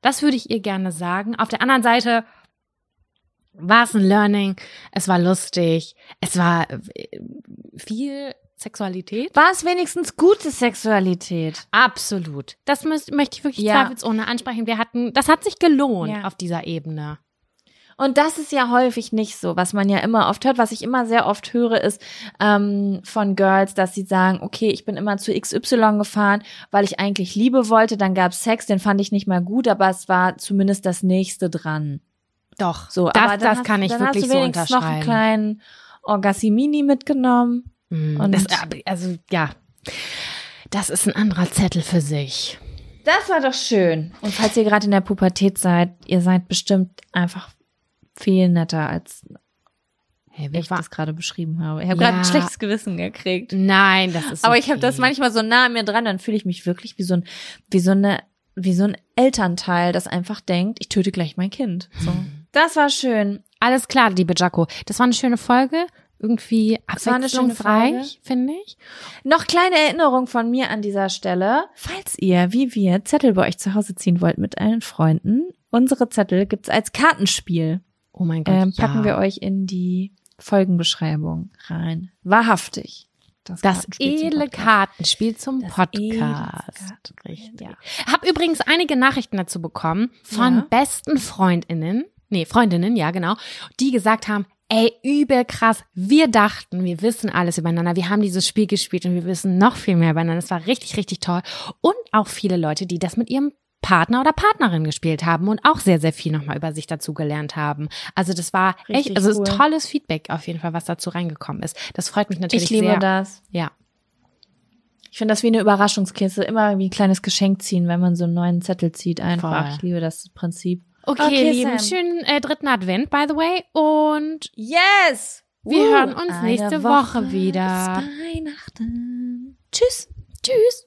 Das würde ich ihr gerne sagen. Auf der anderen Seite war es ein Learning. Es war lustig. Es war äh, viel Sexualität? War es wenigstens gute Sexualität? Absolut. Das müß, möchte ich wirklich Ja. zweifelsohne ansprechen. Wir hatten, das hat sich gelohnt Ja. auf dieser Ebene. Und das ist ja häufig nicht so, was man ja immer oft hört. Was ich immer sehr oft höre, ist ähm, von Girls, dass sie sagen, okay, ich bin immer zu XY gefahren, weil ich eigentlich Liebe wollte. Dann gab's Sex, den fand ich nicht mal gut, aber es war zumindest das nächste dran. Doch, So, das, aber das hast, kann ich wirklich so wenigstens noch einen unterschreiben. kleinen Orgassimini mitgenommen. Und- das, also ja, das ist ein anderer Zettel für sich. Das war doch schön. Und falls ihr gerade in der Pubertät seid, ihr seid bestimmt einfach viel netter, als Hey, ich war, das gerade beschrieben habe. Ich habe Ja. gerade ein schlechtes Gewissen gekriegt. Nein, das ist Aber ich habe das okay. manchmal so nah an mir dran, dann fühle ich mich wirklich wie so ein, wie so eine, wie so ein Elternteil, das einfach denkt, ich töte gleich mein Kind. So. Das war schön. Alles klar, liebe Jaco. Das war eine schöne Folge. Irgendwie Es abwechslungsreich, finde ich. Noch kleine Erinnerung von mir an dieser Stelle. Falls ihr, wie wir, Zettel bei euch zu Hause ziehen wollt mit euren Freunden, unsere Zettel gibt's als Kartenspiel. Oh mein Gott, Ähm, packen ja. wir euch in die Folgenbeschreibung rein. Wahrhaftig. das Kartenspiel zum edle. Kartenspiel zum Das Podcast. Richtig. ja. Hab übrigens einige Nachrichten dazu bekommen von Ja. besten Freundinnen, nee, Freundinnen, ja, genau, die gesagt haben, ey, übel krass, wir dachten, wir wissen alles übereinander, wir haben dieses Spiel gespielt und wir wissen noch viel mehr übereinander. Es war richtig, richtig toll. Und auch viele Leute, die das mit ihrem Partner oder Partnerin gespielt haben und auch sehr, sehr viel nochmal über sich dazu gelernt haben. Also das war Richtig echt, also cool. ist tolles Feedback auf jeden Fall, was dazu reingekommen ist. Das freut mich natürlich Ich liebe sehr. das. Ja. Ich finde das wie eine Überraschungskiste, immer wie ein kleines Geschenk ziehen, wenn man so einen neuen Zettel zieht einfach. Voll. Ich liebe das Prinzip. Okay, Okay, Lieben, Sam. schönen äh, dritten Advent, by the way. Und Yes! Wir Uh, hören uns nächste Woche wieder. Bis Weihnachten. tschüss. Tschüss.